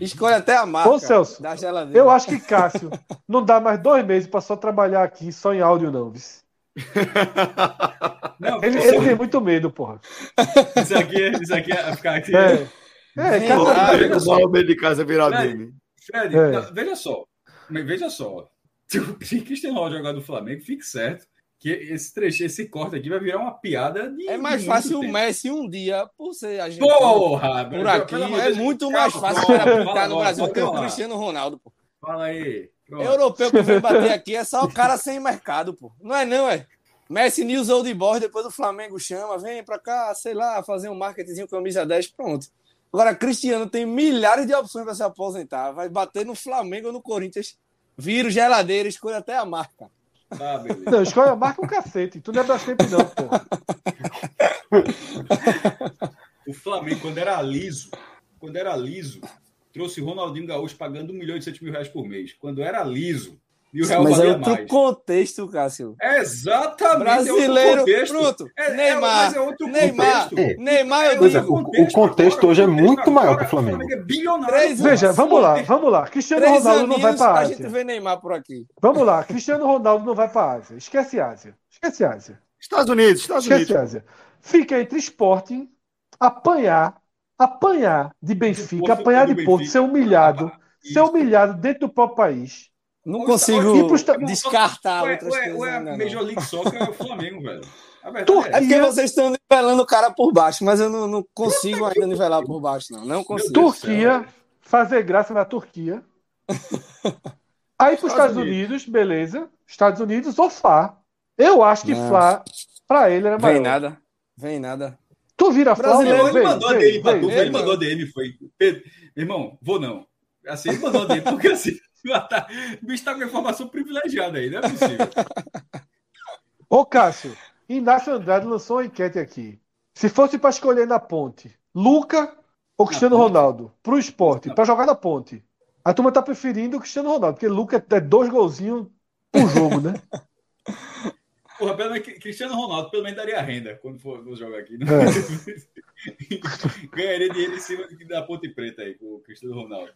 Speaker 2: Escolhe até a marca
Speaker 3: Ô, Celso,
Speaker 2: da geladeira.
Speaker 3: Eu acho que Cássio não dá mais dois meses pra só trabalhar aqui só em áudio, não. vice.
Speaker 4: Não,
Speaker 3: Ele, ele tem muito medo, porra.
Speaker 4: isso aqui, isso aqui é ficar aqui.
Speaker 3: É. É,
Speaker 2: Sim,
Speaker 3: Cássio-
Speaker 2: ah,
Speaker 1: Olha o mal de casa virar meme.
Speaker 4: Fred,
Speaker 3: É.
Speaker 4: não, veja só. Veja só. Se o Cristiano Ronaldo jogar no Flamengo, fique certo que esse trecho, esse corte aqui vai virar uma piada de.
Speaker 2: É mais fácil
Speaker 4: muito
Speaker 2: o
Speaker 4: tempo.
Speaker 2: Messi um dia, por ser a gente
Speaker 4: Porra!
Speaker 2: por
Speaker 4: meu,
Speaker 2: aqui, é muito mais fácil para pintar no Brasil do que o. Cristiano Ronaldo, pô.
Speaker 4: Fala aí. Pronto.
Speaker 2: Europeu que vem bater *laughs* aqui é só o cara sem mercado, pô. Não é não, é. Messi News Old Boys, depois o Flamengo chama, vem pra cá, sei lá, fazer um marketingzinho camisa 10, pronto. Agora, Cristiano tem milhares de opções para se aposentar. Vai bater no Flamengo ou no Corinthians. Vira geladeira, escolhe até a marca.
Speaker 4: Tá, beleza.
Speaker 3: Não, escolha marca o cacete. Tu não é Brastemp, não, porra.
Speaker 4: O Flamengo, quando era liso, quando era liso, trouxe Ronaldinho Gaúcho pagando 1 milhão e 7 mil reais por mês. Quando era liso, e o real
Speaker 2: Mas é outro
Speaker 4: mais.
Speaker 2: contexto, Cássio.
Speaker 4: Exatamente.
Speaker 2: Brasileiro,
Speaker 4: é outro contexto.
Speaker 2: pronto.
Speaker 4: É- é-
Speaker 2: Neymar,
Speaker 4: mas é outro
Speaker 2: Neymar,
Speaker 4: contexto.
Speaker 5: É.
Speaker 2: Neymar, eu
Speaker 5: é,
Speaker 2: digo.
Speaker 5: o- o contexto hoje é
Speaker 4: contexto
Speaker 5: muito maior
Speaker 4: agora,
Speaker 5: pro Flamengo.
Speaker 4: O Flamengo é bilionário.
Speaker 3: Veja, vamos lá,
Speaker 4: Contexto.
Speaker 3: vamos lá. Cristiano
Speaker 2: Três
Speaker 3: Ronaldo não vai pra
Speaker 2: a
Speaker 3: Ásia.
Speaker 2: gente vê Neymar por aqui.
Speaker 3: Vamos lá, Cristiano Ronaldo não vai pra Ásia. Esquece Ásia. Esquece Ásia.
Speaker 1: Estados Unidos, Estados
Speaker 3: Esquece
Speaker 1: Unidos.
Speaker 3: Ásia. Fica entre Sporting, apanhar, apanhar de Benfica, apanhar de Porto, ser humilhado, ser humilhado dentro do próprio país.
Speaker 2: Não consigo descartar
Speaker 4: Ué,
Speaker 2: outras
Speaker 4: ué,
Speaker 2: coisas.
Speaker 4: ué,
Speaker 2: ainda,
Speaker 4: a. Major League Soccer é o Flamengo, velho. A verdade é
Speaker 2: É porque vocês estão nivelando o cara por baixo, mas eu não, não consigo ainda nivelar por baixo, não. Não consigo.
Speaker 3: Turquia, fazer graça na Turquia. *laughs* Aí para os Estados Unidos, beleza. Estados Unidos ou Fla. Eu acho que. Fla, para ele, era maior.
Speaker 2: Vem nada. Vem nada.
Speaker 3: Tu vira Fla, vem,
Speaker 4: Ele mandou a
Speaker 3: vem,
Speaker 4: DM pra
Speaker 3: vem,
Speaker 4: tu,
Speaker 3: vem.
Speaker 4: ele mandou a DM, foi. Pedro, irmão, vou não. Assim, ele mandou a DM, porque assim, *laughs* o bicho tá com informação privilegiada aí, não é possível. *laughs*
Speaker 3: Ô, Cássio, Inácio Andrade lançou uma enquete aqui. Se fosse para escolher na ponte, Luca ou Cristiano? Ronaldo? Pro esporte, para jogar na ponte. A turma tá preferindo o Cristiano Ronaldo, porque Luca é dois golzinhos por jogo, né? *laughs*
Speaker 4: Porra, pelo menos Cristiano Ronaldo, pelo menos daria renda quando for, for jogar aqui. Né? Ganharia dinheiro em cima da Ponte Preta aí, com o Cristiano Ronaldo.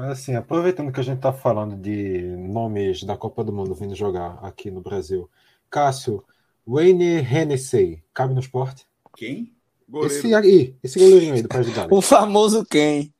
Speaker 5: Mas assim, aproveitando que a gente está falando de nomes da Copa do Mundo vindo jogar aqui no Brasil, Cássio, Wayne Hennessy, cabe no esporte?
Speaker 4: Quem?
Speaker 1: Goleiro.
Speaker 5: Esse aí, esse goleirinho aí do Pé de Galo. *laughs*
Speaker 2: O famoso quem?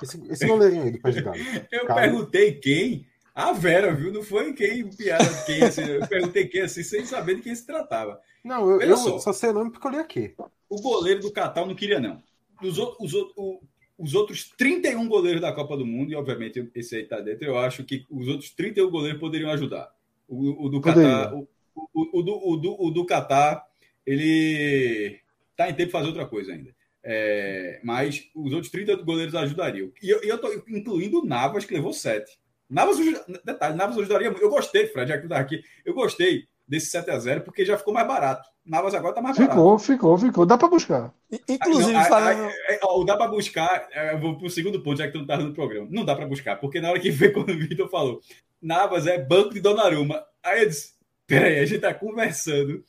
Speaker 5: Esse, esse goleirinho aí do Pé de Galo.
Speaker 4: Eu
Speaker 5: Cara.
Speaker 4: perguntei quem? A Vera, viu? Não foi quem, piada de quem, assim. Eu perguntei quem, assim, sem saber de quem se tratava.
Speaker 5: Não, eu, eu
Speaker 4: só.
Speaker 5: só sei o nome porque eu li aqui.
Speaker 4: O goleiro do Catar não queria, não. Os, o- os, o- o- os outros 31 goleiros da Copa do Mundo, e obviamente esse aí tá dentro, eu acho que os outros 31 goleiros poderiam ajudar. O, o do Catar, o, o, o do, o, do, o do Catar, ele tá em tempo de fazer outra coisa ainda. É, mas os outros 30 goleiros ajudariam. E eu, e eu tô incluindo o Navas, que levou 7. Navas, detalhe, Navas ajudaria muito. Eu gostei, Fred, já que tá aqui. Eu gostei desse 7x0, porque já ficou mais barato. Navas agora tá mais barato.
Speaker 3: Ficou, ficou, ficou. Dá para buscar.
Speaker 2: Inclusive,
Speaker 4: Não, a-
Speaker 2: falando.
Speaker 4: a- a- o dá para buscar, é, eu vou pro segundo ponto, já que tu não tá no programa. Não dá para buscar, porque na hora que veio *laughs* quando o Vitor falou, Navas é banco de Donnarumma. Aí eu disse, peraí, a gente tá conversando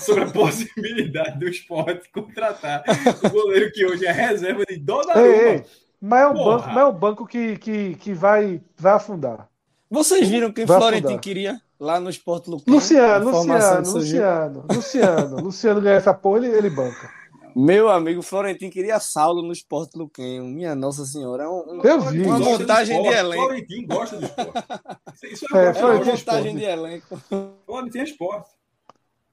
Speaker 4: sobre a *laughs* possibilidade do esporte contratar o goleiro que hoje é reserva de Donnarumma.
Speaker 3: Ei, ei, mas é um
Speaker 4: Porra.
Speaker 3: banco, mas é um banco que, que, que vai, vai afundar.
Speaker 2: Vocês viram quem
Speaker 3: Vai
Speaker 2: Florentino
Speaker 3: afundar.
Speaker 2: queria lá no Esporte Luquinho?
Speaker 3: Luciano, Luciano. Luciano, *laughs* Luciano. Luciano ganha essa porra, ele, ele banca.
Speaker 2: Meu amigo Florentino queria Saulo no Esporte Luquinho. Minha Nossa Senhora. É um, um-
Speaker 3: Eu vi.
Speaker 2: Uma montagem de elenco.
Speaker 4: Florentino gosta do esporte. *laughs* Isso-
Speaker 3: É,
Speaker 4: é,
Speaker 2: é uma montagem de elenco.
Speaker 4: Florentino é esporte.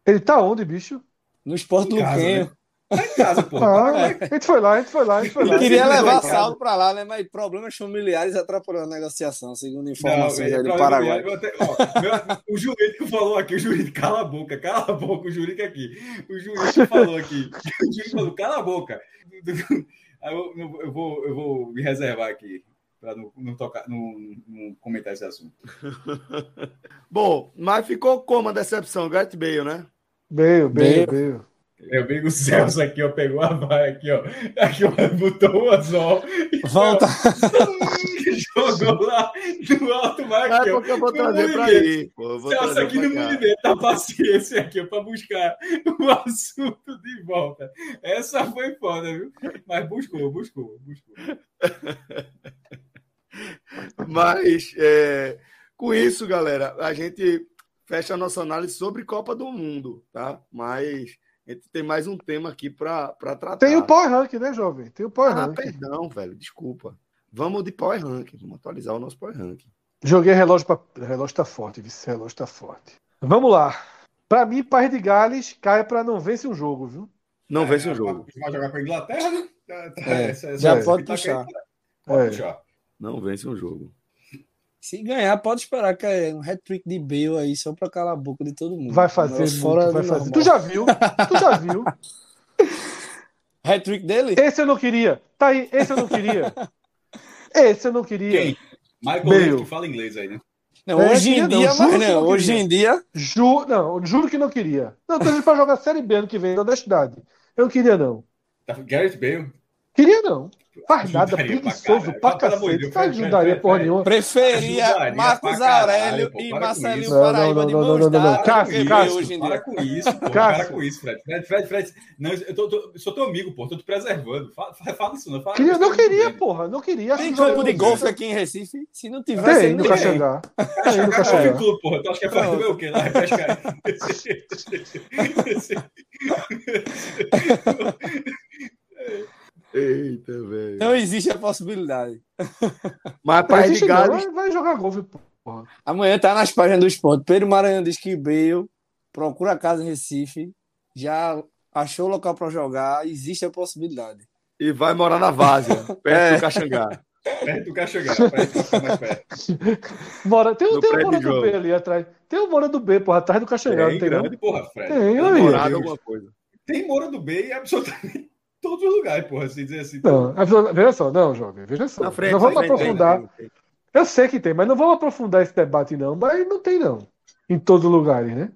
Speaker 3: Ele tá onde, bicho?
Speaker 2: No Esporte Luquenho.
Speaker 4: né? Tá em casa, pô.
Speaker 3: Ah, a gente foi lá, a gente foi lá, a gente foi lá.
Speaker 2: Queria levar
Speaker 4: cara.
Speaker 2: saldo pra lá, né? Mas problemas familiares atrapalhou a negociação, segundo informações aí do
Speaker 4: pra-
Speaker 2: Paraguai.
Speaker 4: eu até- ó, meu- o jurídico falou aqui, o jurídico, cala a boca, cala a boca, o jurídico aqui. O jurídico falou aqui, o jurídico falou, cala a boca. Aí eu, eu- vou, eu vou me reservar aqui para não, não, tocar, não, não comentar esse assunto.
Speaker 1: Bom, mas ficou como a decepção? Gareth Bale, né?
Speaker 3: Meio, meio,
Speaker 2: Meio.
Speaker 3: meio.
Speaker 4: Eu vi o Celso aqui, ó, pegou a vaia aqui, ó. Aqui, ó, botou o anzol.
Speaker 2: Volta. *laughs*
Speaker 4: Jogou lá no alto,
Speaker 1: É
Speaker 4: aqui, ó.
Speaker 1: eu vou trazer pra
Speaker 4: movimento.
Speaker 1: aí. Pô, eu vou
Speaker 4: Celso aqui
Speaker 1: pra
Speaker 4: no movimento da paciência aqui, ó, para buscar o *laughs* assunto de volta. Essa foi foda, viu? Mas buscou, buscou, buscou. *laughs*
Speaker 1: Mas é, com isso, galera, a gente fecha a nossa análise sobre Copa do Mundo, tá? Mas a gente tem mais um tema aqui para tratar.
Speaker 3: Tem o Power Rank, né, jovem? Tem o Power
Speaker 1: Ah,
Speaker 3: Rank.
Speaker 1: perdão, velho, desculpa. Vamos de Power Rank, vamos atualizar o nosso Power Rank.
Speaker 3: Joguei relógio para relógio tá forte, vice relógio tá forte. Vamos lá. Pra mim, País de Gales cai pra não vencer um jogo, viu?
Speaker 1: Não vence o jogo.
Speaker 4: Vai jogar com a Inglaterra, né?
Speaker 2: É,
Speaker 4: essa-
Speaker 2: já
Speaker 4: essa-
Speaker 2: pode puxar.
Speaker 4: Pode
Speaker 3: É.
Speaker 4: puxar.
Speaker 1: Não vence um jogo.
Speaker 2: Se ganhar, pode esperar que é um hat-trick de Bale aí, só pra calar a boca de todo mundo.
Speaker 3: Vai fazer, muito,
Speaker 2: fora
Speaker 3: vai fazer.
Speaker 2: normal.
Speaker 3: Tu já viu? Tu já viu? *laughs*
Speaker 2: Hat-trick dele?
Speaker 3: Esse eu não queria. Tá aí, esse eu não queria. Esse eu não queria.
Speaker 4: Quem? Michael
Speaker 3: Bale.
Speaker 4: Que fala inglês aí, né?
Speaker 2: Não,
Speaker 3: É,
Speaker 2: hoje em
Speaker 3: não,
Speaker 2: dia,
Speaker 3: que
Speaker 2: não.
Speaker 3: não
Speaker 2: Hoje
Speaker 3: queria.
Speaker 2: em dia,
Speaker 3: Ju... Não, juro que não queria. Não, tô dizendo pra jogar Série B ano que vem, na honestidade. Eu não queria, não.
Speaker 4: Tá- Gareth Bale.
Speaker 3: Queria, não. Faz nada,
Speaker 4: Ajudaria pra
Speaker 3: preguiçoso
Speaker 4: caralho.
Speaker 3: pra
Speaker 4: de
Speaker 3: cacete. Faz
Speaker 4: Fred,
Speaker 3: ajudaria porra
Speaker 4: Fred.
Speaker 3: nenhuma.
Speaker 2: preferia Marcos
Speaker 4: pra
Speaker 2: Aurélio
Speaker 4: pô,
Speaker 2: e Marcelinho
Speaker 4: isso.
Speaker 3: Não, não,
Speaker 2: Paraíba
Speaker 3: não,
Speaker 2: de
Speaker 3: não,
Speaker 2: mãos
Speaker 3: não, não, não.
Speaker 2: dadas
Speaker 3: Cássio, Cássio.
Speaker 4: Para com isso, pô.
Speaker 3: Cássio.
Speaker 4: Para com isso, Fred. Fred, Fred, Fred. Não, eu tô, tô- eu sou teu amigo, pô. Tô te preservando. Fala, fala isso, não. Fala,
Speaker 3: Queria, não queria,
Speaker 4: dele.
Speaker 3: porra. Não queria.
Speaker 2: Tem campo de
Speaker 3: não-
Speaker 2: golfe aqui em Recife? Se não tiver,
Speaker 3: Tem,
Speaker 2: não
Speaker 3: Caxangá. Tem,
Speaker 4: golfe
Speaker 3: Caxangá.
Speaker 4: clube, porra. Tu acha que é fazer o quê? Lá, *laughs* pescar.
Speaker 1: Eita, velho.
Speaker 2: Não existe a possibilidade. *laughs*
Speaker 1: Mas
Speaker 3: Não
Speaker 1: País de
Speaker 3: existe não,
Speaker 1: Gales.
Speaker 3: vai- jogar golfe, porra.
Speaker 2: Amanhã tá nas páginas do esporte. Pedro Maranhão diz que Bale procura casa em Recife, já achou local para jogar, existe a possibilidade.
Speaker 1: E vai morar na Várzea, *laughs* perto
Speaker 2: É.
Speaker 1: do Caxangá.
Speaker 4: Perto do Caxangá, pra gente ficar mais perto. *laughs*
Speaker 3: Bora. Tem,
Speaker 1: No
Speaker 3: tem um
Speaker 1: prédio
Speaker 3: Mora do. B ali atrás. Tem um Mora do B, porra, atrás do Caxangá,
Speaker 4: Tem
Speaker 3: não tem não?
Speaker 4: grande, porra, Fred.
Speaker 3: Tem, aí.
Speaker 4: Tem Moura do B em absolutamente todos os lugares, porra, se dizer assim.
Speaker 3: Não, a- veja só, não, jovem, veja só.
Speaker 1: Na frente,
Speaker 3: não vamos aprofundar.
Speaker 1: tem, tem.
Speaker 3: Eu sei que tem, mas não vamos aprofundar esse debate, não. Mas não tem, não. Em todos os lugares, né?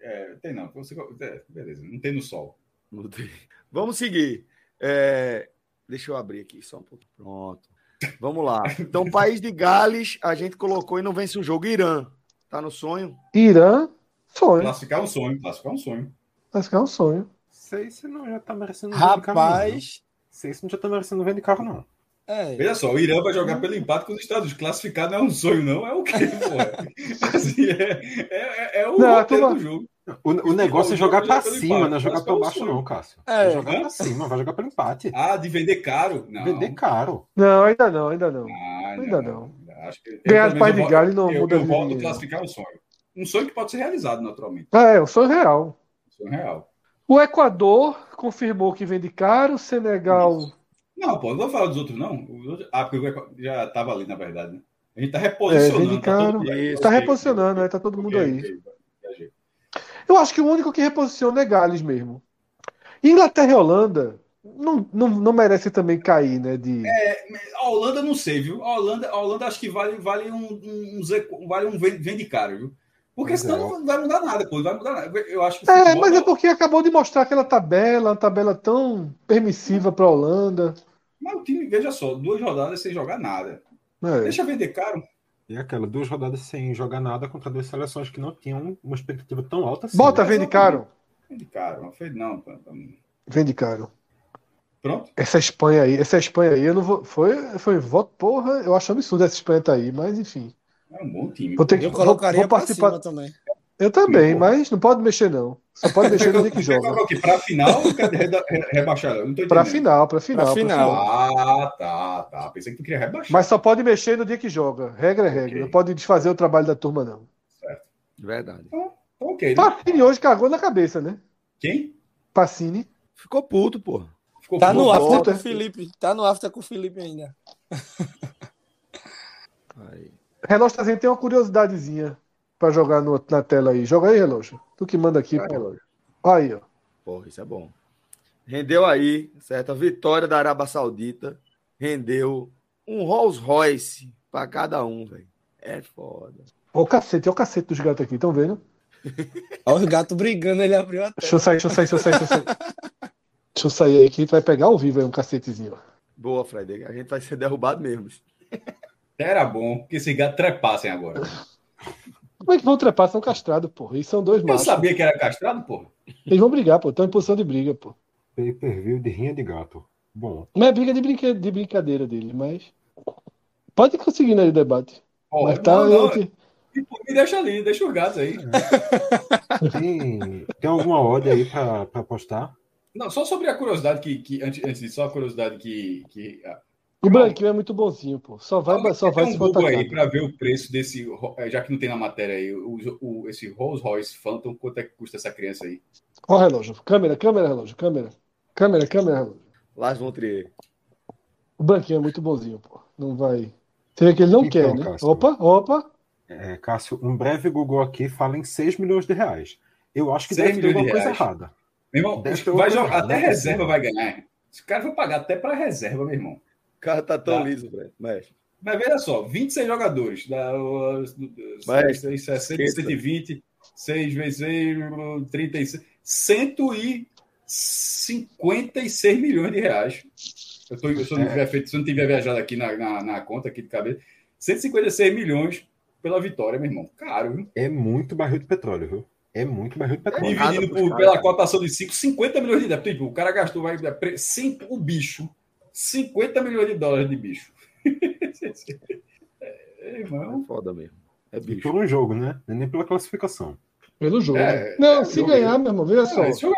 Speaker 4: É, tem não. Você, é, beleza, não tem no sol.
Speaker 1: Não tem. Vamos seguir. É, Deixa eu abrir aqui só um pouco. Pronto. Vamos lá. Então, País de Gales, a gente colocou e não vence o jogo. Irã. Tá no sonho?
Speaker 3: Irã, sonho.
Speaker 4: Classificar é um sonho, classificar é um sonho.
Speaker 3: Vai ficar um sonho.
Speaker 5: Sei se não já tá merecendo vender carro, não.
Speaker 2: Rapaz,
Speaker 5: Sei se não já tá merecendo vender carro, não.
Speaker 2: é.
Speaker 4: Veja só, o Irã vai jogar pelo empate com os Estados Unidos. Classificar não é um sonho, não. É o quê, *laughs* porra? Assim, é, é, é o
Speaker 3: Não,
Speaker 4: roteiro
Speaker 3: turma-
Speaker 4: do jogo.
Speaker 5: O, o negócio é jogar pra
Speaker 4: pelo
Speaker 5: cima,
Speaker 4: empate,
Speaker 5: não é jogar pra
Speaker 4: classificar é
Speaker 5: baixo,
Speaker 4: sonho.
Speaker 5: não, Cássio.
Speaker 2: É.
Speaker 5: É jogar pra cima, vai jogar pelo empate.
Speaker 4: Ah, de vender caro? Não.
Speaker 5: Vender caro.
Speaker 3: Não, ainda não, ainda não.
Speaker 4: Ah,
Speaker 3: Ainda não.
Speaker 4: Acho que,
Speaker 3: Ganhar País
Speaker 4: menos,
Speaker 3: de Gales não
Speaker 4: eu,
Speaker 3: muda
Speaker 4: eu
Speaker 3: de
Speaker 4: volto classificar um sonho. Um sonho que pode ser realizado, naturalmente.
Speaker 3: É, um sonho real.
Speaker 4: Um sonho real.
Speaker 3: O Equador confirmou que vende caro, Senegal.
Speaker 4: Não, pô, não vou falar dos outros, não. Outros- Ah, porque o Equador já estava ali, na verdade, né? A gente tá
Speaker 3: É,
Speaker 4: reposicionando.
Speaker 3: vende
Speaker 4: tá
Speaker 3: caro.
Speaker 4: aí.
Speaker 3: Tá reposicionando, né? Tá todo mundo aí. Eu acho que o único que reposiciona é Gales mesmo. Inglaterra e Holanda não, não, não merece também cair, né? De...
Speaker 4: A Holanda não sei, viu? A Holanda, a Holanda acho que vale, vale um, um, um vale um vende caro, viu? Porque senão
Speaker 5: é.
Speaker 4: não vai mudar nada, pô. Não vai mudar nada. Eu acho
Speaker 3: É,
Speaker 4: futebol
Speaker 3: mas é
Speaker 4: tá-
Speaker 3: porque acabou de mostrar aquela tabela, uma tabela tão permissiva para a Holanda.
Speaker 4: Mas o time, veja só, duas rodadas sem jogar nada.
Speaker 3: É.
Speaker 4: Deixa vender caro.
Speaker 5: E aquela, duas rodadas sem jogar nada contra duas seleções que não tinham uma expectativa tão alta assim.
Speaker 3: Bota, vende caro.
Speaker 4: Vende caro. Não fez, não. pô, pô.
Speaker 3: Vende caro.
Speaker 4: Pronto.
Speaker 3: Essa Espanha aí, essa Espanha aí, eu não vou. Foi, foi voto, porra. Eu acho absurdo essa Espanha tá aí, mas enfim.
Speaker 4: É um bom time.
Speaker 3: Vou ter que-
Speaker 2: Eu colocaria
Speaker 3: vou
Speaker 2: pra
Speaker 3: participar-
Speaker 2: cima também.
Speaker 3: Eu também, mas não pode mexer, não. Só pode mexer no dia *laughs* que joga.
Speaker 4: Pra final ou rebaixar? Entendendo.
Speaker 3: final, pra final.
Speaker 2: Pra final.
Speaker 4: Ah, tá, tá. Pensei que tu queria rebaixar.
Speaker 3: Mas só pode mexer no dia que joga. Regra é regra.
Speaker 4: Ok.
Speaker 3: Não pode desfazer o trabalho da turma, não.
Speaker 1: Verdade.
Speaker 4: Ok. né?
Speaker 3: Pacini hoje cagou na cabeça, né?
Speaker 4: Quem?
Speaker 3: Pacini.
Speaker 1: Ficou puto, pô.
Speaker 4: Ficou
Speaker 2: Tá no after com o Felipe. Tá no after com o Felipe ainda. *laughs*
Speaker 1: Aí.
Speaker 3: Relógio tem uma curiosidadezinha pra jogar no- na tela aí. Joga aí, relógio. Tu que manda aqui,
Speaker 1: relógio.
Speaker 3: Aí, ó.
Speaker 1: Porra, isso é bom. Rendeu aí, certo? A vitória da Arábia Saudita rendeu um Rolls Royce pra cada um, velho. É foda.
Speaker 3: Ó o cacete, ó o cacete dos gatos aqui, estão vendo? *laughs*
Speaker 2: Olha os gatos brigando, ele abriu a tela.
Speaker 3: Deixa eu sair, deixa eu sair, deixa eu sair, deixa eu sair. Deixa eu sair aí que a gente vai pegar ao vivo aí um cacetezinho. ó.
Speaker 1: Boa, Fred. A gente vai ser derrubado mesmo.
Speaker 4: Era bom que esses gatos trepassem agora.
Speaker 3: Como é que vão trepar? São castrados, porra. E são dois
Speaker 4: Eu
Speaker 3: machos.
Speaker 4: sabia que era castrado, porra.
Speaker 3: Eles vão brigar, pô. Estão em posição de briga, pô.
Speaker 5: Pay per view de rinha de gato. Bom,
Speaker 3: Não é briga de, brinque... de brincadeira dele, mas. Pode conseguir né, o debate.
Speaker 4: Porra,
Speaker 3: mas tá.
Speaker 4: não, não.
Speaker 3: eu-
Speaker 4: Tipo, Me deixa ali, deixa os gatos aí.
Speaker 5: tem, tem alguma odd aí pra, pra apostar?
Speaker 4: Não, só sobre a curiosidade que, que antes, antes disso, só a curiosidade que, que ah,
Speaker 3: O branquinho é muito bonzinho, pô. Só vai, só vai se
Speaker 4: um
Speaker 3: for
Speaker 4: Google aí para ver o preço desse, eh, já que não tem na matéria aí, o, o- esse Rolls Royce Phantom, quanto é que custa essa criança aí?
Speaker 3: Ó o relógio. Câmera, câmera, relógio. Câmera. Câmera, câmera, relógio.
Speaker 1: Lars von Trier.
Speaker 3: O branquinho é muito bonzinho, pô. Não vai. Você vê que ele não
Speaker 5: Então,
Speaker 3: quer, né?
Speaker 5: Cássio.
Speaker 3: Opa, opa.
Speaker 5: É, Cássio, um breve Google aqui fala em 6 milhões de reais. Eu acho que
Speaker 4: 6
Speaker 5: deve ter alguma
Speaker 4: milhões de
Speaker 5: coisa
Speaker 4: reais.
Speaker 5: errada.
Speaker 4: Meu irmão, vai jogar,
Speaker 5: errada,
Speaker 4: até
Speaker 5: não é
Speaker 4: reserva vai ganhar. Esse cara vai pagar até para reserva, meu irmão.
Speaker 1: O cara tá tão
Speaker 4: Tá.
Speaker 1: liso, velho.
Speaker 4: Mas veja só, 26 jogadores, o-
Speaker 1: Mas,
Speaker 4: 6, 60,
Speaker 1: esqueça.
Speaker 4: 120, 6 vezes 6, 36, 156 milhões de reais. Eu tô, eu, se, eu não tiver feito, se eu não tiver viajado aqui na, na, na conta aqui de cabeça, 156 milhões pela vitória, meu irmão. Caro, viu?
Speaker 5: É muito barril de petróleo, viu? É muito barril de petróleo.
Speaker 4: Dividido por,
Speaker 1: caras,
Speaker 4: pela
Speaker 1: cara.
Speaker 4: cotação de 5, 50 milhões de dólares. Tipo, o cara gastou vai, pre- cinco, o bicho, 50 milhões de dólares de bicho. *laughs* É, irmão.
Speaker 1: É foda mesmo. É
Speaker 5: E
Speaker 1: bicho.
Speaker 5: por um jogo, né? Não é Nem pela classificação.
Speaker 3: Pelo jogo.
Speaker 4: É,
Speaker 3: não,
Speaker 4: é,
Speaker 3: se
Speaker 4: jogo
Speaker 3: ganhar,
Speaker 4: aí.
Speaker 3: meu irmão, veja só.
Speaker 4: Filme.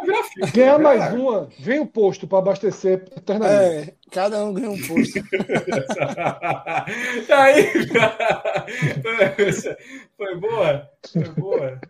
Speaker 3: Ganhar mais
Speaker 4: Caralho.
Speaker 3: uma, vem o posto pra abastecer eternamente.
Speaker 2: É, cada um ganha um posto. *laughs*
Speaker 4: Aí, *laughs* foi boa, foi boa.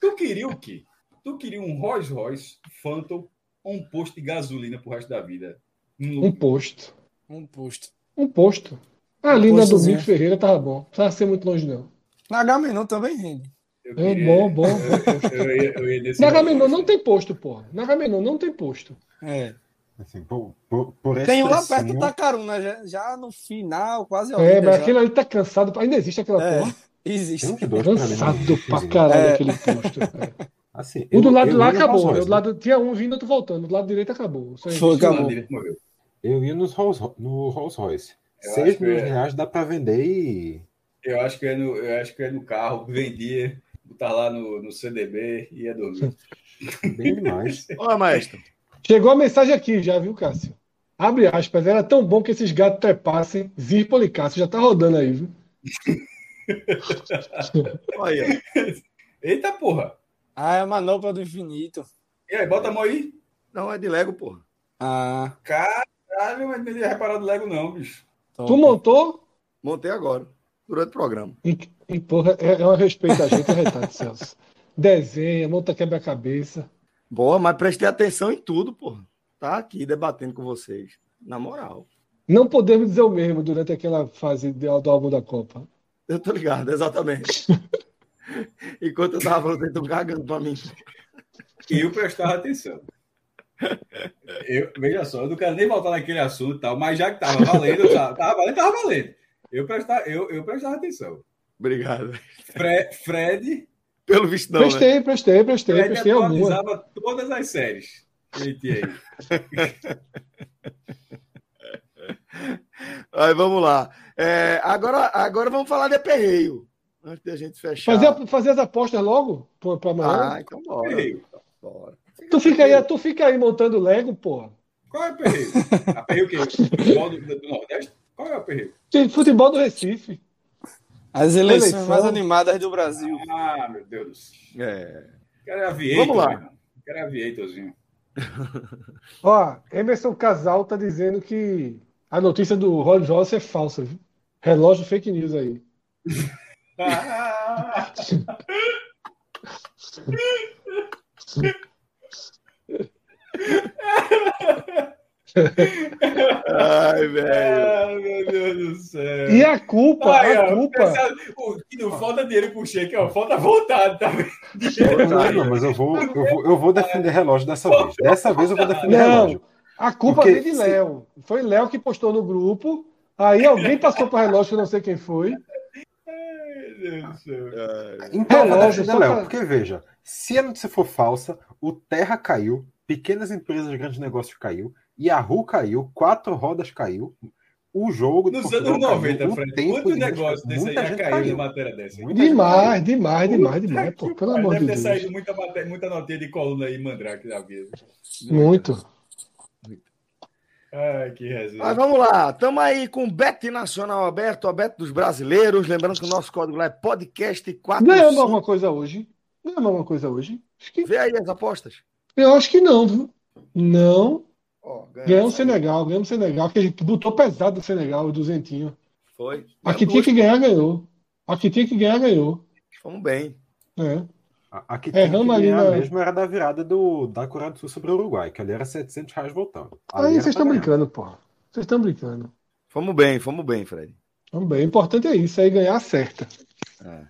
Speaker 4: Tu queria o quê? Tu queria um Rolls Royce Phantom ou um posto de gasolina pro resto da vida?
Speaker 3: Um posto.
Speaker 2: Um posto.
Speaker 3: Um posto. Ali na
Speaker 2: postozinho.
Speaker 3: Domingos Ferreira tava bom. Não precisava ser muito longe, não.
Speaker 2: Na H-Menor também rende.
Speaker 4: Eu
Speaker 3: É
Speaker 4: queria-
Speaker 3: bom, bom, bom posto.
Speaker 4: Eu ia, eu ia nesse
Speaker 3: Na
Speaker 4: Royce.
Speaker 3: não tem posto, porra. Na Agamenon não tem posto.
Speaker 2: É.
Speaker 5: Assim, por, por, por
Speaker 2: Tem um lá perto do Tacaruna, já, já no final, quase
Speaker 3: É, mas
Speaker 2: já.
Speaker 3: aquele ali tá cansado. Ainda existe aquela
Speaker 2: É,
Speaker 3: porra.
Speaker 2: existe.
Speaker 5: Tem uns dois pra mim,
Speaker 3: Cansado
Speaker 5: né?
Speaker 3: pra caralho
Speaker 2: É.
Speaker 3: aquele posto. cara. *laughs*
Speaker 5: Assim,
Speaker 3: O do
Speaker 5: eu-
Speaker 3: lado
Speaker 5: eu
Speaker 3: lá acabou.
Speaker 5: Rolls
Speaker 3: né? Do lado, tinha um vindo, outro voltando. Do lado direito acabou. Só
Speaker 2: Foi, acabou.
Speaker 4: Direito morreu.
Speaker 5: Eu ia nos Rolls, no Rolls Royce.
Speaker 4: Eu
Speaker 5: 6
Speaker 4: acho que
Speaker 5: milhões
Speaker 4: é.
Speaker 5: de reais dá pra vender e.
Speaker 4: Eu acho que é no, eu acho que é no carro, *laughs* vendia, botar lá no, no CDB e ia dormir. *laughs*
Speaker 5: Bem demais.
Speaker 1: Olha, maestro.
Speaker 3: Chegou a mensagem aqui já, viu, Cássio? Abre aspas. Era tão bom que esses gatos trepassem. Zirpoli Policácio já tá rodando aí, viu? *laughs*
Speaker 1: Olha aí, ó.
Speaker 4: Eita porra!
Speaker 2: Ah, é a manopla do infinito.
Speaker 4: E aí, bota a mão aí.
Speaker 1: Não, é de Lego, porra.
Speaker 2: Ah,
Speaker 4: Caralho, mas não tinha reparado Lego, não, bicho.
Speaker 2: top.
Speaker 3: Tu montou?
Speaker 1: Montei agora, durante o programa.
Speaker 3: E, e, porra, é, é um respeito a gente, é retardo, *laughs* Celso. Desenha, monta quebra-cabeça.
Speaker 1: Boa, mas prestei atenção em tudo, porra. Tá aqui debatendo com vocês. Na moral.
Speaker 3: Não podemos dizer o mesmo durante aquela fase de- do álbum da Copa.
Speaker 1: Eu tô ligado, exatamente. *laughs* Enquanto eu tava falando, vocês estão cagando pra mim.
Speaker 4: E eu prestava atenção. Eu, veja só, eu não quero nem voltar naquele assunto tal, mas já que tava valendo, eu tava, tava valendo, tava valendo. Eu prestava, eu, eu prestava atenção.
Speaker 1: Obrigado.
Speaker 4: Fre, Fred,
Speaker 1: Pelo visto, não, né?
Speaker 3: prestei, prestei, prestei,
Speaker 4: Fred
Speaker 3: prestei alguma.
Speaker 4: atualizava todas as séries. que ele tinha aí. *laughs*
Speaker 1: Aí vamos lá. É, agora, agora vamos falar de aperreio. Antes de a gente fechar.
Speaker 3: Fazer, fazer as apostas logo pra amanhã.
Speaker 1: Ah, então bora. Bora.
Speaker 3: tu, fica aí, tu fica aí montando Lego, porra.
Speaker 4: Qual é o perreio? A *laughs* perreio o quê? Futebol do, do Nordeste? Qual é o perreio?
Speaker 3: Tem futebol do Recife.
Speaker 2: As eleições
Speaker 3: Eleição.
Speaker 2: mais animadas do Brasil.
Speaker 4: Ah, meu Deus do céu.
Speaker 1: É.
Speaker 4: Quero é aviator.
Speaker 1: Vamos lá.
Speaker 4: Quero é aviatorzinho. *laughs*
Speaker 3: Ó, Emerson Casal tá dizendo que a notícia do Rolls Royce é falsa, viu? Relógio fake news aí. *laughs*
Speaker 4: Ah,
Speaker 1: Ai, velho.
Speaker 4: Ai, meu Deus do céu.
Speaker 3: E a culpa,
Speaker 4: Ai,
Speaker 3: a
Speaker 4: ó,
Speaker 3: culpa.
Speaker 4: o que não falta dinheiro pro cheque, ó. Falta vontade, tá?
Speaker 5: Não, mas eu vou, eu vou, eu vou defender relógio dessa vez. Dessa vez eu vou defender
Speaker 3: Não.
Speaker 5: relógio.
Speaker 3: A culpa
Speaker 5: Porque
Speaker 3: veio de Léo. Foi Léo que postou no grupo. Aí alguém passou para relógio, eu não sei quem foi.
Speaker 4: Meu Deus do céu.
Speaker 5: Então, defender
Speaker 3: só
Speaker 5: Léo, porque veja, se a notícia for falsa, o Terra caiu, pequenas empresas, grandes negócios caiu, Yahoo caiu, quatro rodas caiu, o jogo do
Speaker 4: Nos anos
Speaker 5: caiu,
Speaker 4: 90,
Speaker 5: o
Speaker 4: Fred,
Speaker 5: tempo
Speaker 4: quantos
Speaker 5: de
Speaker 4: negócios
Speaker 5: Muita
Speaker 4: desse aí já
Speaker 5: gente
Speaker 4: caiu numa matéria dessa?
Speaker 5: Muita gente
Speaker 3: Demais, demais, demais, demais, pô. Pelo amor
Speaker 4: Deve
Speaker 3: de
Speaker 4: ter
Speaker 3: Deus.
Speaker 4: saído muita, matéria, muita notinha de coluna aí, Mandrake da vida.
Speaker 3: Muito.
Speaker 4: Ai, que resenha.
Speaker 1: Mas vamos lá, estamos aí com o Bet Nacional aberto, o Bet dos brasileiros. Lembrando que o nosso código lá é podcast45.
Speaker 3: Ganhamos alguma coisa hoje? Ganhamos alguma coisa hoje? Acho que...
Speaker 1: Vê aí as apostas.
Speaker 3: Eu acho que não, viu? Não.
Speaker 1: Ó,
Speaker 3: Ganhamos o. Senegal, ganhamos o Senegal, que a gente botou pesado o Senegal, o duzentinho.
Speaker 1: Foi.
Speaker 3: A que
Speaker 1: Ganhamos
Speaker 3: tinha que ganhar, ganhou. A que tinha que ganhar, ganhou.
Speaker 1: Fomos bem.
Speaker 3: É.
Speaker 5: A, a que
Speaker 3: É,
Speaker 5: tinha que
Speaker 3: na-
Speaker 5: mesmo era da virada do, da Coreia do Sul sobre o Uruguai, que ali era 700 reais voltando. Ali
Speaker 3: Aí
Speaker 5: era
Speaker 3: vocês estão brincando, porra. Vocês estão brincando.
Speaker 1: Fomos bem, fomos bem, Fred.
Speaker 3: Vamos bem. O importante é isso, aí ganhar acerta.
Speaker 1: É.
Speaker 3: é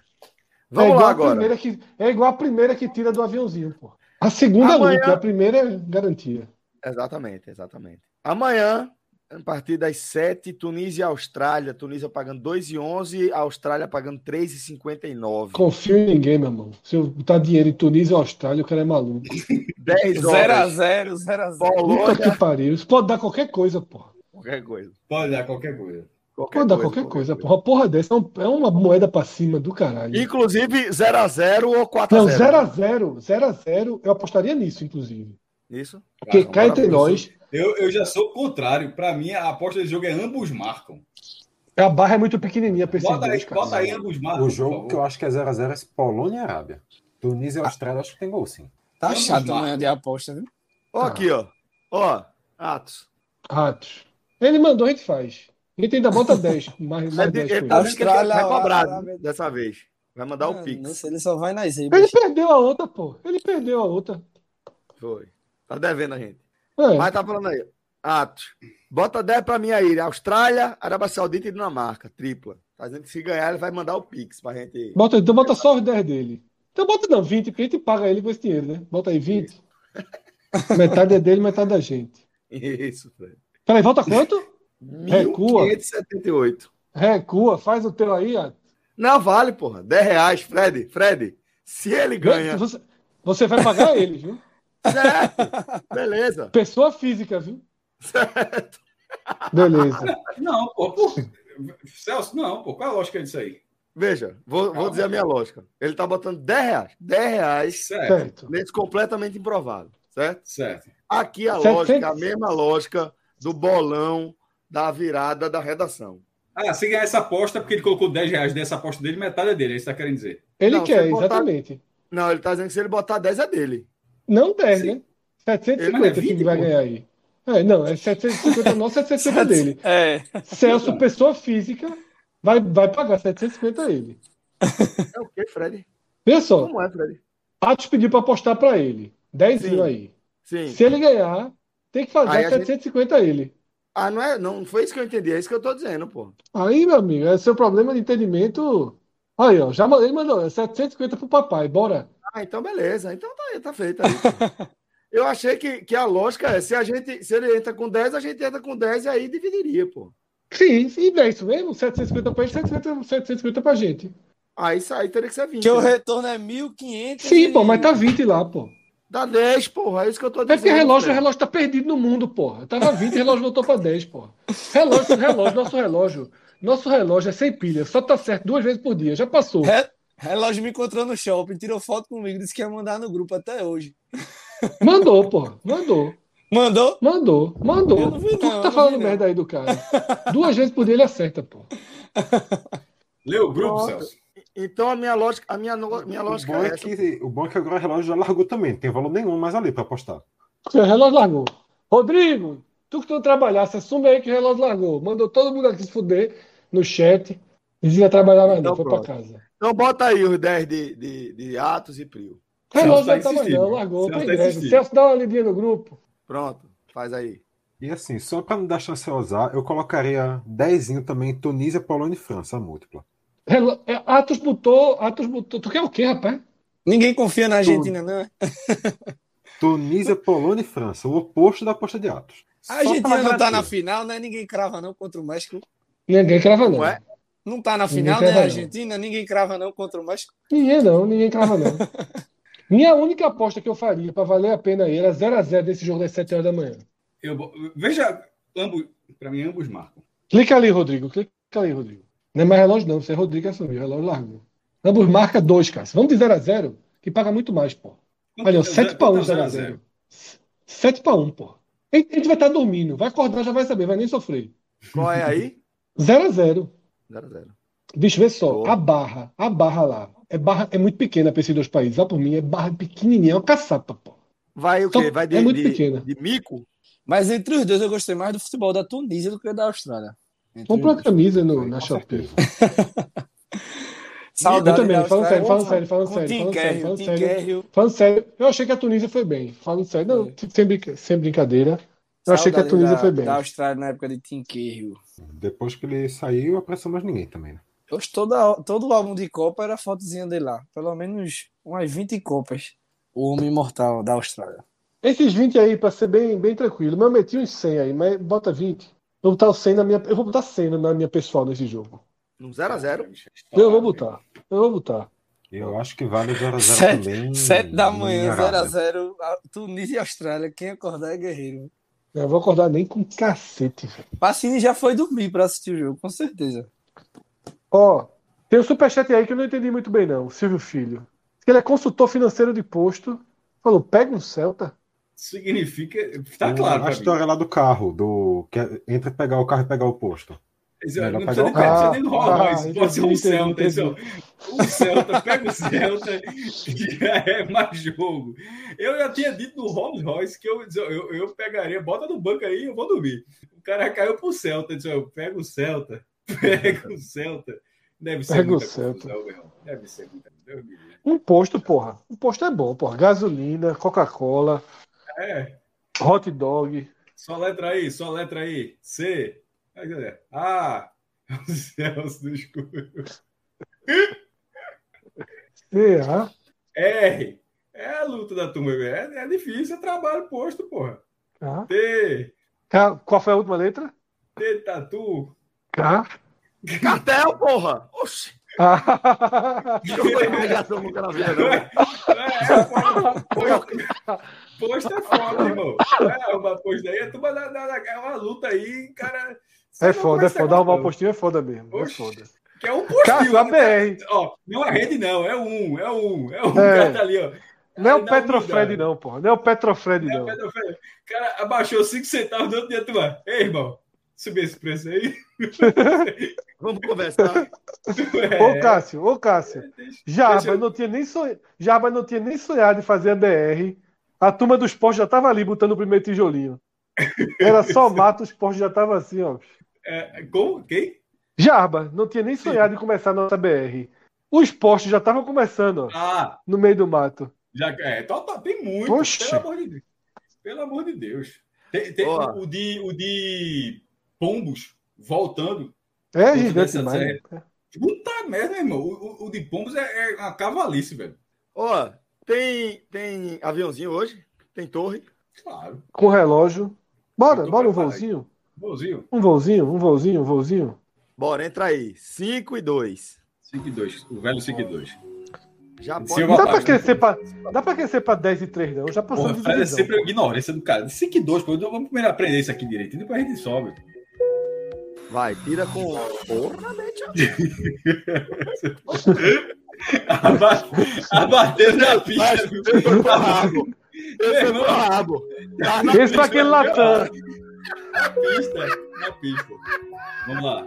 Speaker 1: Vamos
Speaker 3: igual
Speaker 1: lá
Speaker 3: a
Speaker 1: agora.
Speaker 3: primeira que, é igual a primeira que tira do aviãozinho, pô. A segunda
Speaker 1: Amanhã-
Speaker 3: luta, a primeira é garantia.
Speaker 1: Exatamente, exatamente. Amanhã, a partir das 7, Tunísia e Austrália. Tunísia pagando 2,11, Austrália pagando 3,59.
Speaker 3: Confio em ninguém, meu irmão. Se eu botar dinheiro em Tunísia ou Austrália, o cara é maluco. *laughs*
Speaker 1: 10 horas.
Speaker 2: 0x0, 0x0.
Speaker 3: Puta
Speaker 1: Polônia,
Speaker 3: que pariu. Isso pode dar qualquer coisa, porra.
Speaker 1: qualquer coisa.
Speaker 4: Pode dar qualquer coisa.
Speaker 3: Pode dar qualquer coisa, porra. Porra dessa é é uma moeda pra cima do caralho.
Speaker 1: Inclusive 0x0 ou
Speaker 3: Não,
Speaker 1: 4x0.
Speaker 3: 0x0, 0x0, eu apostaria nisso, inclusive.
Speaker 1: Isso.
Speaker 3: Porque cá entre nós,
Speaker 4: Eu, eu já sou o contrário. Pra mim, a aposta desse jogo é ambos marcam.
Speaker 3: a barra é muito pequenininha
Speaker 4: Bota aí,
Speaker 3: dois, cara.
Speaker 4: bota aí ambos marcam.
Speaker 5: O jogo que eu acho que é 0x0 é Polônia e Arábia. Tunísia e Austrália acho que tem gol, sim.
Speaker 2: Tá chato amanhã de aposta, viu?
Speaker 1: Ó, aqui, ó. Ó, Atos.
Speaker 3: Ratos. Ele mandou, a gente faz. A gente ainda bota 10, *laughs* mais, mais 10
Speaker 1: Ele
Speaker 3: com
Speaker 1: tá que ele vai
Speaker 2: Austrália,
Speaker 1: cobrar
Speaker 2: Arábia-
Speaker 1: dessa vez. Vai mandar
Speaker 2: Ah,
Speaker 1: o Pix.
Speaker 2: Não sei, ele só vai nas
Speaker 3: Ele perdeu a outra, pô. Ele perdeu a outra.
Speaker 1: Foi. Tá devendo a gente.
Speaker 3: É.
Speaker 1: Mas tá falando aí. Atos. Bota 10 pra mim aí. Austrália, Arábia Saudita e Dinamarca. Tripla. Tá dizendo que se ganhar, ele vai mandar o Pix pra gente.
Speaker 3: Bota, então bota só os 10 dele. Então bota não, 20, porque a gente paga ele com esse dinheiro, né? Bota aí 20. *laughs* metade é dele, metade da gente.
Speaker 1: Isso, Fred.
Speaker 3: Peraí, volta quanto? *laughs* Recua.
Speaker 1: 1578.
Speaker 3: Recua, faz o teu aí, ó.
Speaker 1: Não, vale, porra. 10 reais, Fred. Fred, se ele ganha.
Speaker 3: Você, você vai pagar ele, viu?
Speaker 1: Certo. Beleza.
Speaker 3: Pessoa física, viu?
Speaker 1: Certo.
Speaker 3: Beleza.
Speaker 4: Não, pô, pô. Celso, não, pô. Qual é a lógica disso aí?
Speaker 1: Veja, vou, vou dizer a minha lógica. Ele tá botando 10 reais. 10 reais
Speaker 4: Certo,
Speaker 3: Certo.
Speaker 1: nesse completamente improvável, certo?
Speaker 4: certo.
Speaker 1: Aqui a
Speaker 3: 700.
Speaker 1: lógica, a mesma lógica do bolão da virada da redação.
Speaker 4: Ah, se ganhar essa aposta, porque ele colocou 10 reais dessa aposta dele, metade é dele, é isso que tá querendo dizer.
Speaker 3: Ele
Speaker 1: Não,
Speaker 3: quer,
Speaker 1: botar-
Speaker 3: exatamente.
Speaker 1: Não, ele tá dizendo que se ele botar 10 é dele.
Speaker 3: Não 10,
Speaker 4: Sim.
Speaker 3: né? 750
Speaker 4: Mas é
Speaker 3: que
Speaker 4: 20,
Speaker 3: vai ganhar aí. É, não, é 750 nosso, 750 dele.
Speaker 2: É.
Speaker 3: Celso, pessoa física, vai, vai pagar 750 a ele.
Speaker 1: É o quê, Fred?
Speaker 3: Veja só,
Speaker 1: Como é, Fred?
Speaker 3: Atos pediu para apostar para ele. 10
Speaker 1: Sim.
Speaker 3: aí.
Speaker 1: Sim.
Speaker 3: Se ele ganhar, tem que fazer
Speaker 1: Aí a gente-
Speaker 3: 750 a ele.
Speaker 1: Ah, não é? Não foi isso que eu entendi. É isso que eu tô dizendo, pô.
Speaker 3: Aí, meu amigo, é seu problema de entendimento. Aí, ó, já mandei, ele mandou, é 750 pro papai, bora.
Speaker 1: Ah, então beleza. Então tá, aí, tá feito aí. *laughs* eu achei que, que a lógica é, se a gente, se ele entra com 10, a gente entra com 10 e aí dividiria, pô.
Speaker 3: Sim, e é isso mesmo, 750 pra ele, 750, 750 pra gente.
Speaker 1: Aí isso aí teria que ser 20.
Speaker 2: Que o
Speaker 1: né?
Speaker 2: retorno é 1.500.
Speaker 3: Sim,
Speaker 2: e-
Speaker 3: pô, mas tá 20 lá, pô.
Speaker 1: Dá 10, porra. É isso que eu tô
Speaker 3: É
Speaker 1: dizendo.
Speaker 3: porque relógio, o relógio tá perdido no mundo, porra. Tava 20, o relógio voltou pra 10, porra. Relógio, relógio, nosso relógio. Nosso relógio é sem pilha, só tá certo duas vezes por dia, já passou.
Speaker 2: Re- Relógio me encontrou no shopping, tirou foto comigo, disse que ia mandar no grupo até hoje.
Speaker 3: Mandou, porra, mandou.
Speaker 2: Mandou?
Speaker 3: Mandou, mandou.
Speaker 2: Eu não vi,
Speaker 3: tu
Speaker 2: não,
Speaker 3: tá
Speaker 2: eu não
Speaker 3: falando
Speaker 2: vi, não.
Speaker 3: merda aí do cara. Duas vezes por dia ele acerta, pô.
Speaker 4: Lê o grupo,
Speaker 1: Pronto.
Speaker 4: Celso.
Speaker 1: Então a minha lógica, a minha, minha
Speaker 5: O
Speaker 1: lógica
Speaker 5: bom,
Speaker 1: é
Speaker 5: é
Speaker 1: essa.
Speaker 5: que, o bom é que agora o relógio já largou também. Não tem valor nenhum mais ali para apostar.
Speaker 3: Seu relógio largou. Rodrigo, tu que tu trabalhasse, assume aí que o relógio largou. Mandou todo mundo aqui se fuder no chat. Dizia trabalhar mais não,
Speaker 1: Então
Speaker 3: foi pra
Speaker 1: pronto.
Speaker 3: casa.
Speaker 1: Então bota aí os 10 de, de, de Atos e Prio.
Speaker 3: Relógio
Speaker 4: tá
Speaker 3: não tá não, largou,
Speaker 4: Celso
Speaker 3: tá
Speaker 4: insistindo.
Speaker 3: Celso, dá uma lidinha no grupo.
Speaker 1: Pronto, faz aí.
Speaker 5: E assim, só para não dar chance a usar, eu colocaria 10 também Tunísia, Polônia e França, a múltipla.
Speaker 3: Relo- é, Atos botou, Atos botou. Tu quer o quê, rapaz?
Speaker 2: Ninguém confia na Argentina, não. é? *laughs*
Speaker 5: Tunísia, Polônia e França, o oposto da aposta de Atos.
Speaker 2: A Argentina não tá na final, né? Ninguém crava não contra o México.
Speaker 3: Ninguém crava, não.
Speaker 1: Como é?
Speaker 2: Não tá na
Speaker 3: Ninguém
Speaker 2: final, né?
Speaker 3: crava,
Speaker 2: A
Speaker 3: não.
Speaker 2: Argentina, ninguém crava não contra o México.
Speaker 3: Ninguém não, ninguém crava, não. *laughs* Minha única aposta que eu faria para valer a pena aí era 0x0 desse jogo das 7 horas da manhã.
Speaker 4: Eu, veja, ambos, para mim, ambos marcam.
Speaker 3: Clica ali, Rodrigo. Clica ali, Rodrigo. Não é mais relógio, não. Você é Rodrigo que assumiu. Relógio largou. Ambos marca 2, cara. Vamos de 0x0, que paga muito mais, pô. Olha, 7 para 1
Speaker 4: Quanto é o
Speaker 3: 0x0. 7 para 1, pô. A gente vai estar dormindo. Vai acordar, já vai saber. Vai nem sofrer.
Speaker 1: Qual é aí?
Speaker 3: 0x0.
Speaker 1: 0x0.
Speaker 3: Bicho, vê só.
Speaker 1: Boa.
Speaker 3: A barra. A barra lá. É, barra, é muito pequena para esses dois países. Lá por mim é barra pequenininha. É uma caçapa, pô.
Speaker 1: Vai o quê?
Speaker 3: Então,
Speaker 1: Vai de,
Speaker 3: é muito
Speaker 1: de-
Speaker 3: pequena.
Speaker 1: de mico?
Speaker 2: Mas entre os dois eu gostei mais do futebol da Tunísia do que da Austrália. Entre
Speaker 3: Compra camisa no, na Shopee. *laughs*
Speaker 2: Saudade
Speaker 3: Eu também, falando sério, falando sério, falando sério,
Speaker 2: Tim
Speaker 3: falando sério, falando sério. Falando sério, eu achei que a Tunísia foi bem. Falando sério, não,
Speaker 2: Foi.
Speaker 3: sem, brinca- sem brincadeira. Eu achei que a Tunísia
Speaker 2: da-
Speaker 3: foi bem.
Speaker 2: Da Austrália na época de Tim Cahill.
Speaker 5: Depois que ele saiu, apressou mais ninguém também, né?
Speaker 2: Hoje toda, todo o álbum de Copa era fotozinha dele lá. Pelo menos umas 20 Copas. O homem imortal da Austrália.
Speaker 3: Esses 20 aí, pra ser bem, bem tranquilo. Mas eu meti uns 100 aí, mas bota 20. Eu vou botar o 100 na minha. Eu vou botar 100 na minha pessoal nesse jogo.
Speaker 1: Um 0x0.
Speaker 3: Eu vou botar. Eu vou botar.
Speaker 5: Eu acho que vale 0x0
Speaker 2: Sete-
Speaker 5: também.
Speaker 2: 7 da manhã,
Speaker 5: Arábia.
Speaker 2: 0x0. Tunísia e Austrália. Quem acordar é guerreiro.
Speaker 3: Eu vou acordar nem com cacete.
Speaker 2: Pacini já foi dormir pra assistir o jogo, com certeza.
Speaker 3: Ó, tem um superchat aí que eu não entendi muito bem, não. Silvio Filho. Que ele é consultor financeiro de posto. Falou, pega um Celta.
Speaker 4: Significa. Tá
Speaker 5: O-
Speaker 4: claro.
Speaker 5: A
Speaker 4: pra mim.
Speaker 5: história lá do carro, do que é entre pegar o carro e pegar o posto. Melhor
Speaker 4: Não
Speaker 5: pegar
Speaker 4: precisa
Speaker 5: o
Speaker 4: nem, nem do Rolls Royce,
Speaker 3: Ah,
Speaker 4: pode ser um Celta. ó. Um Celta, pega o Celta, que já *laughs* é mais jogo. Eu já tinha dito no Rolls Royce que eu, eu, eu pegaria, bota no banco aí, eu vou dormir. O cara caiu pro Celta, disse, eu pego o Celta, *laughs* pega o Celta. Deve ser
Speaker 3: Pega o
Speaker 4: muita
Speaker 3: Celta.
Speaker 4: confusão. Deve ser muita livre.
Speaker 3: Um posto, porra. Um posto é bom, porra. Gasolina, Coca-Cola,
Speaker 4: É,
Speaker 3: hot dog.
Speaker 4: só letra aí, só letra aí. C. Aí, cadê? A. O Celso do escuro.
Speaker 3: C-A.
Speaker 4: R. É a luta da turma. É, é difícil, é trabalho posto, porra.
Speaker 3: K.
Speaker 4: T.
Speaker 3: K. Qual foi a última letra?
Speaker 4: T tatu.
Speaker 3: K.
Speaker 1: Cartel, porra! Oxi!
Speaker 3: Ah,
Speaker 1: Não foi ligação nunca na vida, não.
Speaker 4: É, é, foda. posto, posto é foda, irmão. É, arrumar posto aí, a turma da, da, da- é uma luta aí, cara.
Speaker 3: É foda, é foda. Arrumar um
Speaker 4: negócio,
Speaker 3: postinho é foda mesmo. É
Speaker 4: Oxi.
Speaker 3: foda.
Speaker 4: Que é um postinho.
Speaker 3: Cássio, a
Speaker 4: né?
Speaker 3: BR.
Speaker 4: Ó, não é rede, não. É um, é um, é um.
Speaker 3: É.
Speaker 4: cara tá ali, ó.
Speaker 3: Não é o
Speaker 4: dá
Speaker 3: Petrofred, não, porra. Não é o Petrofred,
Speaker 4: É,
Speaker 3: não.
Speaker 4: Pedro Ferreira. O cara abaixou 5 centavos do outro dia, turma. Ei, irmão, subir esse preço aí. *laughs* *laughs*
Speaker 1: Vamos conversar.
Speaker 3: Ô, Cássio, ô, Cássio.
Speaker 4: É, eu-
Speaker 3: não tinha nem sonhado, Jarba não tinha nem sonhado em fazer a BR. A turma dos postos já tava ali botando o primeiro tijolinho. Era só *laughs* mato, os postos já tava assim, ó.
Speaker 4: É, como? Quem?
Speaker 3: Jarba não tinha nem sonhado em começar a nossa BR. Os postos já estavam começando, ó,
Speaker 4: Ah,
Speaker 3: no meio do mato.
Speaker 4: já é. Então, tá, tem muito.
Speaker 3: Oxe.
Speaker 4: Pelo amor de Deus. Pelo amor de Deus. Tem, tem o, de, o de Pombos voltando.
Speaker 3: É gigante demais.
Speaker 4: série. Puta merda, irmão. O, o- o de Pombos é, é uma cavalice, velho.
Speaker 1: Ó, tem, tem aviãozinho hoje? Tem torre?
Speaker 4: Claro.
Speaker 3: Com relógio. Bora, bora um voozinho.
Speaker 4: Bonzinho.
Speaker 3: Um voozinho, um voozinho, um voozinho.
Speaker 1: Bora, entra aí. 5 e 2.
Speaker 4: 5 e 2. O velho 5 e 2.
Speaker 1: Já pode.
Speaker 3: Não dá pra crescer pra, dá pra crescer pra 10 e 3, não. Já passou
Speaker 4: Porra,
Speaker 3: de
Speaker 4: Fred é sempre a ignorância do cara. 5 e 2, pô. Então Vamos primeiro aprender isso aqui direito. Depois a gente sobe.
Speaker 1: Vai, tira com. Porra, mete *laughs*
Speaker 4: Abateu na pista.
Speaker 1: Esse foi pro rabo. Esse foi
Speaker 4: irmão,
Speaker 1: pro rabo. Tá
Speaker 3: Esse foi aquele Latam.
Speaker 4: Na pista. Na pista. Vamos lá.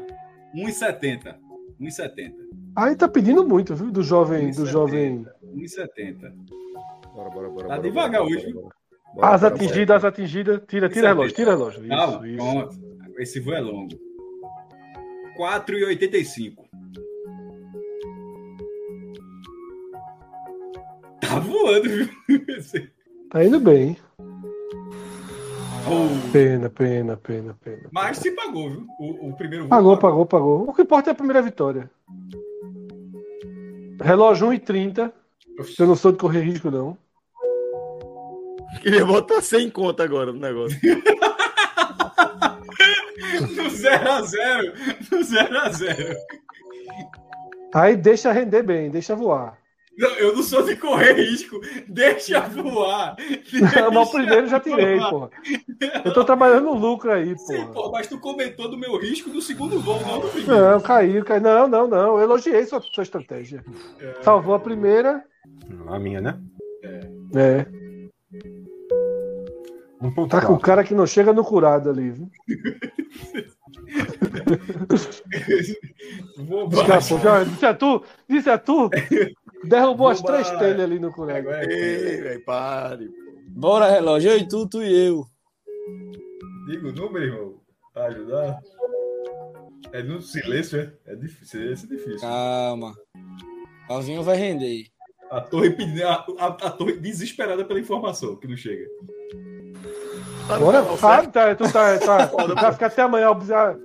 Speaker 4: 1,70. 1,70.
Speaker 3: Aí tá pedindo muito, viu? Do jovem, do
Speaker 4: 1,70.
Speaker 3: jovem.
Speaker 4: 1,70.
Speaker 1: Bora, bora, bora.
Speaker 4: Tá
Speaker 1: bora,
Speaker 4: devagar
Speaker 1: bora,
Speaker 4: hoje,
Speaker 1: bora,
Speaker 4: viu?
Speaker 1: bora.
Speaker 3: As
Speaker 1: Bora,
Speaker 3: atingidas, as atingidas. Tira, tira relógio, tira relógio.
Speaker 4: Calma,
Speaker 3: Isso, isso.
Speaker 4: pronto. Esse voo é longo. 4,85. Tá voando, viu? *laughs*
Speaker 3: Tá indo bem.
Speaker 4: Oh,
Speaker 3: Pena, pena, pena, pena.
Speaker 4: mas se pagou, viu? O, o primeiro voo
Speaker 3: Pagou, pagou, pagou. O que importa é a primeira vitória. Relógio 1h30. Eu não sou de correr risco, não.
Speaker 1: Queria botar 100 conta agora no negócio.
Speaker 4: No 0x0. No 0x0.
Speaker 3: Aí deixa render bem, deixa voar.
Speaker 4: Não, eu não sou de correr risco. Deixa *laughs* voar.
Speaker 3: Não, mas o primeiro eu já tirei, porra. Eu tô trabalhando no lucro aí,
Speaker 4: Sim,
Speaker 3: porra.
Speaker 4: pô, mas tu comentou do meu risco do segundo voo, não do primeiro.
Speaker 3: Não, caiu, caiu. Não, não, não. Eu elogiei sua, sua estratégia. Salvou a primeira.
Speaker 5: A minha, né?
Speaker 3: É.
Speaker 5: Um ponto
Speaker 3: Tá com o cara que não chega no curado ali, viu? *laughs*
Speaker 4: Vou
Speaker 3: Escapou. Já, disse a tu, disse a tu. *laughs* Derrubou as três telhas ali no
Speaker 4: é
Speaker 1: Ei, velho, pare. pô.
Speaker 2: Bora, relógio. Eu e tu, tu e eu.
Speaker 4: Diga o número, irmão. Pra ajudar. É no silêncio, é? É difícil. É difícil.
Speaker 2: Calma. Alvinho vai render.
Speaker 4: A torre. A, a, a torre desesperada pela informação que não chega.
Speaker 1: Tá
Speaker 3: Bora,
Speaker 1: certo?
Speaker 3: tá, tu tá, tá, vai ficar até amanhã observa-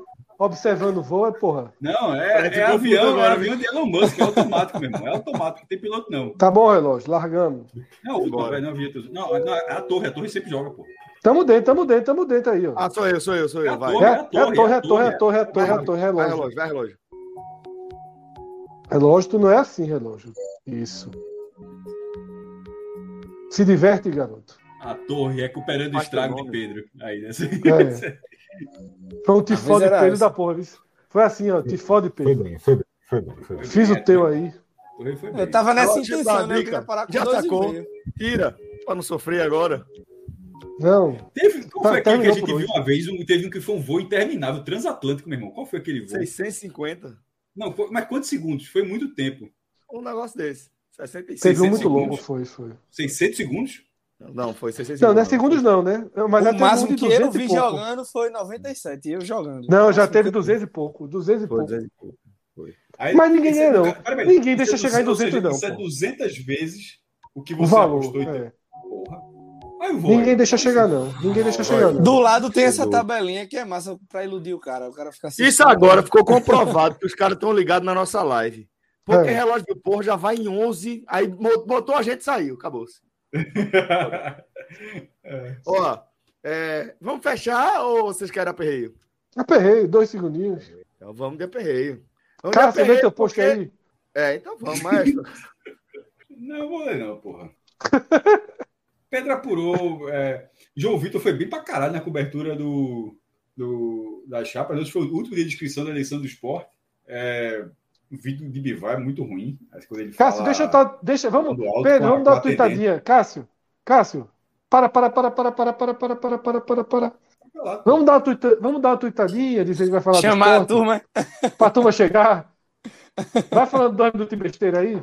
Speaker 3: observando o voo, é porra.
Speaker 4: Não, é, é
Speaker 1: confuso
Speaker 4: avião,
Speaker 1: agora,
Speaker 4: é avião de Elon Musk, é automático, meu irmão. É automático, não tem piloto, não.
Speaker 3: Tá bom, relógio, largamos.
Speaker 4: Não, não,
Speaker 1: Bora.
Speaker 4: não, havia. Não, não, é a torre, a torre sempre joga, pô.
Speaker 3: Tamo dentro, tamo dentro, tamo dentro aí, ó.
Speaker 1: Ah, sou eu, sou eu, sou
Speaker 4: É
Speaker 1: eu.
Speaker 4: a
Speaker 1: Vai.
Speaker 4: torre.
Speaker 3: É, é a torre, é a torre, é a torre, é a torre, é a torre,
Speaker 1: Vai,
Speaker 3: relógio.
Speaker 1: relógio, vai, relógio.
Speaker 3: Relógio, tu não é assim, relógio. Isso. Se diverte, garoto.
Speaker 4: A torre recuperando o estrago de. Pedro. Aí, né?
Speaker 3: É. *laughs* Foi um tifó de
Speaker 2: essa.
Speaker 3: da porra. viu? Foi assim, ó, tifó de
Speaker 5: Foi
Speaker 3: Pedro.
Speaker 5: bem, foi bem, foi bem. Foi bem.
Speaker 3: Fiz o teu aí.
Speaker 4: A torre foi bem.
Speaker 2: Eu tava nessa intenção, né? Eu queria parar com
Speaker 1: Já
Speaker 2: meio.
Speaker 1: Tira, pra não sofrer agora.
Speaker 3: Não,
Speaker 4: Teve, qual foi
Speaker 3: Tá,
Speaker 4: aquele que a gente viu uma vez? Um, teve um que foi um voo interminável, transatlântico, meu irmão. Qual foi aquele voo?
Speaker 1: 650.
Speaker 4: Não, foi- mas quantos segundos? Foi muito tempo.
Speaker 1: Um negócio desse. 65.
Speaker 3: teve um
Speaker 4: 600
Speaker 3: muito longo,
Speaker 4: segundos.
Speaker 3: foi, foi.
Speaker 4: 600 segundos?
Speaker 1: Não, foi 650.
Speaker 3: Não, não é segundos não, né? Mas
Speaker 2: O máximo que eu
Speaker 3: 200
Speaker 2: vi jogando foi 97, eu jogando.
Speaker 3: Não,
Speaker 2: O
Speaker 3: já teve
Speaker 2: que eu-
Speaker 3: 200 e pouco. 200 e pouco.
Speaker 1: 200 e pouco.
Speaker 4: Aí-
Speaker 3: Mas ninguém ganha, não.
Speaker 4: Pera,
Speaker 3: Ninguém deixa
Speaker 4: é
Speaker 3: chegar em
Speaker 4: 200,
Speaker 3: 200 não,
Speaker 4: Isso é
Speaker 3: pô.
Speaker 4: 200 vezes o que
Speaker 3: O
Speaker 4: você
Speaker 3: valor.
Speaker 4: apostou.
Speaker 3: é.
Speaker 4: Porra. Aí eu vou.
Speaker 3: Ninguém deixa chegar, não. Ninguém deixa chegar, não.
Speaker 2: Do lado tem essa tabelinha que é massa pra iludir o cara. O cara fica assim.
Speaker 1: Isso agora ficou comprovado que os caras estão ligados na nossa live. Porque
Speaker 3: É.
Speaker 1: relógio do porro já vai em 11, aí botou a gente e saiu, acabou-se. *laughs* Ó, é, vamos fechar ou vocês querem aperreio?
Speaker 3: Aperrei, dois segundinhos.
Speaker 1: Então vamos de aperreio. Vamos
Speaker 3: Cara,
Speaker 1: de
Speaker 3: você vê
Speaker 1: aperreio
Speaker 3: teu post
Speaker 1: porque-
Speaker 3: aí?
Speaker 1: É, então vamos, maestro. *laughs*
Speaker 4: Não, vou ler, não, porra. Pedro apurou. é, João Vitor foi bem pra caralho na cobertura do, do, da chapa. Hoje foi o último dia de inscrição da eleição do esporte. É, o vídeo de Bivar é muito ruim. Mas quando ele
Speaker 3: Cássio,
Speaker 4: fala-
Speaker 3: deixa eu dar. Deixa, vamos.
Speaker 4: alto
Speaker 3: Pedro,
Speaker 4: a-
Speaker 3: vamos dar
Speaker 4: a
Speaker 3: uma tuitadinha. Cássio, Cássio, para, para, para, para, para, para, para, para, para, para, para. Vamos dar uma, tuita, vamos dar uma tuitadinha, dizer que vai falar do
Speaker 2: Chamar a turma.
Speaker 3: pra turma chegar. Vai falando dois minutos de besteira aí.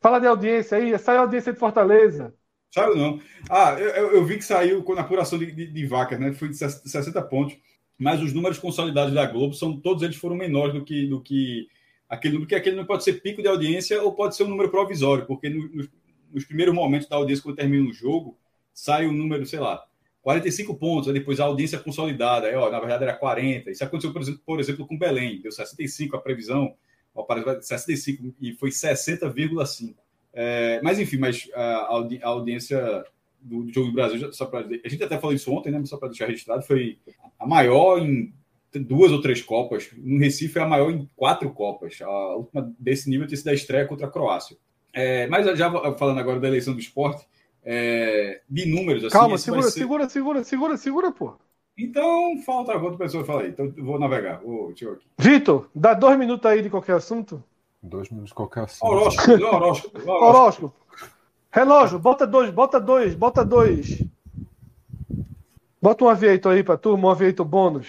Speaker 3: Fala de audiência aí, sai a audiência de Fortaleza.
Speaker 4: Saiu não. Ah, eu, eu- vi que saiu com a apuração de, de, de vacas, né? Foi de 60 pontos. Mas os números consolidados da Globo são todos eles foram menores do que, do que aquele número, que aquele número pode ser pico de audiência ou pode ser um número provisório, porque no- nos, primeiros momentos da audiência, quando termina o jogo, sai o número, sei lá, 45 pontos, aí depois a audiência consolidada, aí, ó, na verdade era 40. Isso aconteceu, por exemplo, por exemplo com Belém, deu 65 a previsão, ó, parece 65 e foi 60,5. É, mas enfim, mas a, a audiência do, do Jogo do Brasil, só pra, a gente até falou isso ontem, né? Só para deixar registrado, foi a maior em duas ou três Copas. No Recife é a maior em quatro Copas. A última desse nível tinha sido a estreia contra a Croácia. É, mas já falando agora da eleição do esporte, é, de números, assim.
Speaker 3: Calma, segura,
Speaker 4: ser-
Speaker 3: segura, segura, segura, segura, pô.
Speaker 4: Então, falta outra pessoa falar aí. Então, vou navegar. Vou.
Speaker 3: Vitor, dá dois minutos aí de qualquer assunto.
Speaker 5: Dois minutos qualquer assunto.
Speaker 4: Horóscopo, não, horóscopo. *laughs* horóscopo.
Speaker 3: Horóscopo. Relógio, bota dois, bota dois, bota dois. Bota um aviator aí pra turma, um aviator bônus.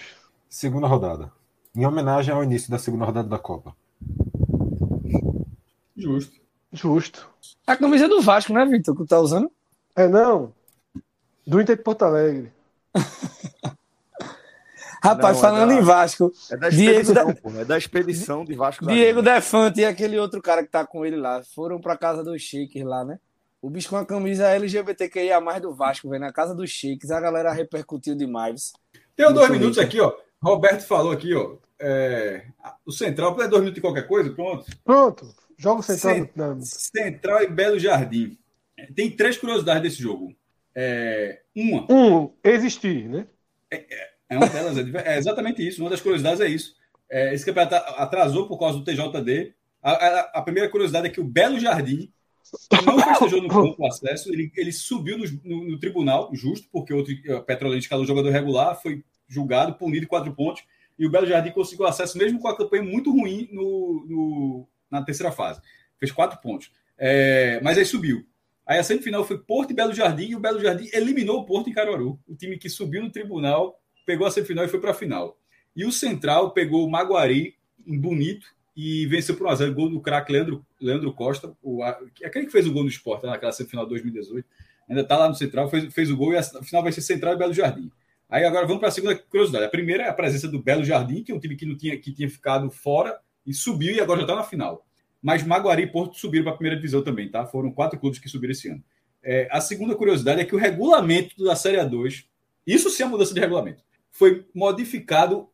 Speaker 5: Segunda rodada. Em homenagem ao início da segunda rodada da Copa.
Speaker 4: Justo.
Speaker 3: Justo.
Speaker 2: A camisa do Vasco, né, Vitor? Que tu tá usando?
Speaker 3: É não. Do Inter de Porto Alegre. *laughs*
Speaker 2: Rapaz,
Speaker 1: Não, é
Speaker 2: falando
Speaker 1: da-
Speaker 2: em Vasco,
Speaker 1: É da
Speaker 2: Diego
Speaker 1: expedição,
Speaker 2: da-
Speaker 1: pô. É da expedição de Vasco
Speaker 2: Diego. Defante e aquele outro cara que tá com ele lá foram pra casa dos Shakers lá, né? O bicho com a camisa LGBTQIA mais do Vasco, velho, na casa dos Chiques, a galera repercutiu demais.
Speaker 4: Tem dois minutos aqui, ó. Roberto falou aqui, ó. É, o Central, para dois minutos de qualquer coisa, pronto.
Speaker 3: Pronto. Jogo Central.
Speaker 4: Central e Belo Jardim. Tem três curiosidades desse jogo. É, uma.
Speaker 3: Um, existir, né?
Speaker 4: É, é uma delas. É, é exatamente isso. Uma das curiosidades é isso. É, esse campeonato atrasou por causa do TJD. A, a, a, primeira curiosidade é que o Belo Jardim não festejou no campo o acesso, ele, ele subiu no, no, no, tribunal, justo, porque outro Petrolente, que era um jogador regular, foi julgado, punido quatro pontos, e o Belo Jardim conseguiu acesso, mesmo com a campanha muito ruim no, no na terceira fase. Fez quatro pontos. É, mas aí subiu. Aí a semifinal foi Porto e Belo Jardim, e o Belo Jardim eliminou o Porto em Caruaru. O time que subiu no tribunal, pegou a semifinal e foi para a final. E o Central pegou o Maguari, em bonito, e venceu por 1x0. Gol do craque Leandro, Leandro Costa, o, aquele que fez o gol no esporte, naquela semifinal de 2018. Ainda está lá no Central, fez, fez o gol e a final vai ser Central e Belo Jardim. Aí agora vamos para a segunda curiosidade. A primeira é a presença do Belo Jardim, que é um time que, não tinha, que tinha ficado fora e subiu e agora já está na final. Mas Maguari e Porto subiram para a primeira divisão também, tá? Foram quatro clubes que subiram esse ano. É, a segunda curiosidade é que o regulamento da Série A2, isso sim é mudança de regulamento, foi modificado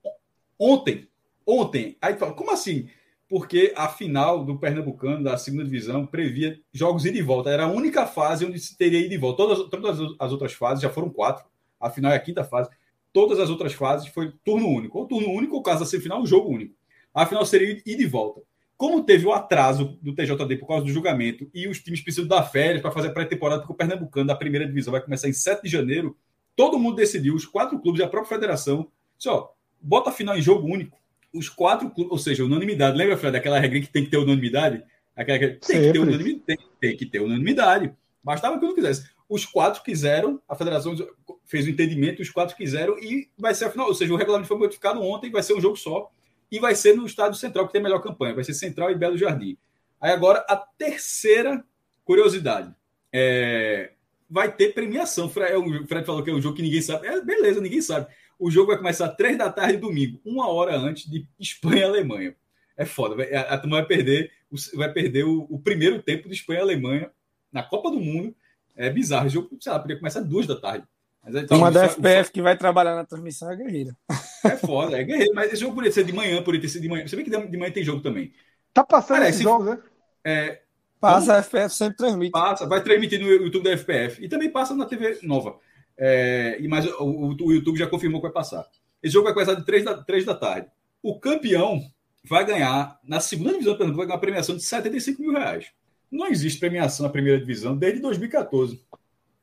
Speaker 4: ontem. Ontem. Aí fala, como assim? Porque a final do Pernambucano, da segunda divisão, previa jogos ida e volta. Era a única fase onde se teria ida e volta. Todas, todas as outras fases, já foram quatro. A final é a quinta fase. Todas as outras fases foi turno único. Ou turno único, ou caso da semifinal, um jogo único. A final seria ida e volta. Como teve o atraso do TJD por causa do julgamento e os times precisam dar férias para fazer pré-temporada, porque o Pernambucano da primeira divisão vai começar em 7 de janeiro, todo mundo decidiu, os quatro clubes e a própria federação, só bota a final em jogo único. Os quatro clubes, ou seja, unanimidade. Lembra, Fred, daquela regra que tem que ter unanimidade? Aquela que tem, que ter unanimidade, tem, tem que ter unanimidade. Bastava que não quisesse. Os quatro quiseram, a federação fez o entendimento, os quatro quiseram e vai ser a final. Ou seja, o regulamento foi modificado ontem, vai ser um jogo só e vai ser no Estádio Central, que tem a melhor campanha. Vai ser Central e Belo Jardim. Aí agora, a terceira curiosidade. É... Vai ter premiação. O Fred falou que é um jogo que ninguém sabe. É, beleza, ninguém sabe. O jogo vai começar três da tarde domingo, uma hora antes de Espanha e Alemanha. É foda. A, a turma vai perder, vai perder o, o primeiro tempo de Espanha e Alemanha na Copa do Mundo. É bizarro. O jogo, sei lá, poderia começar às duas da tarde.
Speaker 2: Mas, então, Uma da FPF que vai trabalhar na transmissão é guerreira.
Speaker 4: É foda, é guerreiro. Mas esse jogo poderia ser de manhã, poderia ter sido de manhã. Você vê que de manhã tem jogo também.
Speaker 3: Tá passando esse jogo, né?
Speaker 4: É,
Speaker 2: passa, a FPF sempre transmite.
Speaker 4: Passa, vai transmitir no YouTube da FPF. E também passa na TV nova. É, e mas o, o, o, YouTube já confirmou que vai passar. Esse jogo vai começar de 3 da, 3 da tarde. O campeão vai ganhar, na segunda divisão do Pernambuco, vai ganhar uma premiação de 75 mil reais. Não existe premiação na primeira divisão desde 2014.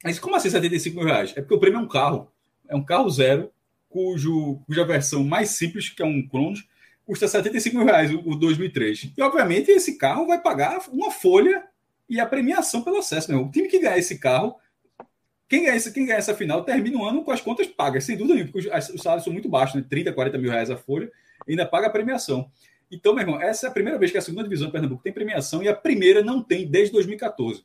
Speaker 4: Mas como assim 75 mil reais? É porque o prêmio é um carro. É um carro zero, cujo, cuja versão mais simples, que é um Cronos, custa 75 mil reais, o, o 2003. E, obviamente, esse carro vai pagar uma folha e a premiação pelo acesso. Né? O time que ganhar esse carro, quem ganha, esse, quem ganha essa final, termina o ano com as contas pagas, sem dúvida nenhuma, porque os, os salários são muito baixos, né? 30, 40 mil reais a folha, ainda paga a premiação. Então, meu irmão, essa é a primeira vez que a segunda divisão de Pernambuco tem premiação e a primeira não tem desde 2014.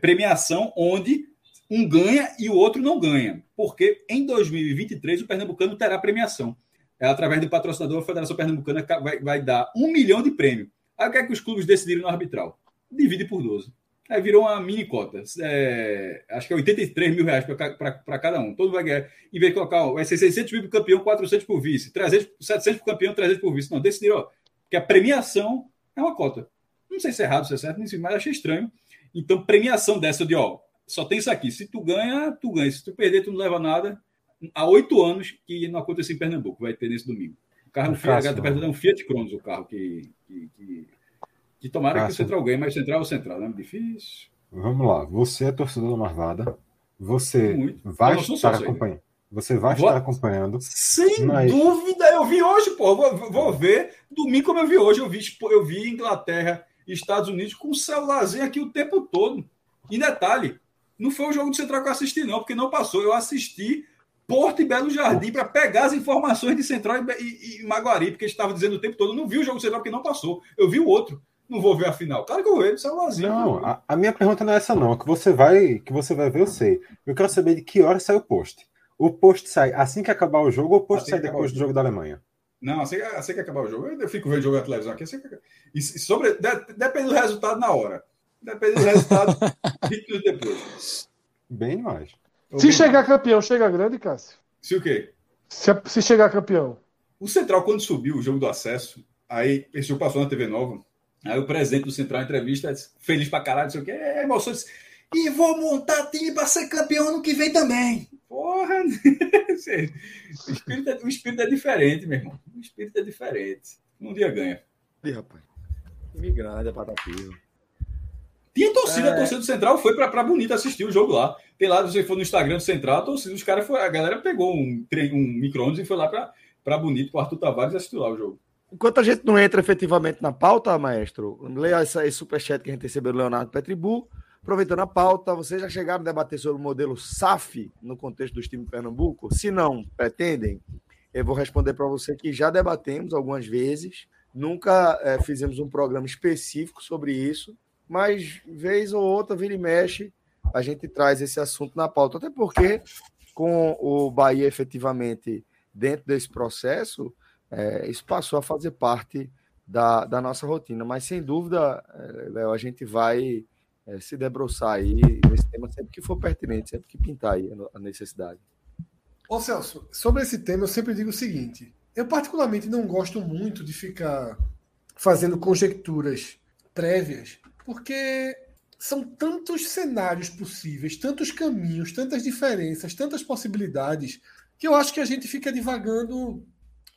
Speaker 4: Premiação onde um ganha e o outro não ganha, porque em 2023 o Pernambucano terá premiação. É, através do patrocinador, a Federação Pernambucana vai, vai dar um milhão de prêmio. Aí o que é que os clubes decidiram no arbitral? Divide por 12. Aí virou uma mini cota. É, acho que é 83 mil reais para cada um. Todo vai ganhar. Em vez de colocar, vai ser 600 mil para o campeão, 400 por vice. 300, 700 para o campeão, 300 por vice. Não, decidiram ó, que a premiação é uma cota. Não sei se é errado, se é certo, mas achei estranho. Então, premiação dessa de, ó, só tem isso aqui. Se tu ganha, tu ganha. Se tu perder, tu não leva nada. Há oito anos que não aconteceu em Pernambuco. Vai ter nesse domingo. O carro é Fiat, é um Fiat Cronos, o carro que, que, que, que tomara Cássio. que o Central ganhe, mas Central é o Central, né? Difícil.
Speaker 5: Vamos lá. Você é torcedor da Marvada. Você Muito. vai estar acompanhando. Você vai vou... estar acompanhando.
Speaker 4: Sem mas... dúvida, eu vi hoje, pô. Vou, vou, ver domingo como eu vi hoje. Eu vi, eu vi Inglaterra e Estados Unidos com o celularzinho aqui o tempo todo. E detalhe, não foi o jogo do Central que eu assisti, não, porque não passou. Eu assisti Porto e Belo Jardim para pegar as informações de Central e, e, e Maguari, porque eles estavam dizendo o tempo todo. Eu não vi o jogo do Central porque não passou. Eu vi o outro. Não vou ver a final. Claro que eu vou ver, celularzinho.
Speaker 5: Não, a, a, minha pergunta não é essa, não. Que você vai, que você vai ver, eu sei. Eu quero saber de que hora sai o post. O post sai assim que acabar o jogo ou o post assim sai depois do jogo da Alemanha?
Speaker 4: Não, assim, assim que acabar o jogo. Eu fico vendo o jogo da televisão aqui. Assim que... e sobre, depende do resultado na hora. Depende do resultado *laughs* 20 minutos depois.
Speaker 5: Bem mais.
Speaker 3: Se chegar campeão, chega grande, Cássio.
Speaker 4: Se o quê?
Speaker 3: Se, se chegar campeão.
Speaker 4: O Central, quando subiu o jogo do acesso, aí esse jogo passou na TV Nova, aí o presidente do Central, entrevista, disse, feliz pra caralho, não sei o quê, é emoção, disse, e vou montar time pra ser campeão ano que vem também. Porra! *laughs* o, espírito é, o espírito é diferente, meu irmão. O espírito é diferente. Um dia ganha.
Speaker 1: Ih, rapaz. Time grande, é patativa.
Speaker 4: Tinha torcida,
Speaker 1: É.
Speaker 4: a torcida do Central foi pra, pra Bonita assistir o jogo lá. Tem lá, você for no Instagram do Central, a torcida, os caras foi, a galera pegou um, um micro-ondas e foi lá pra, pra Bonito, com o Arthur Tavares assistiu lá o jogo.
Speaker 1: Enquanto a gente não entra efetivamente na pauta, maestro, leia essa- esse superchat que a gente recebeu do Leonardo Petribu. Aproveitando a pauta, vocês já chegaram a debater sobre o modelo SAF no contexto dos times Pernambuco? Se não pretendem, eu vou responder para você que já debatemos algumas vezes, nunca eh, fizemos um programa específico sobre isso, mas vez ou outra, vira e mexe, a gente traz esse assunto na pauta, até porque com o Bahia efetivamente dentro desse processo, é, isso passou a fazer parte da, da nossa rotina. Mas sem dúvida, é, Léo, a gente vai é, se debruçar aí nesse tema sempre que for pertinente, sempre que pintar aí a necessidade.
Speaker 3: Ô Celso, sobre esse tema eu sempre digo o seguinte: eu particularmente não gosto muito de ficar fazendo conjecturas prévias, porque são tantos cenários possíveis, tantos caminhos, tantas diferenças, tantas possibilidades, que eu acho que a gente fica divagando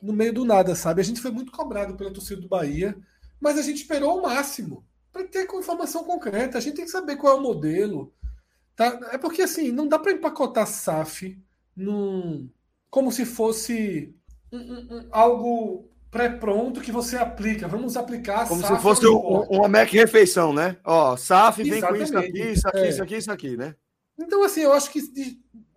Speaker 3: no meio do nada, sabe? A gente foi muito cobrado pela torcida do Bahia, mas a gente esperou o máximo para ter informação concreta. A gente tem que saber qual é o modelo. Tá? É porque assim, não dá para empacotar SAF num, como se fosse um- um- um- algo pré-pronto que você aplica. Vamos aplicar
Speaker 1: Como
Speaker 3: SAF
Speaker 1: se fosse um- uma Mac refeição, né? Ó, SAF vem com isso aqui, isso aqui,
Speaker 3: É.
Speaker 1: isso aqui, isso aqui, né?
Speaker 3: Então, assim, eu acho que,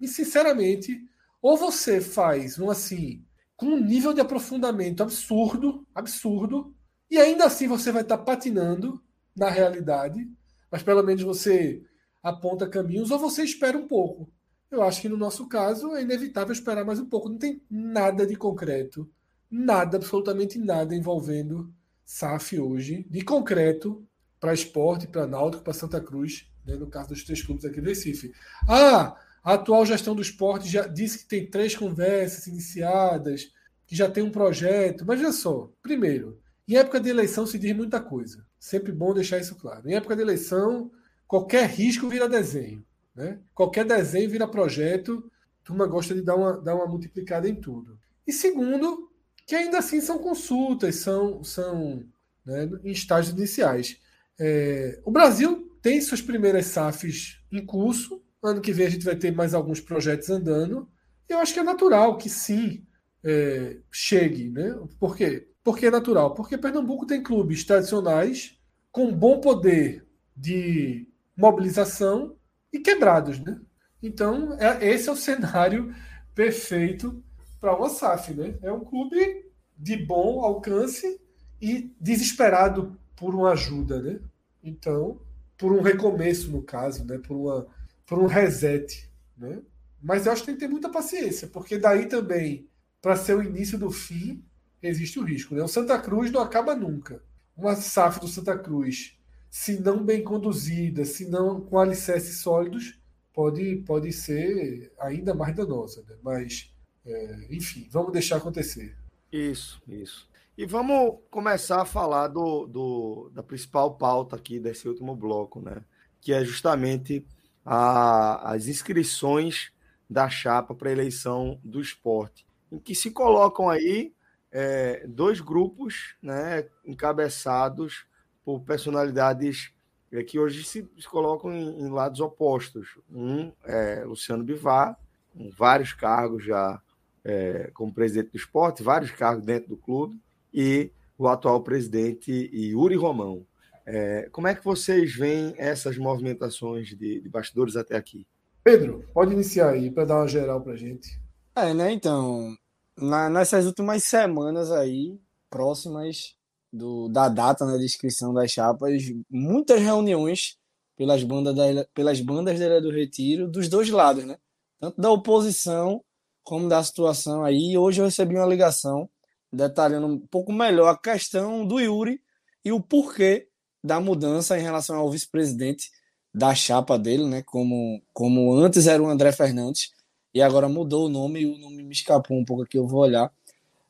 Speaker 3: sinceramente, ou você faz um assim, com um nível de aprofundamento absurdo, absurdo, e ainda assim você vai estar patinando na realidade, mas pelo menos você aponta caminhos, ou você espera um pouco. Eu acho que no nosso caso é inevitável esperar mais um pouco. Não tem nada de concreto, nada, absolutamente nada envolvendo SAF hoje, de concreto para esporte, para Náutico, para Santa Cruz, né, no caso dos três clubes aqui do Recife. Ah, a atual gestão do esporte já disse que tem três conversas iniciadas, que já tem um projeto. Mas veja só, primeiro, em época de eleição se diz muita coisa. Sempre bom deixar isso claro. Em época de eleição, qualquer risco vira desenho. Né? Qualquer desenho vira projeto. A turma gosta de dar uma, dar uma multiplicada em tudo. E segundo, que ainda assim são consultas, são, são né, em estágios iniciais. É, o Brasil tem suas primeiras SAFs em curso. Ano que vem a gente vai ter mais alguns projetos andando. Eu acho que é natural que sim é, chegue. Né? Por quê? Porque é natural. Porque Pernambuco tem clubes tradicionais com bom poder de mobilização e quebrados. Né? Então, é, esse é o cenário perfeito para uma SAF. Né? É um clube de bom alcance e desesperado por uma ajuda. Né? Então, por um recomeço, no caso, né? por, uma, por um reset. Né? Mas eu acho que tem que ter muita paciência, porque daí também, para ser o início do fim, existe o risco. Né? O Santa Cruz não acaba nunca. Uma SAF do Santa Cruz, se não bem conduzida, se não com alicerces sólidos, pode, pode ser ainda mais danosa. Né? Mas, é, enfim, vamos deixar acontecer.
Speaker 1: Isso, isso. E vamos começar a falar do, do, da principal pauta aqui desse último bloco, né? Que é justamente a, as inscrições da chapa para eleição do esporte, em que se colocam aí é, dois grupos né, encabeçados por personalidades é, que hoje se, se colocam em, em, lados opostos. Um é Luciano Bivar, com vários cargos já é, como presidente do esporte, vários cargos dentro do clube, e o atual presidente Yuri Romão. É, como é que vocês veem essas movimentações de, de bastidores até aqui?
Speaker 3: Pedro, pode iniciar aí para dar uma geral para gente.
Speaker 2: É, né? Então, na, nessas últimas semanas aí, próximas do, da data né, de inscrição das chapas, muitas reuniões pelas bandas da, pelas bandas da Ilha do Retiro, dos dois lados, né? Tanto da oposição como da situação aí. Hoje eu recebi uma ligação detalhando um pouco melhor a questão do Yuri e o porquê da mudança em relação ao vice-presidente da chapa dele, né? Como, como antes era o André Fernandes e agora mudou o nome e o nome me escapou um pouco aqui, eu vou olhar.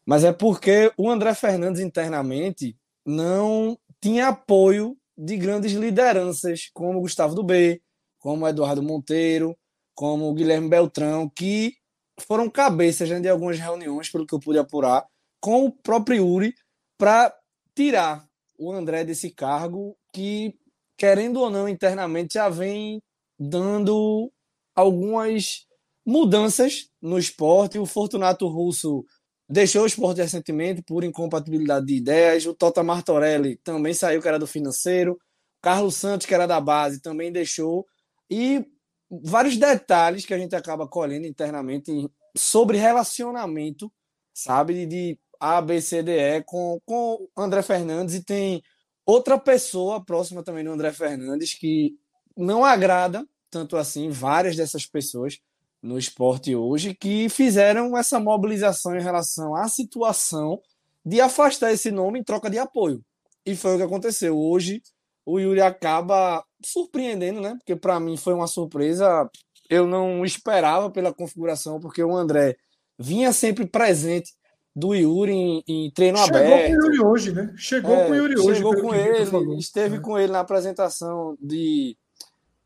Speaker 2: Mas é porque o André Fernandes internamente não tinha apoio de grandes lideranças, como Gustavo do B, como Eduardo Monteiro, como Guilherme Beltrão, que foram cabeças né, de algumas reuniões, pelo que eu pude apurar, com o próprio Yuri, para tirar o André desse cargo que, querendo ou não, internamente já vem dando algumas mudanças no esporte. O Fortunato Russo deixou o esporte recentemente por incompatibilidade de ideias. O Tota Martorelli também saiu, que era do financeiro. Carlos Santos, que era da base, também deixou. E vários detalhes que a gente acaba colhendo internamente sobre relacionamento, sabe? De A, B, C, D, E com, com André Fernandes. E tem outra pessoa próxima também do André Fernandes que não agrada tanto assim várias dessas pessoas no esporte hoje que fizeram essa mobilização em relação à situação de afastar esse nome em troca de apoio. E foi o que aconteceu. Hoje o Yuri acaba surpreendendo, né? Porque para mim foi uma surpresa. Eu não esperava pela configuração, porque o André vinha sempre presente do Yuri em, em treino
Speaker 6: chegou
Speaker 2: aberto.
Speaker 6: Chegou com o Yuri hoje, né? Chegou
Speaker 2: é,
Speaker 6: com o Yuri hoje.
Speaker 2: Chegou com ele, esteve é. com ele na apresentação de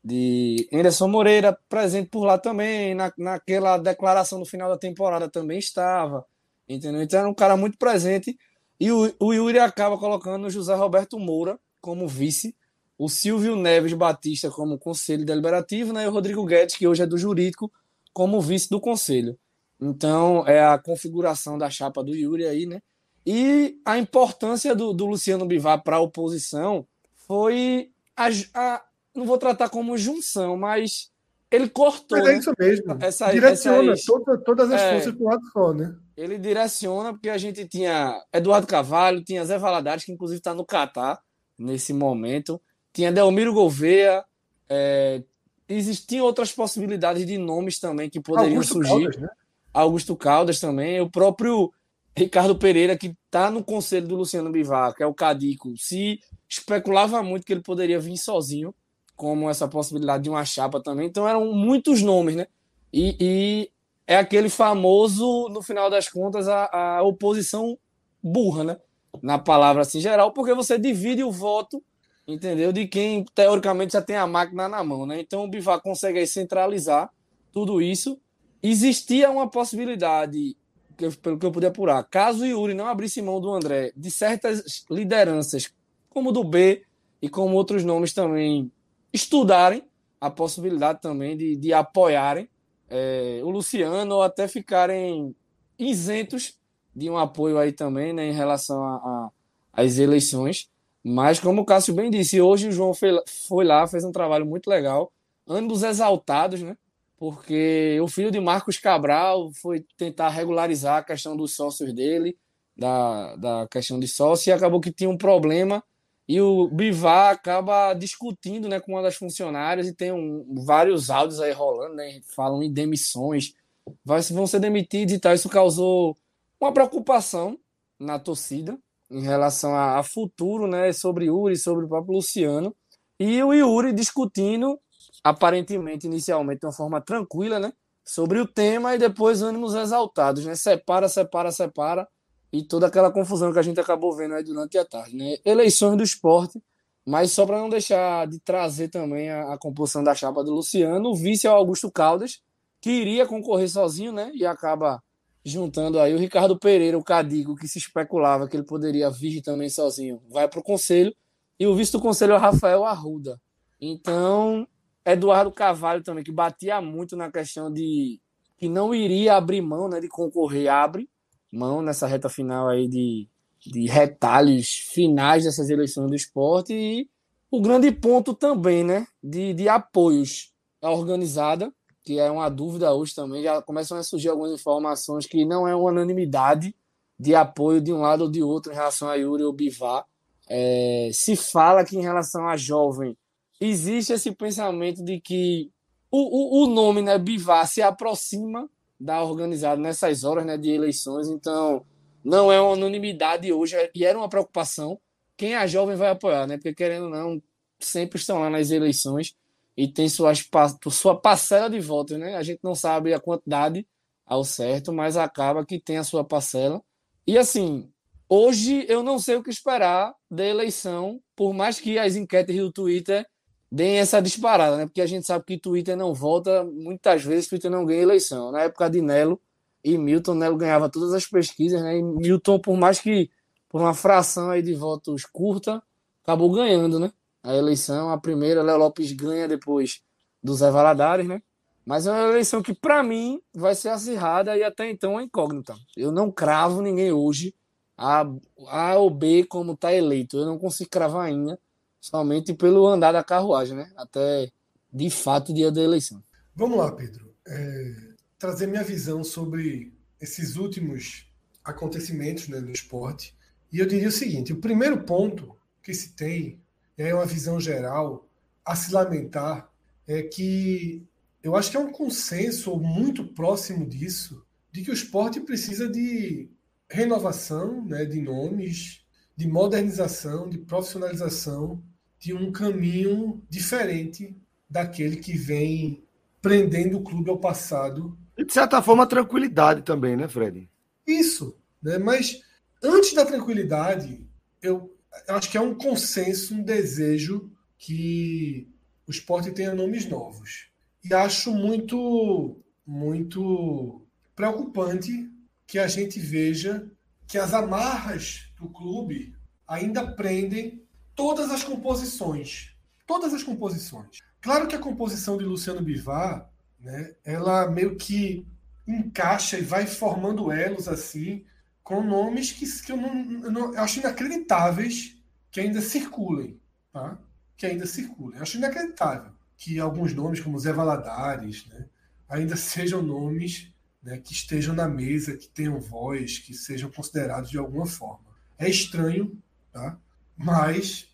Speaker 2: de Anderson Moreira presente por lá também, na, naquela declaração no final da temporada também estava, entendeu? Então era um cara muito presente. E o, o Yuri acaba colocando o José Roberto Moura como vice, o Silvio Neves Batista como conselho deliberativo, né? E o Rodrigo Guedes, que hoje é do jurídico, como vice do conselho. Então é a configuração da chapa do Yuri aí, né? E a importância do, do Luciano Bivar para a oposição foi a, a, não vou tratar como junção, mas ele cortou. Mas
Speaker 6: é isso mesmo. Essa, direciona essas, toda, todas as é, forças para lado só, né?
Speaker 2: Ele direciona, porque a gente tinha Eduardo Cavalho, tinha Zé Valadares, que inclusive está no Catar nesse momento, tinha Delmiro Gouveia, é, existiam outras possibilidades de nomes também que poderiam Augusto surgir. Caldas, né? Augusto Caldas também, o próprio Ricardo Pereira, que está no conselho do Luciano Bivar, que é o Cadico, se especulava muito que ele poderia vir sozinho como essa possibilidade de uma chapa também. Então eram muitos nomes, né? E, e é aquele famoso, no final das contas, a, a, oposição burra, né? Na palavra assim geral, porque você divide o voto, entendeu? De quem teoricamente já tem a máquina na mão, né? Então o Bivar consegue centralizar tudo isso. Existia uma possibilidade, pelo que eu pude apurar, caso o Yuri não abrisse mão do André, de certas lideranças, como do B e como outros nomes também estudarem a possibilidade também de, de apoiarem é, o Luciano ou até ficarem isentos de um apoio aí também né, em relação às eleições. Mas, como o Cássio bem disse, hoje o João foi, foi lá, fez um trabalho muito legal, ambos exaltados, né? Porque o filho de Marcos Cabral foi tentar regularizar a questão dos sócios dele, da, da questão de sócio, e acabou que tinha um problema e o Bivar acaba discutindo né, com uma das funcionárias e tem um, vários áudios aí rolando, né? Falam em demissões, vai, vão ser demitidos e tal. Isso causou uma preocupação na torcida em relação a, a futuro, né? Sobre Yuri, sobre o próprio Luciano. E o Yuri discutindo, aparentemente, inicialmente, de uma forma tranquila, né? Sobre o tema e depois ânimos exaltados, né? Separa, separa, separa e toda aquela confusão que a gente acabou vendo aí durante a tarde. Né? Eleições do esporte, mas só para não deixar de trazer também a, a, composição da chapa do Luciano, o vice é o Augusto Caldas, que iria concorrer sozinho, né? E acaba juntando aí o Ricardo Pereira, o Cadigo, que se especulava que ele poderia vir também sozinho, vai para o conselho, e o vice do conselho é o Rafael Arruda. Então, Eduardo Cavalho também, que batia muito na questão de que não iria abrir mão né, de concorrer, abre, mão nessa reta final aí de, de retalhos finais dessas eleições do esporte e o grande ponto também, né, de, de apoios à organizada, que é uma dúvida hoje também, já começam a surgir algumas informações que não é uma unanimidade de apoio de um lado ou de outro em relação a Yuri ou Bivar. É, se fala que em relação a jovem existe esse pensamento de que o, o, o nome, né, Bivar, se aproxima da organizada nessas horas né, de eleições, então não é uma unanimidade hoje, e era uma preocupação quem é jovem vai apoiar, né? Porque querendo ou não, sempre estão lá nas eleições e tem suas, sua parcela de votos, né? A gente não sabe a quantidade ao certo, mas acaba que tem a sua parcela. E assim, hoje eu não sei o que esperar da eleição, por mais que as enquetes do Twitter deem essa disparada, né? Porque a gente sabe que Twitter não volta, muitas vezes Twitter não ganha eleição. Na época de Nelo e Milton, Nelo ganhava todas as pesquisas, né? E Milton, por mais que por uma fração aí de votos curta, acabou ganhando, né? a eleição. A primeira, Léo Lopes ganha depois do Zé Valadares, né? Mas é uma eleição que, para mim, vai ser acirrada e até então é incógnita. Eu não cravo ninguém hoje A, a ou B como está eleito. Eu não consigo cravar ainda, somente pelo andar da carruagem, né? Até de fato dia da eleição.
Speaker 3: Vamos lá, Pedro. É, trazer minha visão sobre esses últimos acontecimentos né, no esporte. E eu diria o seguinte: o primeiro ponto que se tem e aí uma visão geral a se lamentar é que eu acho que é um consenso muito próximo disso, de que o esporte precisa de renovação né, de nomes, de modernização, de profissionalização, de um caminho diferente daquele que vem prendendo o clube ao passado.
Speaker 1: E de certa forma, tranquilidade também, né, Fred?
Speaker 3: Isso, né? Mas antes da tranquilidade, eu eu acho que é um consenso, um desejo que o esporte tenha nomes novos. E acho muito, muito preocupante que a gente veja que as amarras do clube ainda prendem todas as composições. Todas as composições. Claro que a composição de Luciano Bivar, né, ela meio que encaixa e vai formando elos assim com nomes que, que eu, não, eu, não, eu acho inacreditáveis que ainda circulem, tá? Que ainda circulem. Eu acho inacreditável que alguns nomes, como Zé Valadares, né, ainda sejam nomes né, que estejam na mesa, que tenham voz, que sejam considerados de alguma forma. É estranho, tá? Mas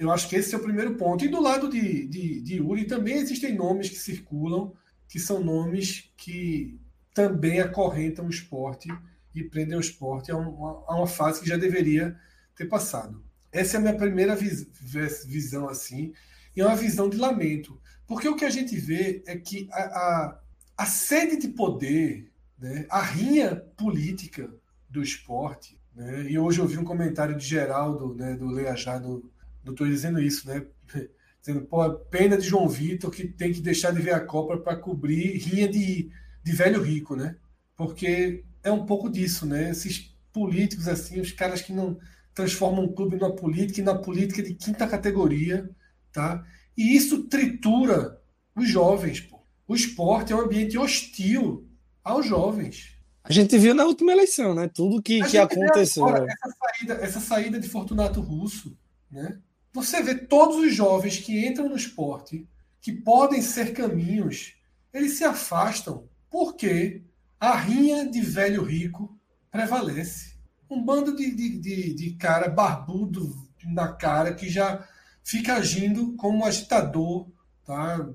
Speaker 3: eu acho que esse é o primeiro ponto. E do lado de, de, de Uri também existem nomes que circulam, que são nomes que também acorrentam o esporte e prendem o esporte a uma, a uma fase que já deveria ter passado. Essa é a minha primeira vis visão assim, e é uma visão de lamento. Porque o que a gente vê é que a, a, a sede de poder, né, a rinha política do esporte, né, e hoje eu vi um comentário de Geraldo, né, do Leajá, não estou dizendo isso, né, dizendo, pô, pena de João Vitor que tem que deixar de ver a Copa para cobrir rinha de, de velho rico, né? Porque é um pouco disso, né? Esses políticos assim, os caras que não transformam um clube numa política e na política de quinta categoria, tá? E isso tritura os jovens, pô. O esporte é um ambiente hostil aos jovens.
Speaker 2: A gente viu na última eleição, né? Tudo que, que aconteceu. Agora,
Speaker 3: essa, saída, essa saída de Fortunato Russo, né? Você vê todos os jovens que entram no esporte, que podem ser caminhos, eles se afastam porque a rinha de velho rico prevalece. Um bando de, de, de, de cara barbudo na cara que já fica agindo como agitador, tá?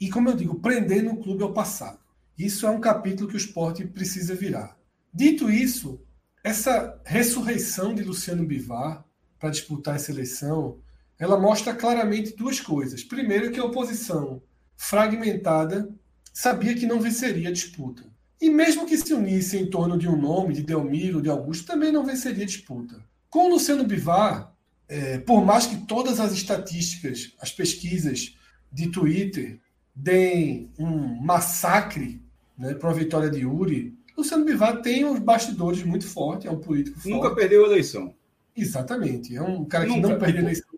Speaker 3: E como eu digo, prendendo o clube ao passado. Isso é um capítulo que o esporte precisa virar. Dito isso, essa ressurreição de Luciano Bivar para disputar essa eleição, ela mostra claramente duas coisas. Primeiro, que a oposição fragmentada sabia que não venceria a disputa. E mesmo que se unisse em torno de um nome, de Delmiro, de Augusto, também não venceria disputa. Com o Luciano Bivar, é, por mais que todas as estatísticas, as pesquisas de Twitter deem um massacre né, para a vitória de Uri, Luciano Bivar tem uns bastidores muito fortes, é um político forte.
Speaker 4: Nunca perdeu a eleição.
Speaker 3: Exatamente. É um cara que nunca, não perdeu a eleição.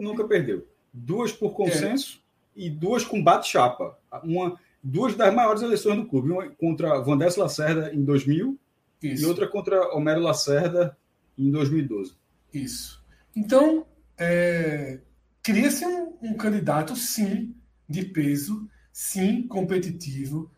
Speaker 4: Nunca perdeu. Duas por consenso é. e duas com bate-chapa. Uma duas das maiores eleições do clube, uma contra Vandes Lacerda em 2000 Isso. e outra contra Homero Lacerda em 2012.
Speaker 3: Isso. Então, é, cria-se um, um, candidato, sim, de peso, sim, competitivo,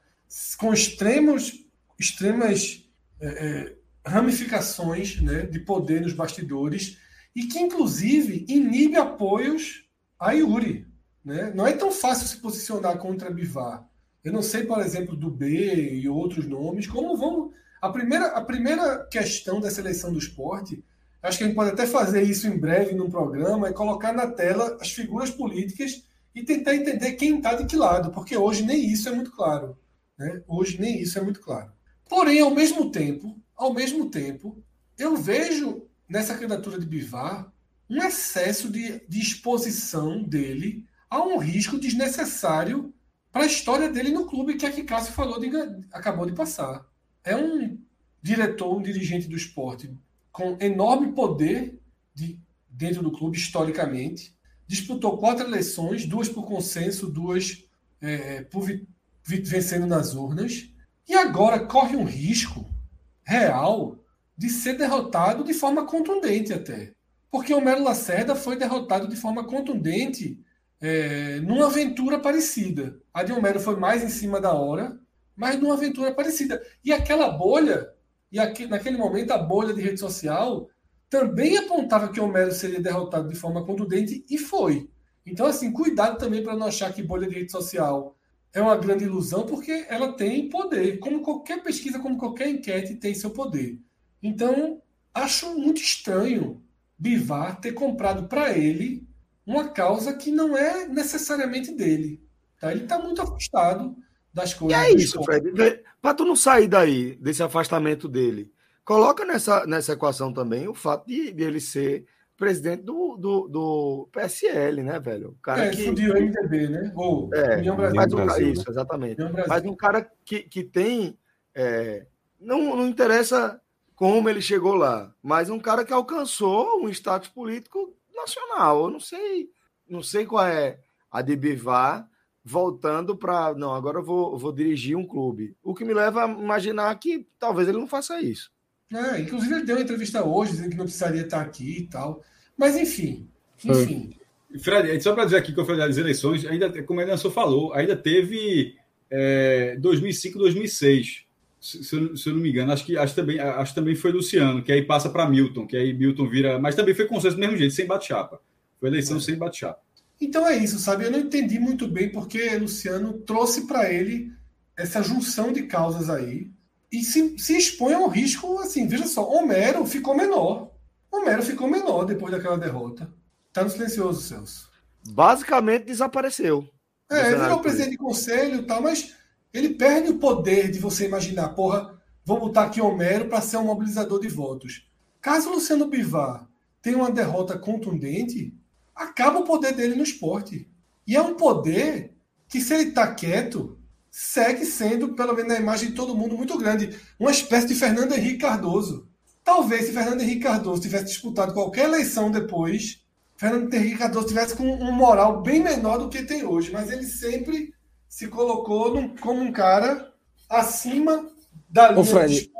Speaker 3: com extremos, extremas é, é, ramificações né, de poder nos bastidores e que, inclusive, inibe apoios a Yuri. Né? Não é tão fácil se posicionar contra Bivar. Eu não sei, por exemplo, do B e outros nomes, como vão. A primeira, a primeira questão dessa eleição do esporte Acho que a gente pode até fazer isso em breve num programa e colocar na tela as figuras políticas e tentar entender quem está de que lado, porque hoje nem isso é muito claro. Né? Hoje nem isso é muito claro. Porém, ao mesmo tempo, ao mesmo tempo, eu vejo nessa candidatura de Bivar um excesso de, de exposição dele a um risco desnecessário para a história dele no clube, que é que Cássio falou de, acabou de passar. É um diretor, um dirigente do esporte com enorme poder de, dentro do clube, historicamente. Disputou quatro eleições, duas por consenso, duas é, por vi, vi, vencendo nas urnas. E agora corre um risco real de ser derrotado de forma contundente até. Porque o Melo Lacerda foi derrotado de forma contundente é, numa aventura parecida. A de Homero foi mais em cima da hora, mas numa aventura parecida. E aquela bolha, e aqui, naquele momento a bolha de rede social também apontava que Homero seria derrotado de forma contundente e foi. Então, assim, cuidado também para não achar que bolha de rede social é uma grande ilusão, porque ela tem poder. Como qualquer pesquisa, como qualquer enquete, tem seu poder. Então, acho muito estranho Bivar ter comprado para ele uma causa que não é necessariamente dele. Tá? Ele está muito afastado das coisas.
Speaker 1: E é isso, Fred. Para tu não sair daí, desse afastamento dele, coloca nessa, nessa equação também o fato de, de ele ser presidente do, do, do, PSL, né, velho? O cara
Speaker 3: é, que o MDB, né? Ou
Speaker 1: é, União Brasil. Mas um, Brasil, isso, né? exatamente. Mas um cara que, que tem. É, não, não interessa como ele chegou lá, mas um cara que alcançou um status político nacional. Eu não sei, não sei qual é a de Bivar voltando para não, agora eu vou, vou dirigir um clube. O que me leva a imaginar que talvez ele não faça isso.
Speaker 3: É, inclusive ele deu uma entrevista hoje dizendo que não precisaria estar aqui e tal. Mas enfim, enfim.
Speaker 4: Fred, só para dizer aqui que eu falei das eleições, ainda, como a Nelson falou, ainda teve é, 2005, 2006. Se, se, eu, se, eu, não me engano, acho que acho também, acho também foi Luciano, que aí passa para Milton, que aí Milton vira. Mas também foi consenso do mesmo jeito, sem bate-chapa. Foi eleição é. sem bate-chapa.
Speaker 3: Então é isso, sabe? Eu não entendi muito bem porque Luciano trouxe para ele essa junção de causas aí e se, se expõe ao risco, assim, veja só, Homero ficou menor. Homero ficou menor depois daquela derrota. Tá no silencioso, Celso.
Speaker 1: Basicamente desapareceu.
Speaker 3: É, ele virou presidente de conselho e tal, mas ele perde o poder de você imaginar, porra, vou botar aqui Homero para ser um mobilizador de votos. Caso Luciano Bivar tenha uma derrota contundente, acaba o poder dele no esporte. E é um poder que, se ele está quieto, segue sendo, pelo menos na imagem de todo mundo, muito grande. Uma espécie de Fernando Henrique Cardoso. Talvez se Fernando Henrique Cardoso tivesse disputado qualquer eleição depois, Fernando Henrique Cardoso tivesse com um moral bem menor do que tem hoje. Mas ele sempre se colocou num, como um cara acima da linha de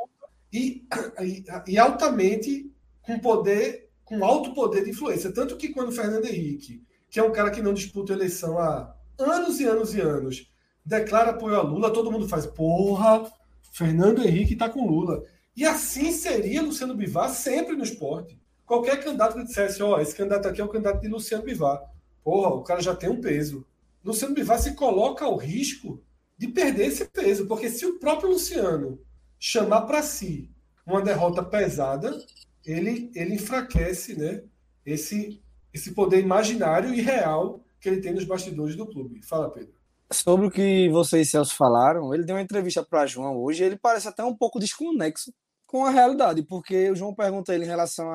Speaker 3: e, e, e, altamente com poder, com alto poder de influência. Tanto que quando Fernando Henrique, que é um cara que não disputa eleição há anos e anos e anos, declara apoio a Lula, todo mundo faz, porra, Fernando Henrique está com Lula. E assim seria Luciano Bivar sempre no esporte. Qualquer candidato que dissesse, ó, oh, esse candidato aqui é o candidato de Luciano Bivar. Porra, o cara já tem um peso. Luciano Bivar se coloca ao risco de perder esse peso, porque se o próprio Luciano chamar para si uma derrota pesada, ele, ele enfraquece né, esse, esse poder imaginário e real que ele tem nos bastidores do clube. Fala, Pedro.
Speaker 2: Sobre o que vocês, Celso, falaram, ele deu uma entrevista para João hoje, ele parece até um pouco desconexo com a realidade, porque o João pergunta ele em relação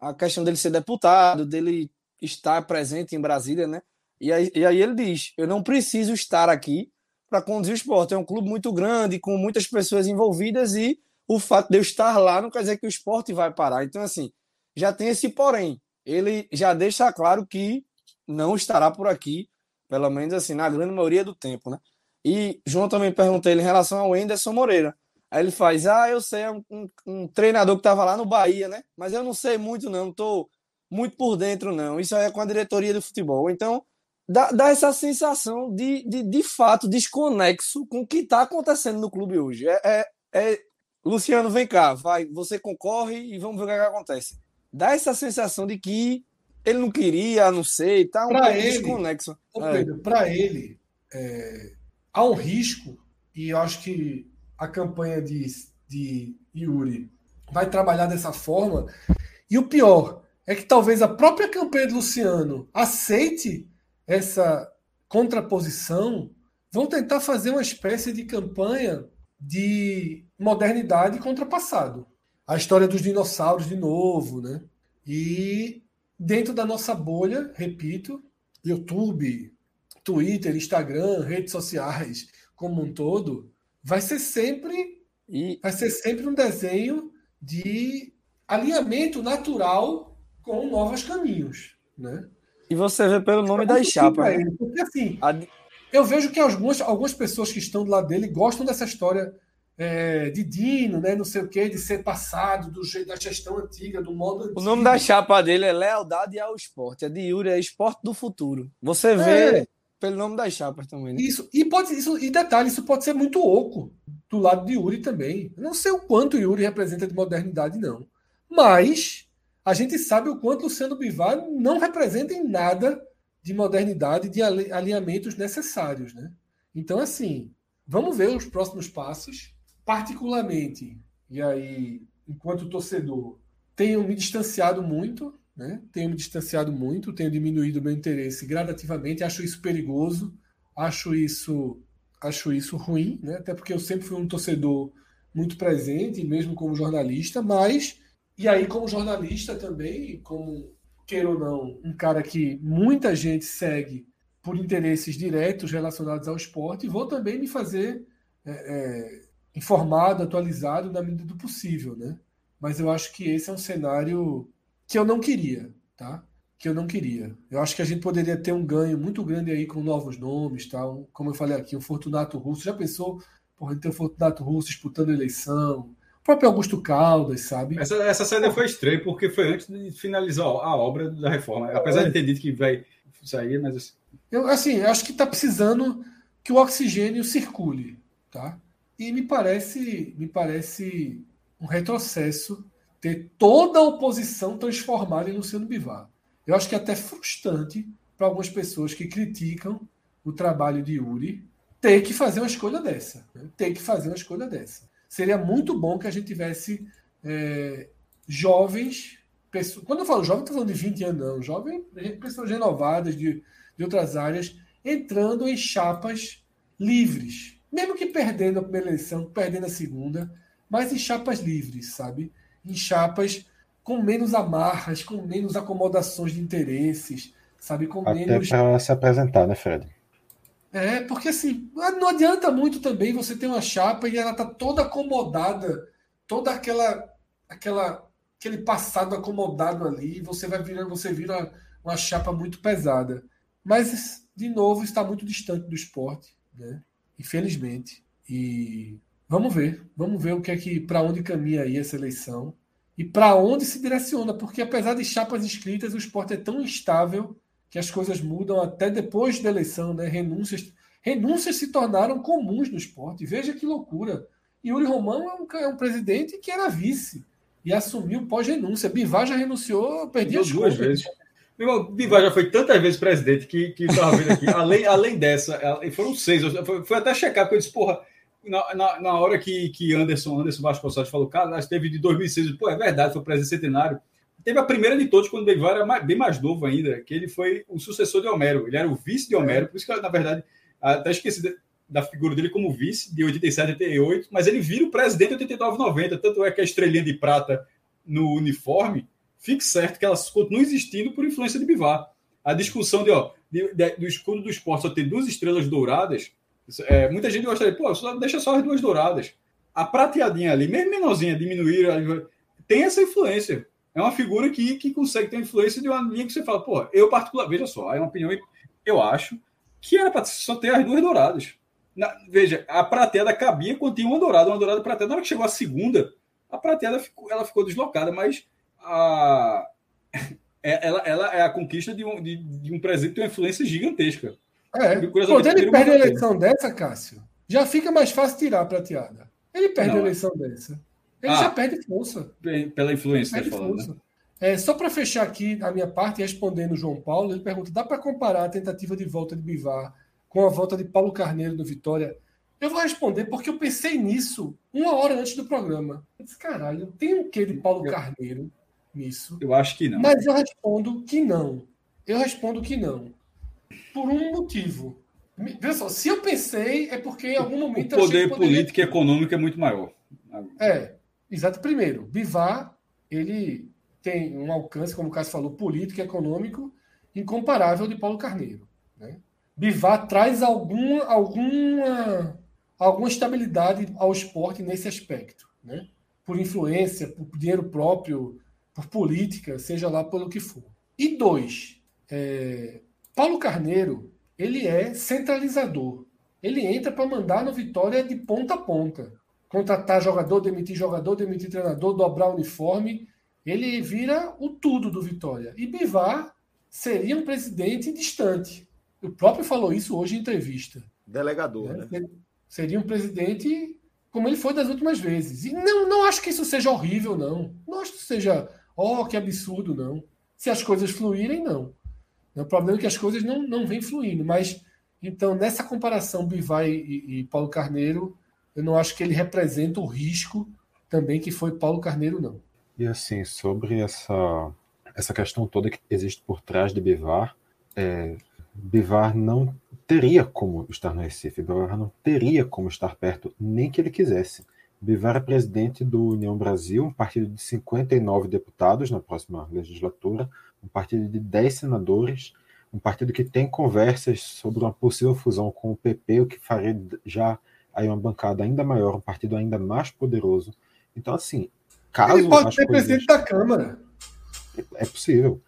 Speaker 2: à questão dele ser deputado, dele estar presente em Brasília, né? E aí, e aí ele diz: Eu não preciso estar aqui para conduzir o esporte. É um clube muito grande, com muitas pessoas envolvidas, e o fato de eu estar lá não quer dizer que o esporte vai parar. Então, assim, já tem esse porém. Ele já deixa claro que não estará por aqui, pelo menos assim, na grande maioria do tempo, né? E João também perguntei ele em relação ao Enderson Moreira. Aí ele faz: Ah, eu sei, é um, um, um treinador que estava lá no Bahia, né? Mas eu não sei muito, não, estou muito por dentro, não. Isso aí é com a diretoria do futebol. Então, dá, dá essa sensação de, de, de fato, desconexo com o que está acontecendo no clube hoje. É, é, é, Luciano, vem cá, vai, você concorre e vamos ver o que, é acontece. Dá essa sensação de que ele não queria, não sei, tá um
Speaker 3: pra ele, desconexo. É. Para ele, é, há um risco, e eu acho que a campanha de, de Yuri vai trabalhar dessa forma, E o pior é que talvez a própria campanha de Luciano aceite essa contraposição, vão tentar fazer uma espécie de campanha de modernidade contra passado. A história dos dinossauros de novo, né? E dentro da nossa bolha, repito, YouTube, Twitter, Instagram, redes sociais como um todo, vai ser sempre e... vai ser sempre um desenho de alinhamento natural com novos caminhos, né?
Speaker 2: E você vê pelo nome das chapas. Né?
Speaker 3: Porque assim, a... eu vejo que algumas, algumas pessoas que estão do lado dele gostam dessa história é, de Dino, né? Não sei o quê, de ser passado do jeito da gestão antiga, do modo antigo.
Speaker 2: O nome da chapa dele é Lealdade ao Esporte. A de Yuri é Esporte do Futuro. Você vê é. pelo nome das chapas também. Né?
Speaker 3: Isso. E pode isso e detalhe, isso pode ser muito oco do lado de Yuri também. Eu não sei o quanto Yuri representa de modernidade não. Mas a gente sabe o quanto Luciano Bivar não representa em nada de modernidade, de alinhamentos necessários, né? Então, assim, vamos ver os próximos passos. Particularmente, e aí, enquanto torcedor, tenho me distanciado muito, né? Tenho me distanciado muito, tenho diminuído meu interesse gradativamente, acho isso perigoso, acho isso, acho isso ruim, né? Até porque eu sempre fui um torcedor muito presente, mesmo como jornalista, mas e aí, como jornalista também, como, queira ou não, um cara que muita gente segue por interesses diretos relacionados ao esporte, vou também me fazer é, é, informado, atualizado na medida do possível, né? Mas eu acho que esse é um cenário que eu não queria, tá? Que eu não queria. Eu acho que a gente poderia ter um ganho muito grande aí com novos nomes, tá? Como eu falei aqui, o Fortunato Russo. Já pensou, porra, ter o Fortunato Russo disputando eleição, próprio Augusto Caldas, sabe?
Speaker 4: Essa, essa saída foi estranha porque foi antes de finalizar a obra da reforma. Apesar é. de ter dito que vai sair, mas assim.
Speaker 3: Eu, assim, acho que está precisando que o oxigênio circule, tá? E me parece, me parece um retrocesso ter toda a oposição transformada em Luciano Bivar. Eu acho que é até frustrante para algumas pessoas que criticam o trabalho de Yuri ter que fazer uma escolha dessa. Né? Ter que fazer uma escolha dessa seria muito bom que a gente tivesse é, jovens, pessoas, quando eu falo jovem, estou falando de 20 anos, não, jovem, pessoas renovadas de, de outras áreas, entrando em chapas livres, mesmo que perdendo a primeira eleição, perdendo a segunda, mas em chapas livres, sabe? Em chapas com menos amarras, com menos acomodações de interesses, sabe? Com
Speaker 5: Até
Speaker 3: menos.
Speaker 5: para se apresentar, né, Fred?
Speaker 3: É, porque assim, não adianta muito também você ter uma chapa e ela tá toda acomodada, toda aquela aquela aquele passado acomodado ali, você vai virando, você vira uma chapa muito pesada. Mas de novo está muito distante do esporte, né? Infelizmente. E vamos ver, vamos ver o que é que para onde caminha aí essa eleição e para onde se direciona, porque apesar de chapas escritas, o esporte é tão instável que as coisas mudam até depois da eleição, né? Renúncias, renúncias se tornaram comuns no esporte. Veja que loucura. Yuri Romão é um, é um presidente que era vice e assumiu pós-renúncia. Bivar já renunciou, perdi as
Speaker 4: duas vezes. Meu irmão, Bivar já foi tantas vezes presidente que, que estava vendo aqui. além, além dessa, foram seis. Foi, foi até checar, porque eu disse, porra, na, na, na, hora que, que Anderson, Anderson Vasconcelos falou, cara, nós teve de 2006, pô, é verdade, foi presidente centenário. Teve a primeira de todos, quando o era bem mais novo ainda, que ele foi o sucessor de Homero. Ele era o vice de Homero, por isso que, na verdade, até esqueci da figura dele como vice de 87 a 88, mas ele vira o presidente de 89 90. Tanto é que a estrelinha de prata no uniforme, fique certo que ela continua existindo por influência de Bivar. A discussão de, ó, de, de, do escudo do esporte só ter duas estrelas douradas, é, muita gente gostaria, pô, só, deixa só as duas douradas. A prateadinha ali, mesmo menorzinha, diminuir, tem essa influência é uma figura que, que consegue ter influência de uma linha que você fala, pô, eu particular, veja só, é uma opinião, eu acho que era para só ter as duas douradas. Na, veja, a prateada cabia quando tinha uma dourada, uma dourada prateada. Na hora que chegou a segunda, a prateada ficou, ela ficou deslocada, mas a, é, ela, ela é a conquista de um, de, de um presente que tem uma influência gigantesca.
Speaker 3: É. Quando ele perde a eleição dessa, Cássio, já fica mais fácil tirar a prateada. Ele perde Não, a eleição dessa. Ele ah, já perde força.
Speaker 4: Pela influência, perde falando, força. Né?
Speaker 3: É, só para fechar aqui a minha parte, respondendo o João Paulo, ele pergunta: dá para comparar a tentativa de volta de Bivar com a volta de Paulo Carneiro no Vitória? Eu vou responder porque eu pensei nisso uma hora antes do programa. Eu disse: caralho, tem um quê de Paulo Carneiro nisso.
Speaker 4: Eu acho que não.
Speaker 3: Mas eu respondo que não. Eu respondo que não. Por um motivo. Veja só, se eu pensei, é porque em algum momento.
Speaker 4: O poder político e econômico é muito maior.
Speaker 3: É, exato. Primeiro, Bivar, ele tem um alcance, como o Cássio falou, político e econômico incomparável de Paulo Carneiro. Né? Bivar traz alguma, alguma, alguma estabilidade ao esporte nesse aspecto. Né? Por influência, por dinheiro próprio, por política, seja lá pelo que for. E dois, é, Paulo Carneiro ele é centralizador. Ele entra para mandar no Vitória de ponta a ponta. Contratar jogador, demitir jogador, demitir treinador, dobrar uniforme. Ele vira o tudo do Vitória. E Bivar seria um presidente distante. O próprio falou isso hoje em entrevista.
Speaker 1: Delegador, né? né?
Speaker 3: Seria um presidente como ele foi das últimas vezes. E não, não acho que isso seja horrível, não. Não acho que seja, oh, que absurdo, não. Se as coisas fluírem, não. O problema é que as coisas não, não vêm fluindo. Mas, então, nessa comparação Bivai e, e Paulo Carneiro, eu não acho que ele representa o risco também que foi Paulo Carneiro, não.
Speaker 5: E assim, sobre essa, essa questão toda que existe por trás de Bivar, é, Bivar não teria como estar no Recife, Bivar não teria como estar perto, nem que ele quisesse. Bivar é presidente do União Brasil, um partido de 59 deputados na próxima legislatura, um partido de 10 senadores, um partido que tem conversas sobre uma possível fusão com o PP, o que faria já aí uma bancada ainda maior, um partido ainda mais poderoso. Então, assim, caso.
Speaker 3: Ele pode ser coisas... presidente da Câmara.
Speaker 5: É possível.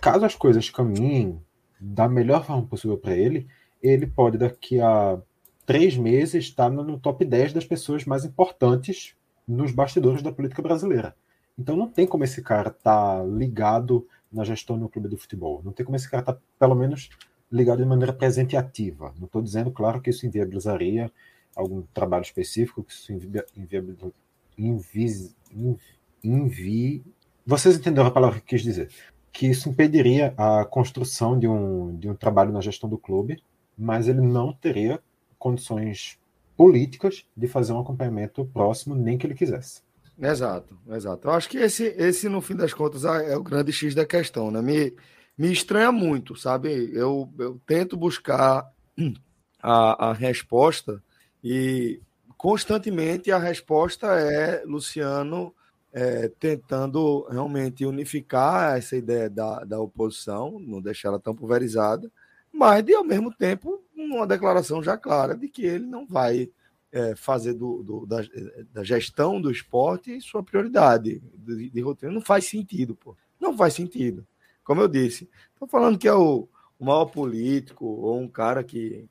Speaker 5: Caso as coisas caminhem da melhor forma possível para ele, ele pode, daqui a três meses, estar no top 10 das pessoas mais importantes nos bastidores da política brasileira. Então não tem como esse cara estar tá ligado na gestão no clube do futebol. Não tem como esse cara estar, tá, pelo menos, ligado de maneira presente e ativa. Não estou dizendo, claro, que isso inviabilizaria algum trabalho específico, que isso inviabilizaria. Invi, invi, vocês entenderam a palavra que quis dizer? Que isso impediria a construção de um, de um trabalho na gestão do clube, mas ele não teria condições políticas de fazer um acompanhamento próximo, nem que ele quisesse.
Speaker 1: Exato, exato. Eu acho que esse, esse, no fim das contas, é o grande X da questão, né? Me, me estranha muito, sabe? Eu, eu tento buscar a, a resposta e constantemente a resposta é Luciano é, tentando realmente unificar essa ideia da, da oposição, não deixar ela tão pulverizada, mas de ao mesmo tempo uma declaração já clara de que ele não vai é, fazer do, do da, da, gestão do esporte sua prioridade de, de, roteiro. Não faz sentido, pô. Não faz sentido. Como eu disse, estou falando que é o, o maior político ou um cara que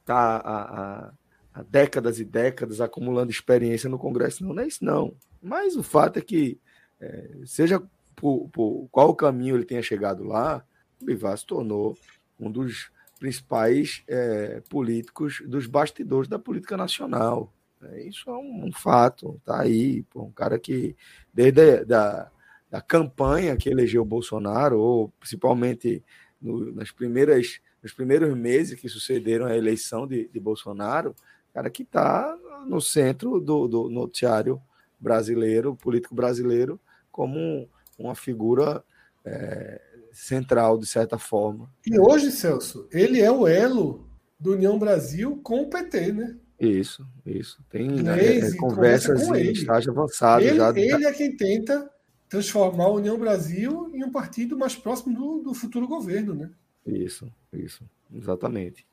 Speaker 1: está há, há, décadas e décadas acumulando experiência no Congresso. Não, não é isso, não. Mas o fato é que, é, seja por, por, qual caminho ele tenha chegado lá, o Bivar se tornou um dos principais é, políticos dos bastidores da política nacional. É, isso é um, um fato, tá aí, pô, um cara que desde a, da, da campanha que elegeu o Bolsonaro, ou principalmente no, nas primeiras, nos primeiros meses que sucederam a eleição de, de Bolsonaro, cara que está no centro do, do, noticiário brasileiro, político brasileiro, como uma figura é, central, de certa forma.
Speaker 3: E hoje, Celso, ele é o elo do União Brasil com o PT, né?
Speaker 1: Isso, isso. Tem né, é, conversas em estágio avançado.
Speaker 3: Ele,
Speaker 1: já...
Speaker 3: ele é quem tenta transformar a União Brasil em um partido mais próximo do, do futuro governo, né?
Speaker 1: Isso, isso, exatamente.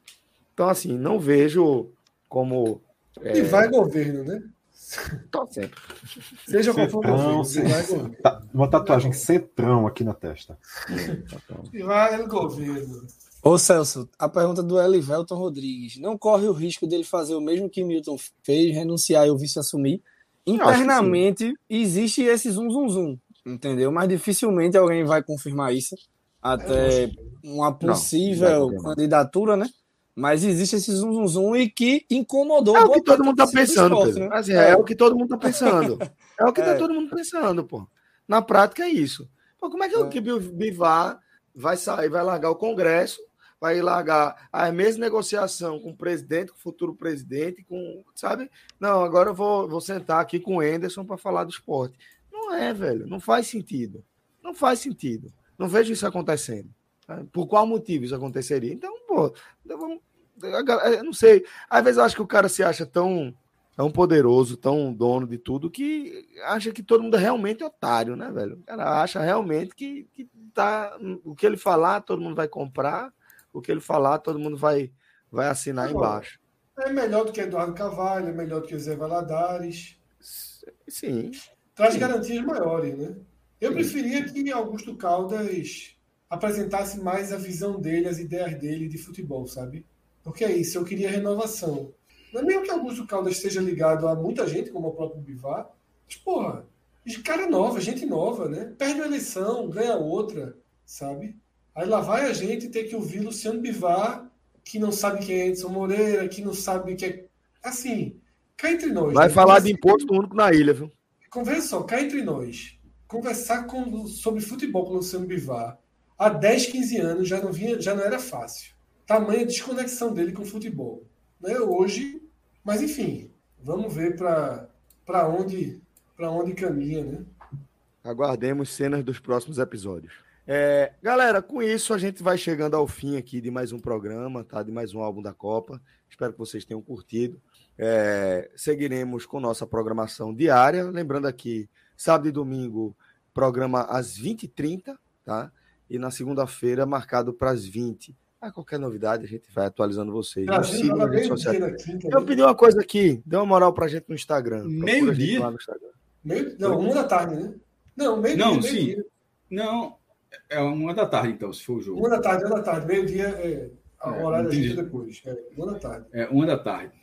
Speaker 1: Então, assim, não vejo como.
Speaker 3: É... E vai governo, né?
Speaker 1: Tô sempre.
Speaker 3: Seja qual for o governo.
Speaker 5: Tá, uma tatuagem centrão aqui na testa.
Speaker 3: E vai governo.
Speaker 2: Ô Celso, a pergunta do Elivelton Rodrigues. Não corre o risco dele fazer o mesmo que Milton fez, renunciar e o vice assumir? Internamente existe esse zum zum zum, entendeu? Mas dificilmente alguém vai confirmar isso até uma possível não, candidatura, né? Mas existe esse zum, zum, zum e que incomodou.
Speaker 1: É o que todo mundo está pensando, esporte, né? assim, é. é. o que todo mundo está pensando. É o que está é. todo mundo pensando, pô. Na prática é isso. Pô, como é que é. o que Bivar vai sair, vai largar o Congresso, vai largar a mesma negociação com o presidente, com o futuro presidente, com, sabe? Não, agora eu vou, vou sentar aqui com o Enderson para falar do esporte. Não é, velho. Não faz sentido. Não faz sentido. Não vejo isso acontecendo. Tá? Por qual motivo isso aconteceria? Então, pô, eu não sei. Às vezes eu acho que o cara se acha tão, tão poderoso, tão dono de tudo, que acha que todo mundo é realmente otário, né, velho? O cara acha realmente que, que tá, o que ele falar, todo mundo vai comprar, o que ele falar, todo mundo vai, vai assinar embaixo.
Speaker 3: É melhor do que Eduardo Carvalho, é melhor do que Zé Valadares.
Speaker 1: Sim.
Speaker 3: Traz sim. garantias maiores, né? Eu sim. preferia que Augusto Caldas apresentasse mais a visão dele, as ideias dele de futebol, sabe? Porque é isso, eu queria renovação. Não é mesmo que Augusto Caldas esteja ligado a muita gente, como o próprio Bivar, mas, porra, cara nova, gente nova, né? Perde uma eleição, ganha outra, sabe? Aí lá vai a gente ter que ouvir Luciano Bivar, que não sabe quem é Edson Moreira, que não sabe o que é. Assim, cá entre nós.
Speaker 1: Vai né? falar de imposto único na ilha, viu?
Speaker 3: Conversa só, cá entre nós. Conversar com, sobre futebol com o Luciano Bivar há 10, 15 anos já não, vinha, já não era fácil. Tamanha desconexão dele com o futebol. Né? Hoje, mas enfim, vamos ver para onde, onde caminha. Né?
Speaker 1: Aguardemos cenas dos próximos episódios. É, galera, com isso a gente vai chegando ao fim aqui de mais um programa, tá? De mais um álbum da Copa. Espero que vocês tenham curtido. É, seguiremos com nossa programação diária. Lembrando aqui, sábado e domingo, programa às 20h30, tá? E na segunda-feira, marcado para as 20 a qualquer novidade, a gente vai atualizando vocês.
Speaker 3: Ah, sigam nas redes sociais.
Speaker 1: Eu pedi uma coisa aqui, dê uma moral pra gente no Instagram.
Speaker 4: Meio-dia?
Speaker 3: Meio... Não, uma da tarde, né? Não, meio-dia.
Speaker 4: Não, meio sim. Dia. Não, é uma da tarde, então, se for o jogo.
Speaker 3: Uma da tarde, uma da tarde. Meio-dia é a é, horário da gente depois. É, uma da tarde.
Speaker 4: É, uma da tarde.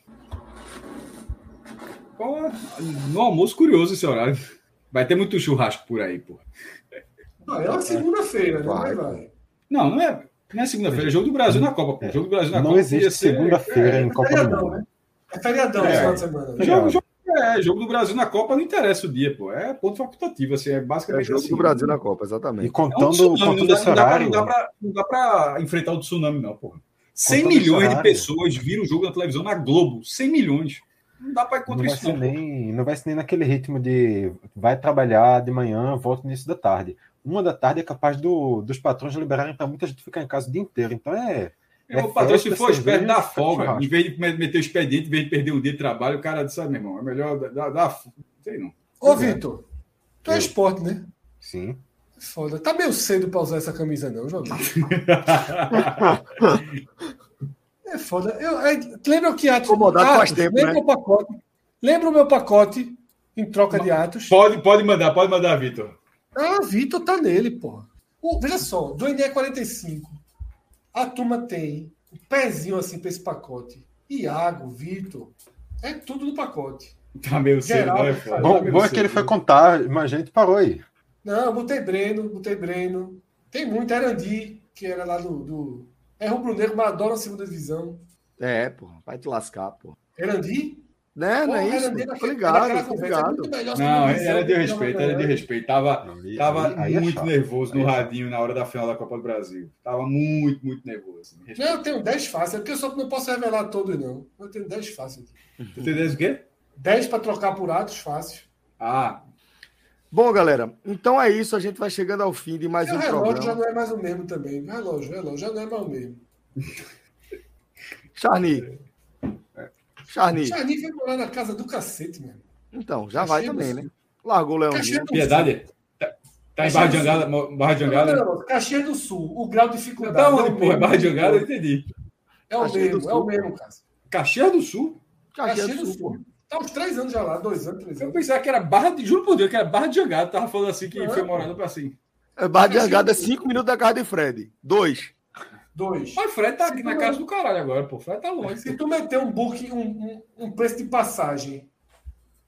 Speaker 4: No almoço, curioso esse horário. Vai ter muito churrasco por aí, pô.
Speaker 3: Ah, é uma segunda-feira, né? Vai, vai.
Speaker 4: Não, não é. Não é segunda-feira, é jogo do Brasil na Copa, pô. Jogo do Brasil na
Speaker 5: não
Speaker 4: Copa.
Speaker 5: Não existe segunda-feira é, em Copa do Mundo.
Speaker 3: Né? É feriadão é. final de semana.
Speaker 4: Jogo, jogo, é, jogo do Brasil na Copa não interessa o dia, pô. É ponto facultativo, assim, é basicamente.
Speaker 1: É jogo
Speaker 4: assim,
Speaker 1: do Brasil na Copa, exatamente.
Speaker 5: E contando, é um tsunami, contando
Speaker 4: não, dá, não, dá pra, não dá pra enfrentar o tsunami, não, porra. 100 contando milhões de pessoas viram o jogo na televisão na Globo. 100 milhões. Não dá para encontrar isso,
Speaker 5: não. Nem, não vai ser nem naquele ritmo de vai trabalhar de manhã, volta no início da tarde. Uma da tarde é capaz do, dos patrões liberarem para muita gente ficar em casa o dia inteiro. Então é.
Speaker 4: É, o patrão, se for esperto, dá folga. Em vez de meter o expediente, em vez de perder um dia de trabalho, o cara disse, ah, meu irmão, é melhor dar. dar sei não.
Speaker 3: Ô, Vitor, tu é esporte, né?
Speaker 5: Sim.
Speaker 3: Foda. Tá meio cedo para usar essa camisa, não, jogador. *laughs* É foda. Eu, é, lembra o que Atos.
Speaker 1: Faz tempo,
Speaker 3: lembra
Speaker 1: né?
Speaker 3: o pacote? Lembra o meu pacote em troca de Atos?
Speaker 4: Pode, pode mandar, pode mandar, Vitor.
Speaker 3: Ah, Vitor tá nele, pô. veja só, do NE 45, a turma tem um pezinho assim para esse pacote. Iago, Vitor, é tudo no pacote.
Speaker 4: Tá meio cedo,
Speaker 5: né? Bom, tá bom é que ele foi contar, mas a gente parou aí.
Speaker 3: Não, botei Breno, botei Breno. Tem muito, Erandi, que era lá do, do é rubro-negro, mas adora a segunda divisão.
Speaker 1: É, pô, vai te lascar, pô.
Speaker 3: Erandi?
Speaker 1: Né, não é isso? Erandi tô ligado, tô ligado.
Speaker 4: Não, era de respeito, era de respeito. Tava, não, tava aí, aí muito é nervoso no radinho na hora da final da Copa do Brasil. Tava muito, muito nervoso.
Speaker 3: Não, eu tenho 10 fáceis, é porque eu só não posso revelar todos, não. Eu tenho 10 fáceis
Speaker 4: aqui. Tu tem 10 o quê?
Speaker 3: 10 para trocar por atos fácil.
Speaker 4: Ah,
Speaker 1: Bom, galera, então é isso. A gente vai chegando ao fim de mais e um
Speaker 3: o
Speaker 1: relógio
Speaker 3: programa. já não é mais o mesmo também. Relógio, relógio já não é mais o mesmo.
Speaker 1: Charny. Charny.
Speaker 3: Charny foi morar na casa do cacete, mano.
Speaker 1: Então, já vai também, né? Largou o Leãozinho.
Speaker 4: Piedade. Tá, tá em Barra de Angada? Barra de Angada? Não,
Speaker 3: Caxias do Sul. O grau de dificuldade.
Speaker 4: Da onde, é porra? Barra de Angada, eu entendi.
Speaker 3: É o Caxias mesmo, é o mesmo, cara.
Speaker 4: Caxias do Sul?
Speaker 3: Caxias, Caxias do, Sul. Sul. Tá uns três anos já lá, dois anos, três anos.
Speaker 4: Eu pensava que era Barra de. Juro por Deus, que era Barra de Jangada. Tava falando assim que foi morando pra assim.
Speaker 1: É Barra de Jangada é cinco minutos da casa de Fred. Dois.
Speaker 3: Dois.
Speaker 4: Mas Fred tá aqui na casa do caralho agora, pô. Fred tá longe.
Speaker 3: Se tu meter um book, um, um, um preço de passagem,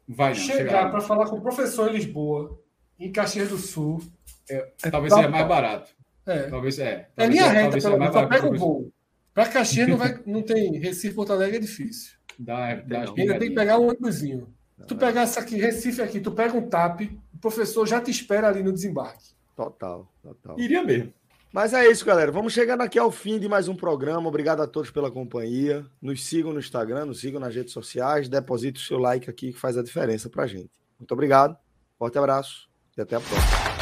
Speaker 4: vai
Speaker 3: chegar para falar com o professor em Lisboa, em Caxias do Sul.
Speaker 4: É, é talvez seja mais barato.
Speaker 3: É.
Speaker 4: Talvez é.
Speaker 3: Talvez é linha reta, pelo menos. Só pega o voo. Para Caxias não, vai, *laughs* não tem Recife Porto Alegre, é difícil.
Speaker 4: Dá, dá
Speaker 3: ainda tem que pegar um ônibusinho. Tu pegar essa aqui, Recife aqui, tu pega um TAP, o professor já te espera ali no desembarque.
Speaker 1: Total, total.
Speaker 4: Iria mesmo.
Speaker 1: Mas é isso, galera. Vamos chegando aqui ao fim de mais um programa. Obrigado a todos pela companhia. Nos sigam no Instagram, nos sigam nas redes sociais. Deposite o seu like aqui que faz a diferença pra gente. Muito obrigado. Forte abraço e até a próxima.